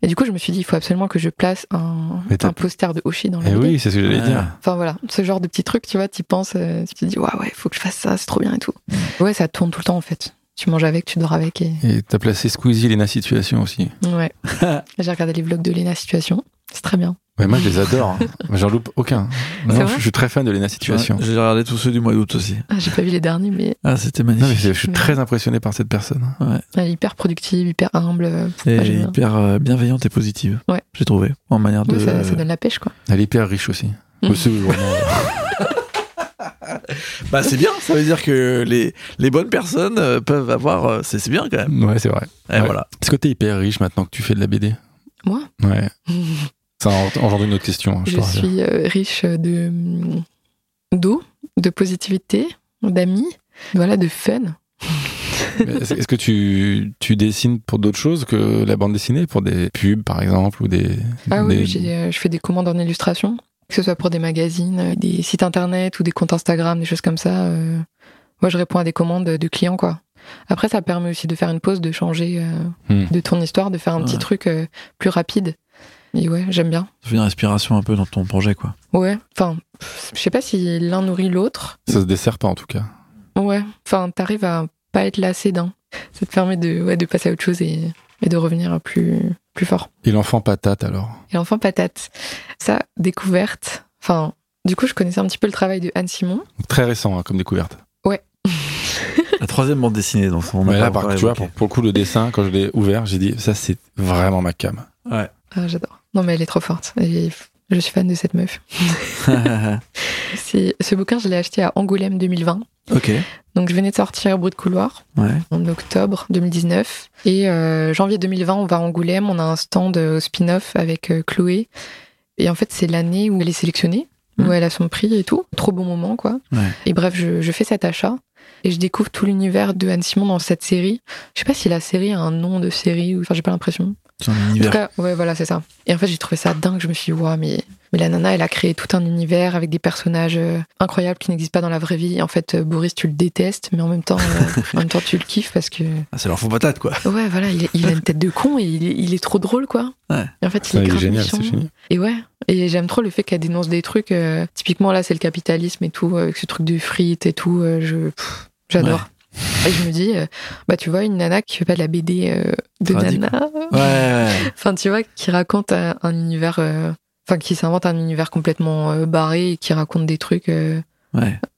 Et du coup, je me suis dit, il faut absolument que je place un, un poster de Oshi dans la Eh BD. oui, c'est ce que j'allais dire. Enfin voilà, ce genre de petits trucs, tu vois, tu penses, euh, tu te dis, ouais, ouais, faut que je fasse ça, c'est trop bien et tout. Ouais, ça tourne tout le temps en fait. Tu manges avec, tu dors avec et. T'as placé Squeezie Lena Situation aussi. Ouais. <laughs> J'ai regardé les vlogs de Lena Situation, c'est très bien. Ouais, moi, je les adore. hein. <laughs> J'en loupe aucun. Non, je, je suis très fan de Lena Situation. Ouais, J'ai regardé tous ceux du mois d'août aussi. Ah, J'ai pas vu les derniers, mais Ah, c'était Non, mais magnifique. je suis très impressionné par cette personne. elle est hyper productive, hyper humble. euh, Et hyper euh, bienveillante et positive. Ouais. J'ai trouvé. En manière de. Ça, ça donne la pêche, quoi. Elle est hyper riche aussi. C'est vraiment- <laughs> Bah, c'est bien. Ça veut dire que les, les bonnes personnes euh, peuvent avoir. euh, C'est c'est bien quand même. Ouais, c'est vrai. Et Ouais. voilà. Est-ce que t'es hyper riche maintenant que tu fais de la BD Moi, Ouais. <laughs> Ça en- engendre une autre question. hein, je je suis euh, riche de d'eau, de positivité, d'amis, voilà, de fun. <laughs> Est-ce que tu, tu dessines pour d'autres choses que la bande dessinée Pour des pubs, par exemple ou des, Ah oui, des- oui, j'ai, euh, je fais des commandes en illustration, que ce soit pour des magazines, euh, des sites internet ou des comptes Instagram, des choses comme ça. euh, Moi, je réponds à des commandes de clients, quoi. Après, ça permet aussi de faire une pause, de changer euh, Hmm. de ton histoire, de faire un petit truc euh, plus rapide. Et ouais, j'aime bien. Ça fait une respiration un peu dans ton projet, quoi. Ouais, enfin, je sais pas si l'un nourrit l'autre. Ça se dessert pas en tout cas. Ouais, enfin, t'arrives à pas être lassé d'un. Ça te permet de, ouais, de passer à autre chose et, et de revenir plus, plus fort. Et l'enfant patate alors? Et enfin, patate. Ça, découverte. Enfin, du coup, je connaissais un petit peu le travail de Anne Simon. Très récent hein, comme découverte. <laughs> La troisième bande dessinée dans son. Mais là, par, tu vois, pour, pour le coup, le dessin, quand je l'ai ouvert, j'ai dit ça, c'est vraiment ma cam. Ouais. Ah, j'adore. Non, mais elle est trop forte. Et je suis fan de cette meuf. <laughs> Ce bouquin, je l'ai acheté à Angoulême 2020. ok. Donc, je venais de sortir Bruit de couloir Ouais. en octobre 2019. Et euh, janvier 2020, on va à Angoulême. On a un stand euh, au spin-off avec euh, Chloé. Et en fait, c'est l'année où elle est sélectionnée, où elle a son prix et tout. Trop bon moment, quoi. Ouais. Et bref, je, je fais cet achat. Et je découvre tout l'univers de Anne Simon dans cette série. Je sais pas si la série a un nom de série ou enfin j'ai pas l'impression. C'est un En tout univers. cas, ouais, voilà, c'est ça. Et en fait, j'ai trouvé ça dingue. Je me suis dit, ouais, mais, mais la nana, elle a créé tout un univers avec des personnages euh, incroyables qui n'existent pas dans la vraie vie. Et en fait, euh, Boris, tu le détestes, mais en même temps, euh, en même temps, tu le kiffes parce que, Ah, c'est leur faux patate, quoi. ouais, voilà, il, il a une tête de con et il est, il est trop drôle, quoi. Ouais. Et en fait, il Ça, est, il est génial, c'est génial. Et ouais, et j'aime trop le fait qu'elle dénonce des trucs. euh, typiquement, là, c'est le capitalisme et tout, avec ce truc de frites et tout. euh, je, j'adore. Et je me dis, euh, bah, tu vois, une nana qui fait pas de la BD euh, de nana. <laughs> Ouais, ouais. Enfin, tu vois, qui raconte un, un univers. euh, Enfin, qui s'invente un univers complètement euh, barré et qui raconte des trucs euh,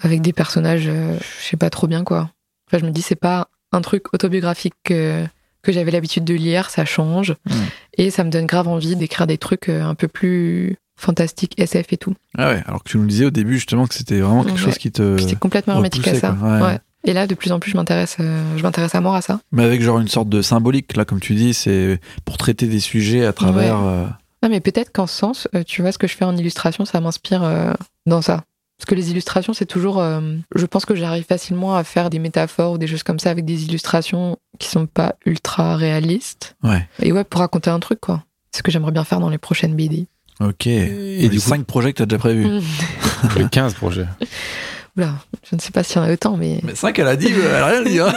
avec des personnages, euh, je sais pas trop bien quoi. Enfin, je me dis, c'est pas un truc autobiographique que, que j'avais l'habitude de lire, ça change. Mm. Et ça me donne grave envie d'écrire des trucs euh, un peu plus fantastiques, SF et tout. Ah ouais, alors que tu nous disais au début justement que c'était vraiment quelque chose qui te. J'étais complètement hermétique à ça. quoi. Ouais. Ouais. Et là, de plus en plus, je m'intéresse, euh, je m'intéresse à mort à ça. Mais avec genre une sorte de symbolique, là, comme tu dis, c'est pour traiter des sujets à travers. euh, Non, mais peut-être qu'en ce sens, euh, tu vois, ce que je fais en illustration, ça m'inspire euh, dans ça. Parce que les illustrations, c'est toujours. euh, je pense que j'arrive facilement à faire des métaphores ou des choses comme ça avec des illustrations qui sont pas ultra réalistes. Ouais. Et ouais, pour raconter un truc, quoi. C'est ce que j'aimerais bien faire dans les prochaines BD. Ok. Et Et du coup- 5 projets que t'as déjà prévus. Mm. Les 15 projets. Oula, je ne sais pas s'il y en a autant, mais. Mais 5, elle a dit, elle a rien dit. Hein.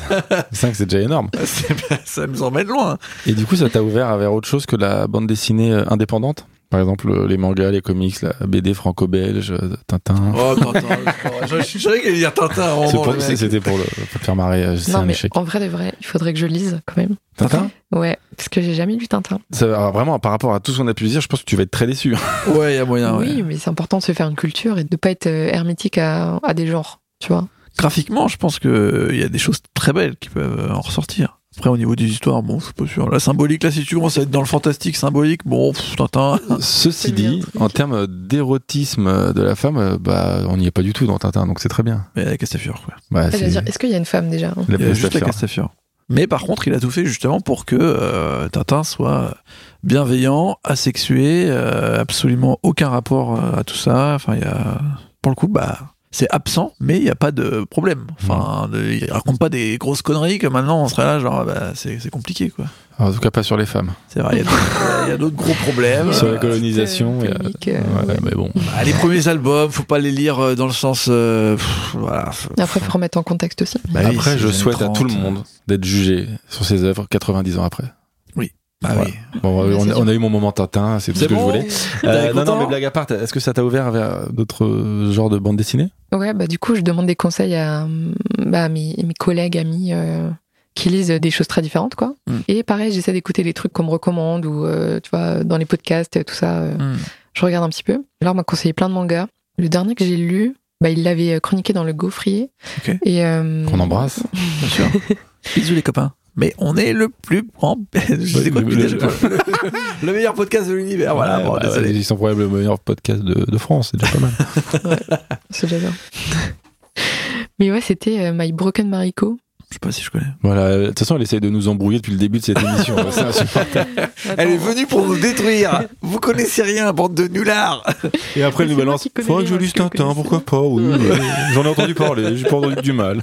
<laughs> 5, c'est déjà énorme. <laughs> Ça nous emmène loin. Et du coup, ça t'a ouvert vers autre chose que la bande dessinée euh, indépendante? Par exemple, euh, les mangas, les comics, la BD franco-belge, euh, Tintin. Oh, Tintin. <laughs> je, je savais qu'elle allait dire Tintin. C'était pour, le, pour faire marrer. euh, C'est Non, un mais échec. en vrai de vrai, il faudrait que je lise quand même. Tintin? Ouais, parce que j'ai jamais lu Tintin. Ça, alors vraiment, par rapport à tout ce qu'on a pu dire, je pense que tu vas être très déçu. <laughs> Ouais, il y a moyen. ouais. oui, mais c'est important de se faire une culture et de pas être hermétique à, à des genres, tu vois. Graphiquement, je pense qu'il y a des choses très belles qui peuvent en ressortir. Après, au niveau des histoires, bon, c'est pas sûr. La symbolique, là, si tu commences à être dans le fantastique symbolique, bon, pff, Tintin. Ceci dit, en termes d'érotisme de la femme, euh, bah, on n'y est pas du tout dans Tintin, donc c'est très bien. Mais la Castafiore, quoi. Bah, Ah, dire, Est-ce qu'il y a une femme déjà hein? Il y a juste la Castafiore. Mais par contre, il a tout fait justement pour que euh, Tintin soit bienveillant, asexué, euh, absolument aucun rapport à tout ça. Enfin, il y a, pour le coup, bah, c'est absent, mais il n'y a pas de problème. Enfin, de- il raconte pas des grosses conneries que maintenant on serait là, genre, bah, c'est c'est compliqué, quoi. En tout cas, pas sur les femmes. C'est vrai, il y a d'autres- il y a d'autres gros problèmes. Sur la colonisation. Euh, a- euh, Ouais, ouais. mais bon. bah, les premiers albums, faut pas les lire euh, dans le sens. euh, pff, voilà. Après, faut remettre en contexte aussi. Bah oui, Après, je souhaite à tout le 30. monde d'être jugé sur ses œuvres 90 ans après. Bah oui. Bon, on, a, sûr. on a eu mon moment Tintin, c'est tout ce que je voulais. <laughs> Euh, non, non, mais blague à part, est-ce que ça t'a ouvert vers d'autres genres de bandes dessinées? Ouais, bah du coup, je demande des conseils à, bah, à mes, mes collègues, amis euh, qui lisent des choses très différentes, quoi. Mm. Et pareil, j'essaie d'écouter les trucs qu'on me recommande ou, euh, tu vois, dans les podcasts, tout ça. euh, Hmm. Je regarde un petit peu. Alors, on m'a conseillé plein de mangas. Le dernier que j'ai lu, bah, il l'avait euh, chroniqué dans le Gaufrier. Ok. Et, euh, Qu'on embrasse Bien sûr. <laughs> Bisous les copains. Mais on est le plus grand. <laughs> Je sais quoi Le- le- déjà, quoi. <laughs> le meilleur podcast de l'univers. Voilà. Ouais, bon, bah, ouais, Ils sont probablement le meilleur podcast de, de France, c'est déjà pas mal. <laughs> C'est déjà bien. Mais ouais, c'était euh, My Broken Mariko. Je sais pas si je connais. Voilà, de toute façon, elle essaye de nous embrouiller depuis le début de cette émission. c'est insupportable. Elle est venue pour nous détruire. Vous connaissez rien, bande de nullards. Et après, elle nous balance. connais Faudrait que je lise Tintin, pourquoi pas Oui, ouais. j'en ai entendu parler, j'ai pas entendu du mal.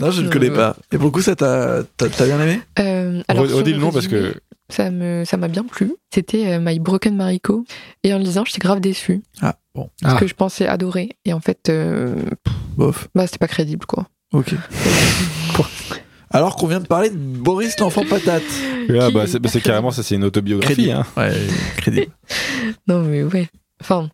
Non, je ne connais pas. Et pour le coup, ça t'a bien aimé? Euh, alors, Redis le nom parce que ça me ça m'a bien plu. C'était euh, My Broken Mariko. Et en le lisant, j'étais grave déçue. Ah, bon. Parce Ah. que je pensais adorer. Et en fait, euh, Bof. bah, c'était pas crédible, quoi. Ok. Alors qu'on vient de parler de Boris l'enfant patate. Ah, bah, c'est bah, c'est carrément ça, c'est une autobiographie. Crédible. Hein. Ouais, crédible. <laughs> Non, mais ouais. Enfin,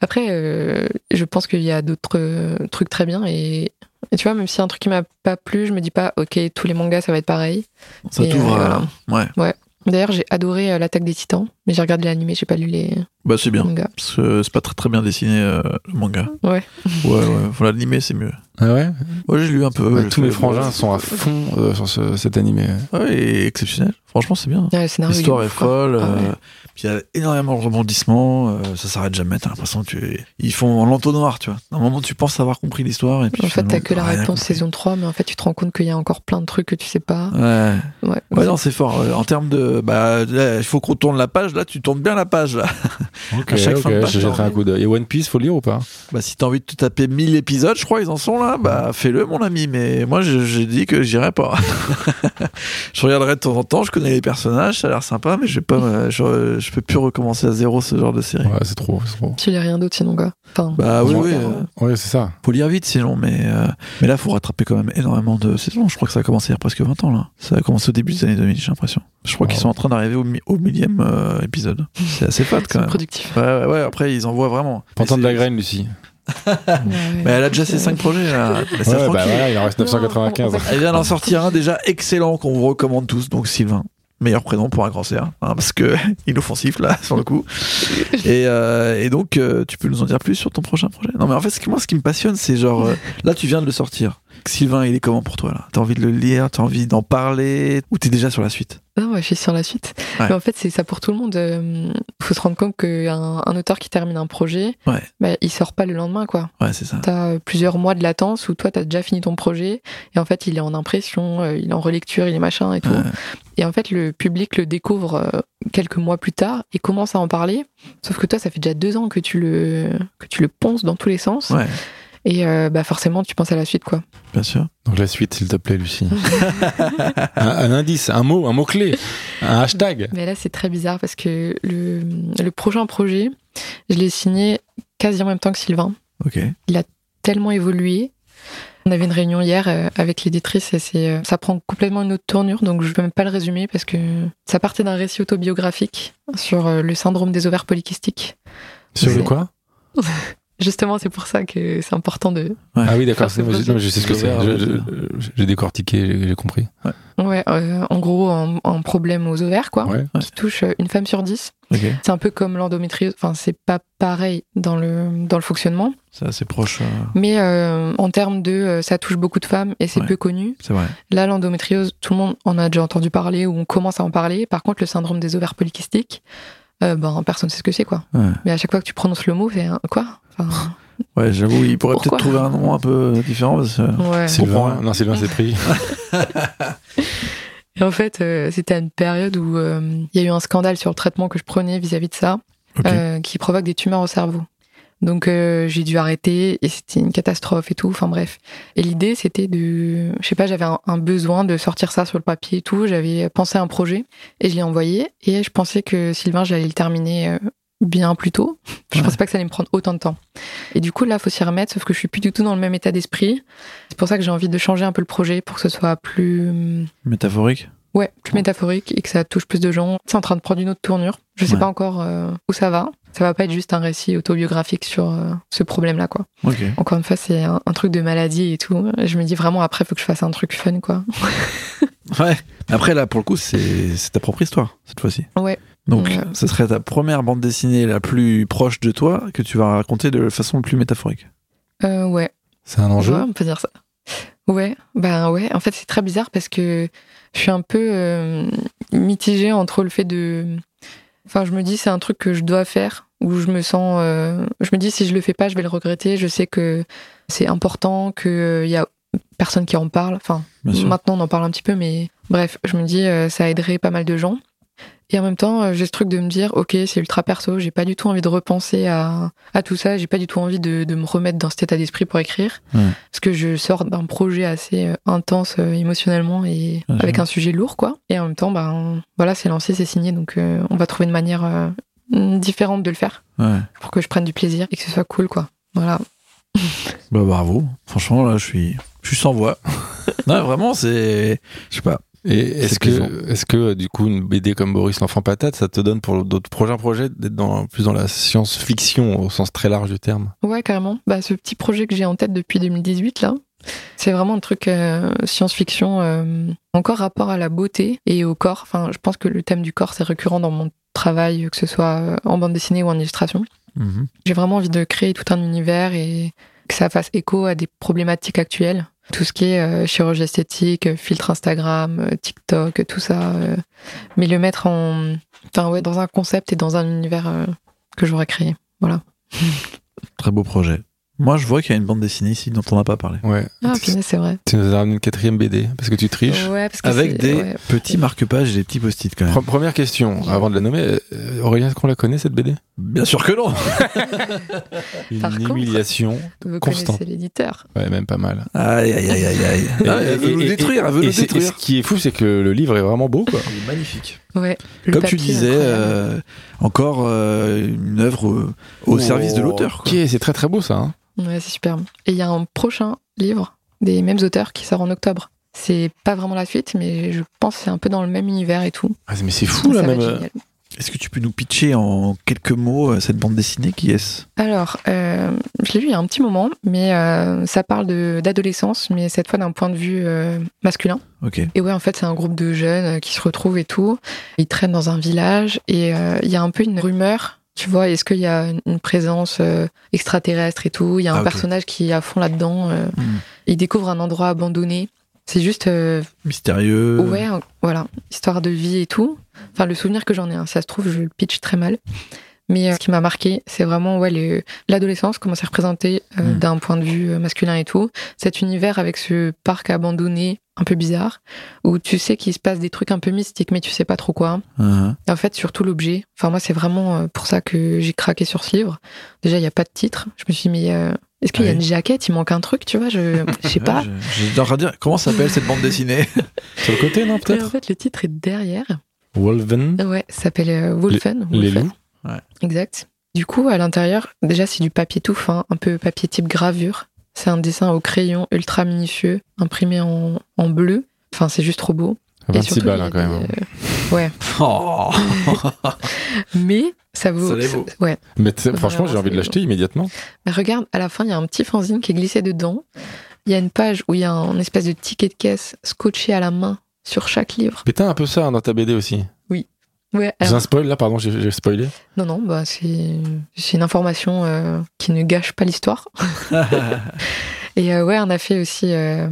après, euh, je pense qu'il y a d'autres euh, trucs très bien. Et, et tu vois, même si un truc qui m'a pas plu, je me dis pas, ok, tous les mangas, ça va être pareil. Ça t'ouvre. euh, voilà. Ouais. D'ailleurs, j'ai adoré euh, l'attaque des titans, mais j'ai regardé l'animé, j'ai pas lu les Bah, c'est bien. mangas. Parce que c'est pas très, très bien dessiné, euh, le manga. Ouais. Ouais, ouais. Faut l'animer, c'est mieux. Ah ouais? Ouais, j'ai lu un peu. Tous mes frangins sont à fond euh, sur ce- cet animé. Ouais, et exceptionnel. Franchement, c'est bien. L'histoire est folle. Ah ouais. euh, puis il y a énormément de rebondissements. euh, ça s'arrête jamais. T'as l'impression que tu... ils font l'entonnoir, tu vois. À un moment, tu penses avoir compris l'histoire. Et puis En fait, t'as que la réponse compris. saison 3, mais en fait, tu te rends compte qu'il y a encore plein de trucs que tu sais pas. Ouais. Ouais. Ouais, non, c'est fort. En termes de. Bah, il faut qu'on tourne la page. Là, tu tournes bien la page. Là. Ok, <laughs> À chaque ok, fin de page, je jetterai un coup d'œil. Et One Piece, faut lire ou pas? Bah, si t'as envie de te taper 1000 épisodes, je crois, ils en sont là. Bah, fais-le, mon ami. Mais moi, j'ai dit que j'irai pas. <laughs> je regarderai de temps en temps. Je connais les personnages. Ça a l'air sympa, mais je vais pas. Je, je peux plus recommencer à zéro ce genre de série. Ouais, c'est trop, c'est trop. Tu lis rien d'autre sinon, quoi. Enfin, Bah oui, oui. euh, Ouais, c'est ça. faut lire vite sinon, mais, euh, mais là, faut rattraper quand même énormément de saisons. Je crois que ça a commencé il y a presque 20 ans, là. Ça a commencé au début des années 2000, j'ai l'impression. Je crois qu'ils sont en train d'arriver au, mi- au millième euh, épisode. C'est assez fat quand c'est même. productif. Ouais, ouais, ouais, après, ils en voient vraiment. Pantin de la graine, Lucie. Mais elle a déjà ses c'est- 5 projets, là. Ouais, bah voilà, il en reste 995. Non, Elle vient d'en sortir un déjà excellent qu'on vous recommande tous, donc Sylvain. Meilleur prénom pour un grand cerf, hein, parce que <laughs> inoffensif là, sur le coup. <laughs> Et, euh, et donc, euh, tu peux nous en dire plus sur ton prochain projet? Non, mais en fait, ce que moi, ce qui me passionne, c'est genre, euh, là, tu viens de le sortir. Sylvain, il est comment pour toi là? T'as envie de le lire T'as envie d'en parler Ou t'es déjà sur la suite? Non, ouais, je suis sur la suite. Ouais. Mais en fait, c'est ça pour tout le monde. Il faut se rendre compte qu'un un auteur qui termine un projet, Ouais. bah, il sort pas le lendemain, quoi. Ouais, c'est ça. T'as euh, plusieurs mois de latence où toi, t'as déjà fini ton projet, et en fait, il est en impression, euh, il est en relecture, il est machin et tout. Et en fait, le public le découvre euh, quelques mois plus tard et commence à en parler. Sauf que toi, ça fait déjà deux ans que tu le, que tu le ponces dans tous les sens. Et euh, bah forcément, tu penses à la suite, quoi. bien sûr. Donc la suite, s'il te plaît, Lucie. <laughs> un, un indice, un mot, un mot-clé, un hashtag. Mais là, c'est très bizarre parce que le, le prochain projet, je l'ai signé quasi en même temps que Sylvain. Ok. Tellement évolué. On avait une réunion hier euh, avec l'éditrice et c'est, euh, ça prend complètement une autre tournure, donc je peux même pas le résumer parce que ça partait d'un récit autobiographique sur le syndrome des ovaires polykystiques. Sur le quoi? <laughs> Justement, c'est pour ça que c'est important de. Ah oui, d'accord. Ce je- sais ce que c'est. J'ai décortiqué, j'ai- compris. Ouais, euh, en gros, un, un problème aux ovaires, quoi, Ouais. qui touche une femme sur dix. Ok. C'est un peu comme l'endométriose. Enfin, c'est pas pareil dans le dans le fonctionnement, C'est assez proche. euh, mais euh, en termes de, ça touche beaucoup de femmes et c'est Ouais. peu connu. C'est vrai. Là, l'endométriose, tout le monde en a déjà entendu parler ou on commence à en parler. Par contre, le syndrome des ovaires polykystiques, euh, ben personne sait ce que c'est, quoi. Ouais. Mais à chaque fois que tu prononces le mot, c'est un- quoi? Enfin, Ouais, j'avoue, il pourrait peut-être trouver un nom un peu différent. Parce que... ouais. Sylvain, comprends. non, Sylvain s'est pris. <laughs> Et en fait, euh, c'était à une période où euh, il y a eu un scandale sur le traitement que je prenais vis-à-vis de ça, euh, qui provoque des tumeurs au cerveau. Donc euh, j'ai dû arrêter et c'était une catastrophe et tout. Enfin bref. Et l'idée c'était de, je sais pas, j'avais un, un besoin de sortir ça sur le papier et tout. J'avais pensé à un projet et je l'ai envoyé et je pensais que Sylvain j'allais le terminer euh, bien plus tôt. Je Ouais. pensais pas que ça allait me prendre autant de temps. Et du coup là faut s'y remettre, sauf que je suis plus du tout dans le même état d'esprit. C'est pour ça que j'ai envie de changer un peu le projet pour que ce soit plus hum, Métaphorique. Ouais, plus métaphorique et que ça touche plus de gens. C'est en train de prendre une autre tournure. Je sais Ouais. pas encore euh, où ça va. Ça va pas être juste un récit autobiographique sur euh, ce problème-là, quoi. Encore une fois, c'est un, un truc de maladie et tout. Et je me dis vraiment, après, faut que je fasse un truc fun, quoi. <laughs> Ouais. Après, là, pour le coup, c'est c'est ta propre histoire, cette fois-ci. Ouais. Donc, Ouais. ce serait ta première bande dessinée la plus proche de toi que tu vas raconter de façon plus métaphorique. Euh, ouais. C'est un enjeu. Ouais, on peut dire ça. Ouais, ben ouais. En fait, c'est très bizarre parce que je suis un peu euh, mitigée entre le fait de. Enfin, je me dis c'est un truc que je dois faire où je me sens. euh, Je me dis si je le fais pas, je vais le regretter. Je sais que c'est important qu'il y a personne qui en parle. Enfin, maintenant on en parle un petit peu, mais bref, je me dis euh, ça aiderait pas mal de gens. Et en même temps, euh, j'ai ce truc de me dire, ok, c'est ultra perso, j'ai pas du tout envie de repenser à, à tout ça, j'ai pas du tout envie de, de me remettre dans cet état d'esprit pour écrire, parce que je sors d'un projet assez euh, intense euh, émotionnellement et avec un sujet lourd, quoi. Et en même temps, ben voilà, c'est lancé, c'est signé, donc euh, on va trouver une manière euh, différente de le faire Ouais. pour que je prenne du plaisir et que ce soit cool, quoi. Voilà. Bah, bravo. Franchement, là, je suis, je suis sans voix. <laughs> non, vraiment, c'est. Je sais pas. Et est-ce plaisant. que, est-ce que, du coup, une BD comme Boris l'enfant patate, ça te donne pour d'autres prochains projets d'être dans, plus dans la science-fiction au sens très large du terme? Ouais, carrément. Bah, ce petit projet que j'ai en tête depuis 2018, là, c'est vraiment un truc euh, science-fiction, euh, encore rapport à la beauté et au corps. Enfin, je pense que le thème du corps, c'est récurrent dans mon travail, que ce soit euh, en bande dessinée ou en illustration. J'ai vraiment envie de créer tout un univers et que ça fasse écho à des problématiques actuelles. Tout ce qui est euh, chirurgie esthétique, euh, filtre Instagram, euh, TikTok, tout ça. mais le mettre en, enfin ouais, dans un concept et dans un univers que j'aurais créé. Voilà. <laughs> Très beau projet. Moi, je vois qu'il y a une bande dessinée ici dont on n'a pas parlé. Ouais. Ah, punaise, c'est vrai. Tu nous as ramené une quatrième BD parce que tu triches. Ouais, parce que Avec des ouais. petits marque-pages et des petits post-it quand même. Pre- Première question, avant de la nommer, euh, Aurélien, est-ce qu'on la connaît cette BD Bien sûr que non <laughs> Une Par contre- humiliation, Vous Constant. connaissez l'éditeur. ouais, même pas mal. Aïe, aïe, aïe, aïe, aïe. Et- Ah, elle veut et- nous et- détruire, elle veut et nous détruire. ce qui est fou, c'est que le livre est vraiment beau, quoi. Il est magnifique. Ouais. Comme tu disais, euh, encore euh, une œuvre euh, au service de l'auteur. Ok, c'est très très beau ça. Hein. Ouais, c'est superbe. Et il y a un prochain livre des mêmes auteurs qui sort en octobre. C'est pas vraiment la suite, mais je pense que c'est un peu dans le même univers et tout. Ah, mais c'est fou là même. euh. Est-ce que tu peux nous pitcher en quelques mots euh, cette bande dessinée Qui est-ce? Alors, euh, je l'ai lu il y a un petit moment, mais euh, ça parle d'adolescence, mais cette fois d'un point de vue euh, masculin. Ok. Et ouais, en fait, c'est un groupe de jeunes qui se retrouvent et tout. Ils traînent dans un village et il y a un peu une rumeur Tu vois, est-ce qu'il y a une- présence euh, extraterrestre et tout? Il y a un Ah, personnage qui est à fond là-dedans. euh, Hmm. Il découvre un endroit abandonné. C'est juste, euh, Mystérieux. ouais, voilà, histoire de vie et tout. Enfin, le souvenir que j'en ai, hein, ça se trouve, je le pitch très mal. Mais ce qui m'a marqué, c'est vraiment ouais, le- l'adolescence, comment c'est représenté euh, Mm. d'un point de vue masculin et tout. Cet univers avec ce parc abandonné, un peu bizarre, où tu sais qu'il se passe des trucs un peu mystiques, mais tu sais pas trop quoi. Et en fait, surtout l'objet. Enfin, moi, c'est vraiment euh, pour ça que j'ai craqué sur ce livre. Déjà, il n'y a pas de titre. Je me suis dit, mais euh, est-ce qu'il y a Oui. une jaquette? Il manque un truc, tu vois Je je sais <laughs> pas. Je- dire, comment s'appelle cette bande dessinée? <laughs> Sur le côté, non, Et en peut-être fait, le titre est derrière. Wolven, Ouais, ça s'appelle euh, Wolfen. les Wolfen. loups. Exact. Du coup, à l'intérieur, déjà, c'est du papier tout fin, un peu papier type gravure. C'est un dessin au crayon ultra minutieux, imprimé en, en bleu. Enfin, c'est juste trop beau. Et 26 surtout, balles hein, quand même. des, hein. euh, ouais, <laughs> Oh mais ça vaut. Ça vaut. Ouais. Mais franchement, j'ai envie de l'acheter immédiatement. Mais regarde, à la fin, il y a un petit fanzine qui est glissé dedans. Il y a une page où il y a un espèce de ticket de caisse scotché à la main sur chaque livre. Putain, un peu ça hein, dans ta BD aussi. Ouais. J'ai alors- un spoil là, pardon, j'ai j'ai spoilé. non, non, bah c'est c'est une information euh, qui ne gâche pas l'histoire. <laughs> Et euh, ouais, on a fait aussi. euh,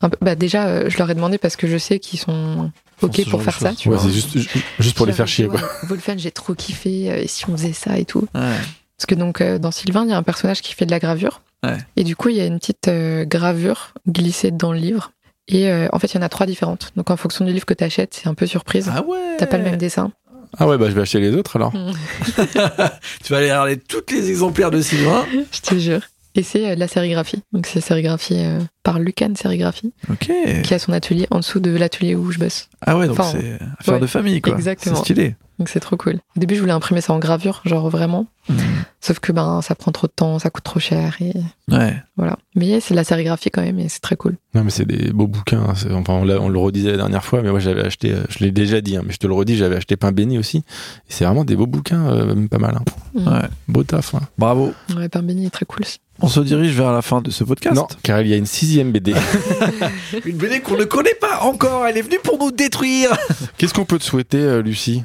un peu- bah déjà, euh, je leur ai demandé parce que je sais qu'ils sont ok pour faire ça. choses. Tu Ouais, vois. c'est juste, ju- juste pour les faire chier, quoi. Ouais, Wolfen, j'ai trop kiffé. euh, Et si on faisait ça et tout. Ouais. Parce que donc euh, dans Sylvain, il y a un personnage qui fait de la gravure. Ouais. Et du coup, il y a une petite euh, gravure glissée dans le livre. Et euh, en fait, il y en a trois différentes. Donc en fonction du livre que tu achètes, c'est un peu surprise. Ah ouais T'as pas le même dessin. Ah ouais, bah je vais acheter les autres alors. <laughs> Tu vas aller regarder tous les exemplaires de Sylvain. <laughs> Je te jure. Et c'est euh, de la sérigraphie. Donc c'est sérigraphie euh, par Lucan Sérigraphie, Ok. qui a son atelier en dessous de l'atelier où je bosse. Ah ouais, donc Enfin, c'est affaire ouais, de famille, quoi. exactement. C'est stylé. Donc c'est trop cool. Au début, je voulais imprimer ça en gravure, genre vraiment. Mhm. Sauf que ben ça prend trop de temps, ça coûte trop cher et Ouais. voilà. Mais c'est de la sérigraphie quand même et c'est très cool. Non, mais c'est des beaux bouquins. hein. Enfin, on, on le redisait la dernière fois, mais moi j'avais acheté, euh, je l'ai déjà dit, hein, mais je te le redis, j'avais acheté Pain Béni aussi. C'est vraiment des beaux bouquins, euh, même pas mal. hein. Ouais. Beau taf. hein. Bravo. Ouais, Pain béni est très cool. aussi. On se dirige vers la fin de ce podcast. Non, car il y a une sixième BD. <laughs> Une BD qu'on ne connaît pas encore. Elle est venue pour nous détruire. Qu'est-ce qu'on peut te souhaiter, euh, Lucie?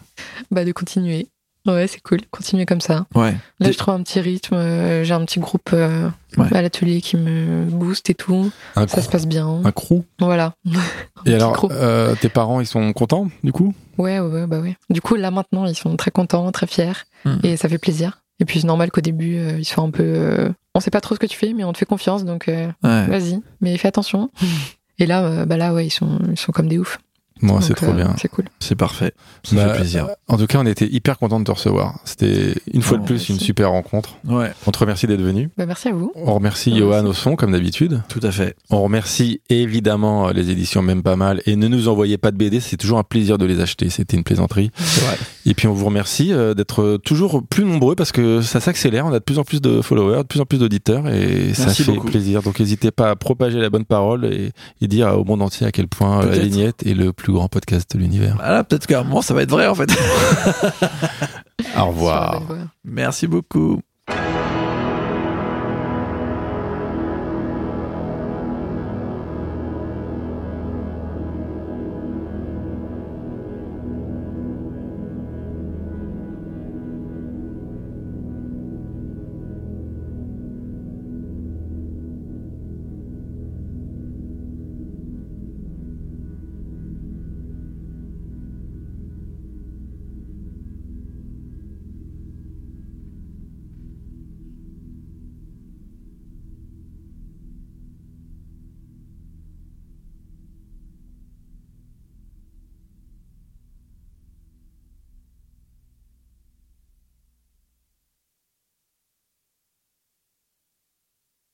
Bah de continuer. Ouais, c'est cool. Continuer comme ça. Ouais. Là, je trouve un petit rythme. euh, J'ai un petit groupe euh, Ouais. à l'atelier qui me booste et tout. Un, Ça se passe bien. un crew? Voilà. <laughs> Un Et alors, euh, tes parents, ils sont contents, du coup? Ouais, ouais, ouais, bah ouais. Du coup, là maintenant, ils sont très contents, très fiers, Hmm. et ça fait plaisir. Et puis c'est normal qu'au début, euh, ils soient un peu. euh, On sait pas trop ce que tu fais, mais on te fait confiance, donc euh, Ouais. vas-y. Mais fais attention. <laughs> Et là, euh, bah là, ouais, ils sont, ils sont comme des oufs. Bon, c'est trop euh, bien. C'est cool. C'est parfait. Ça Bah, fait plaisir. En tout cas, on était hyper contents de te recevoir. C'était une fois Oh, de plus merci. une super rencontre. Ouais. On te remercie d'être venu. Bah merci à vous. On remercie Merci. Johan au son, comme d'habitude. Tout à fait. On remercie évidemment les éditions Même Pas Mal. Et ne nous envoyez pas de BD, c'est toujours un plaisir de les acheter. C'était une plaisanterie. C'est vrai. Et puis on vous remercie euh, d'être toujours plus nombreux parce que ça s'accélère. On a de plus en plus de followers, de plus en plus d'auditeurs et ça Merci fait beaucoup. plaisir. Donc n'hésitez pas à propager la bonne parole et, et dire au monde entier à quel point euh, La. Lignette est le plus grand podcast de l'univers. Voilà, peut-être qu'à un moment, ça va être vrai, en fait. <laughs> Au revoir. Merci beaucoup.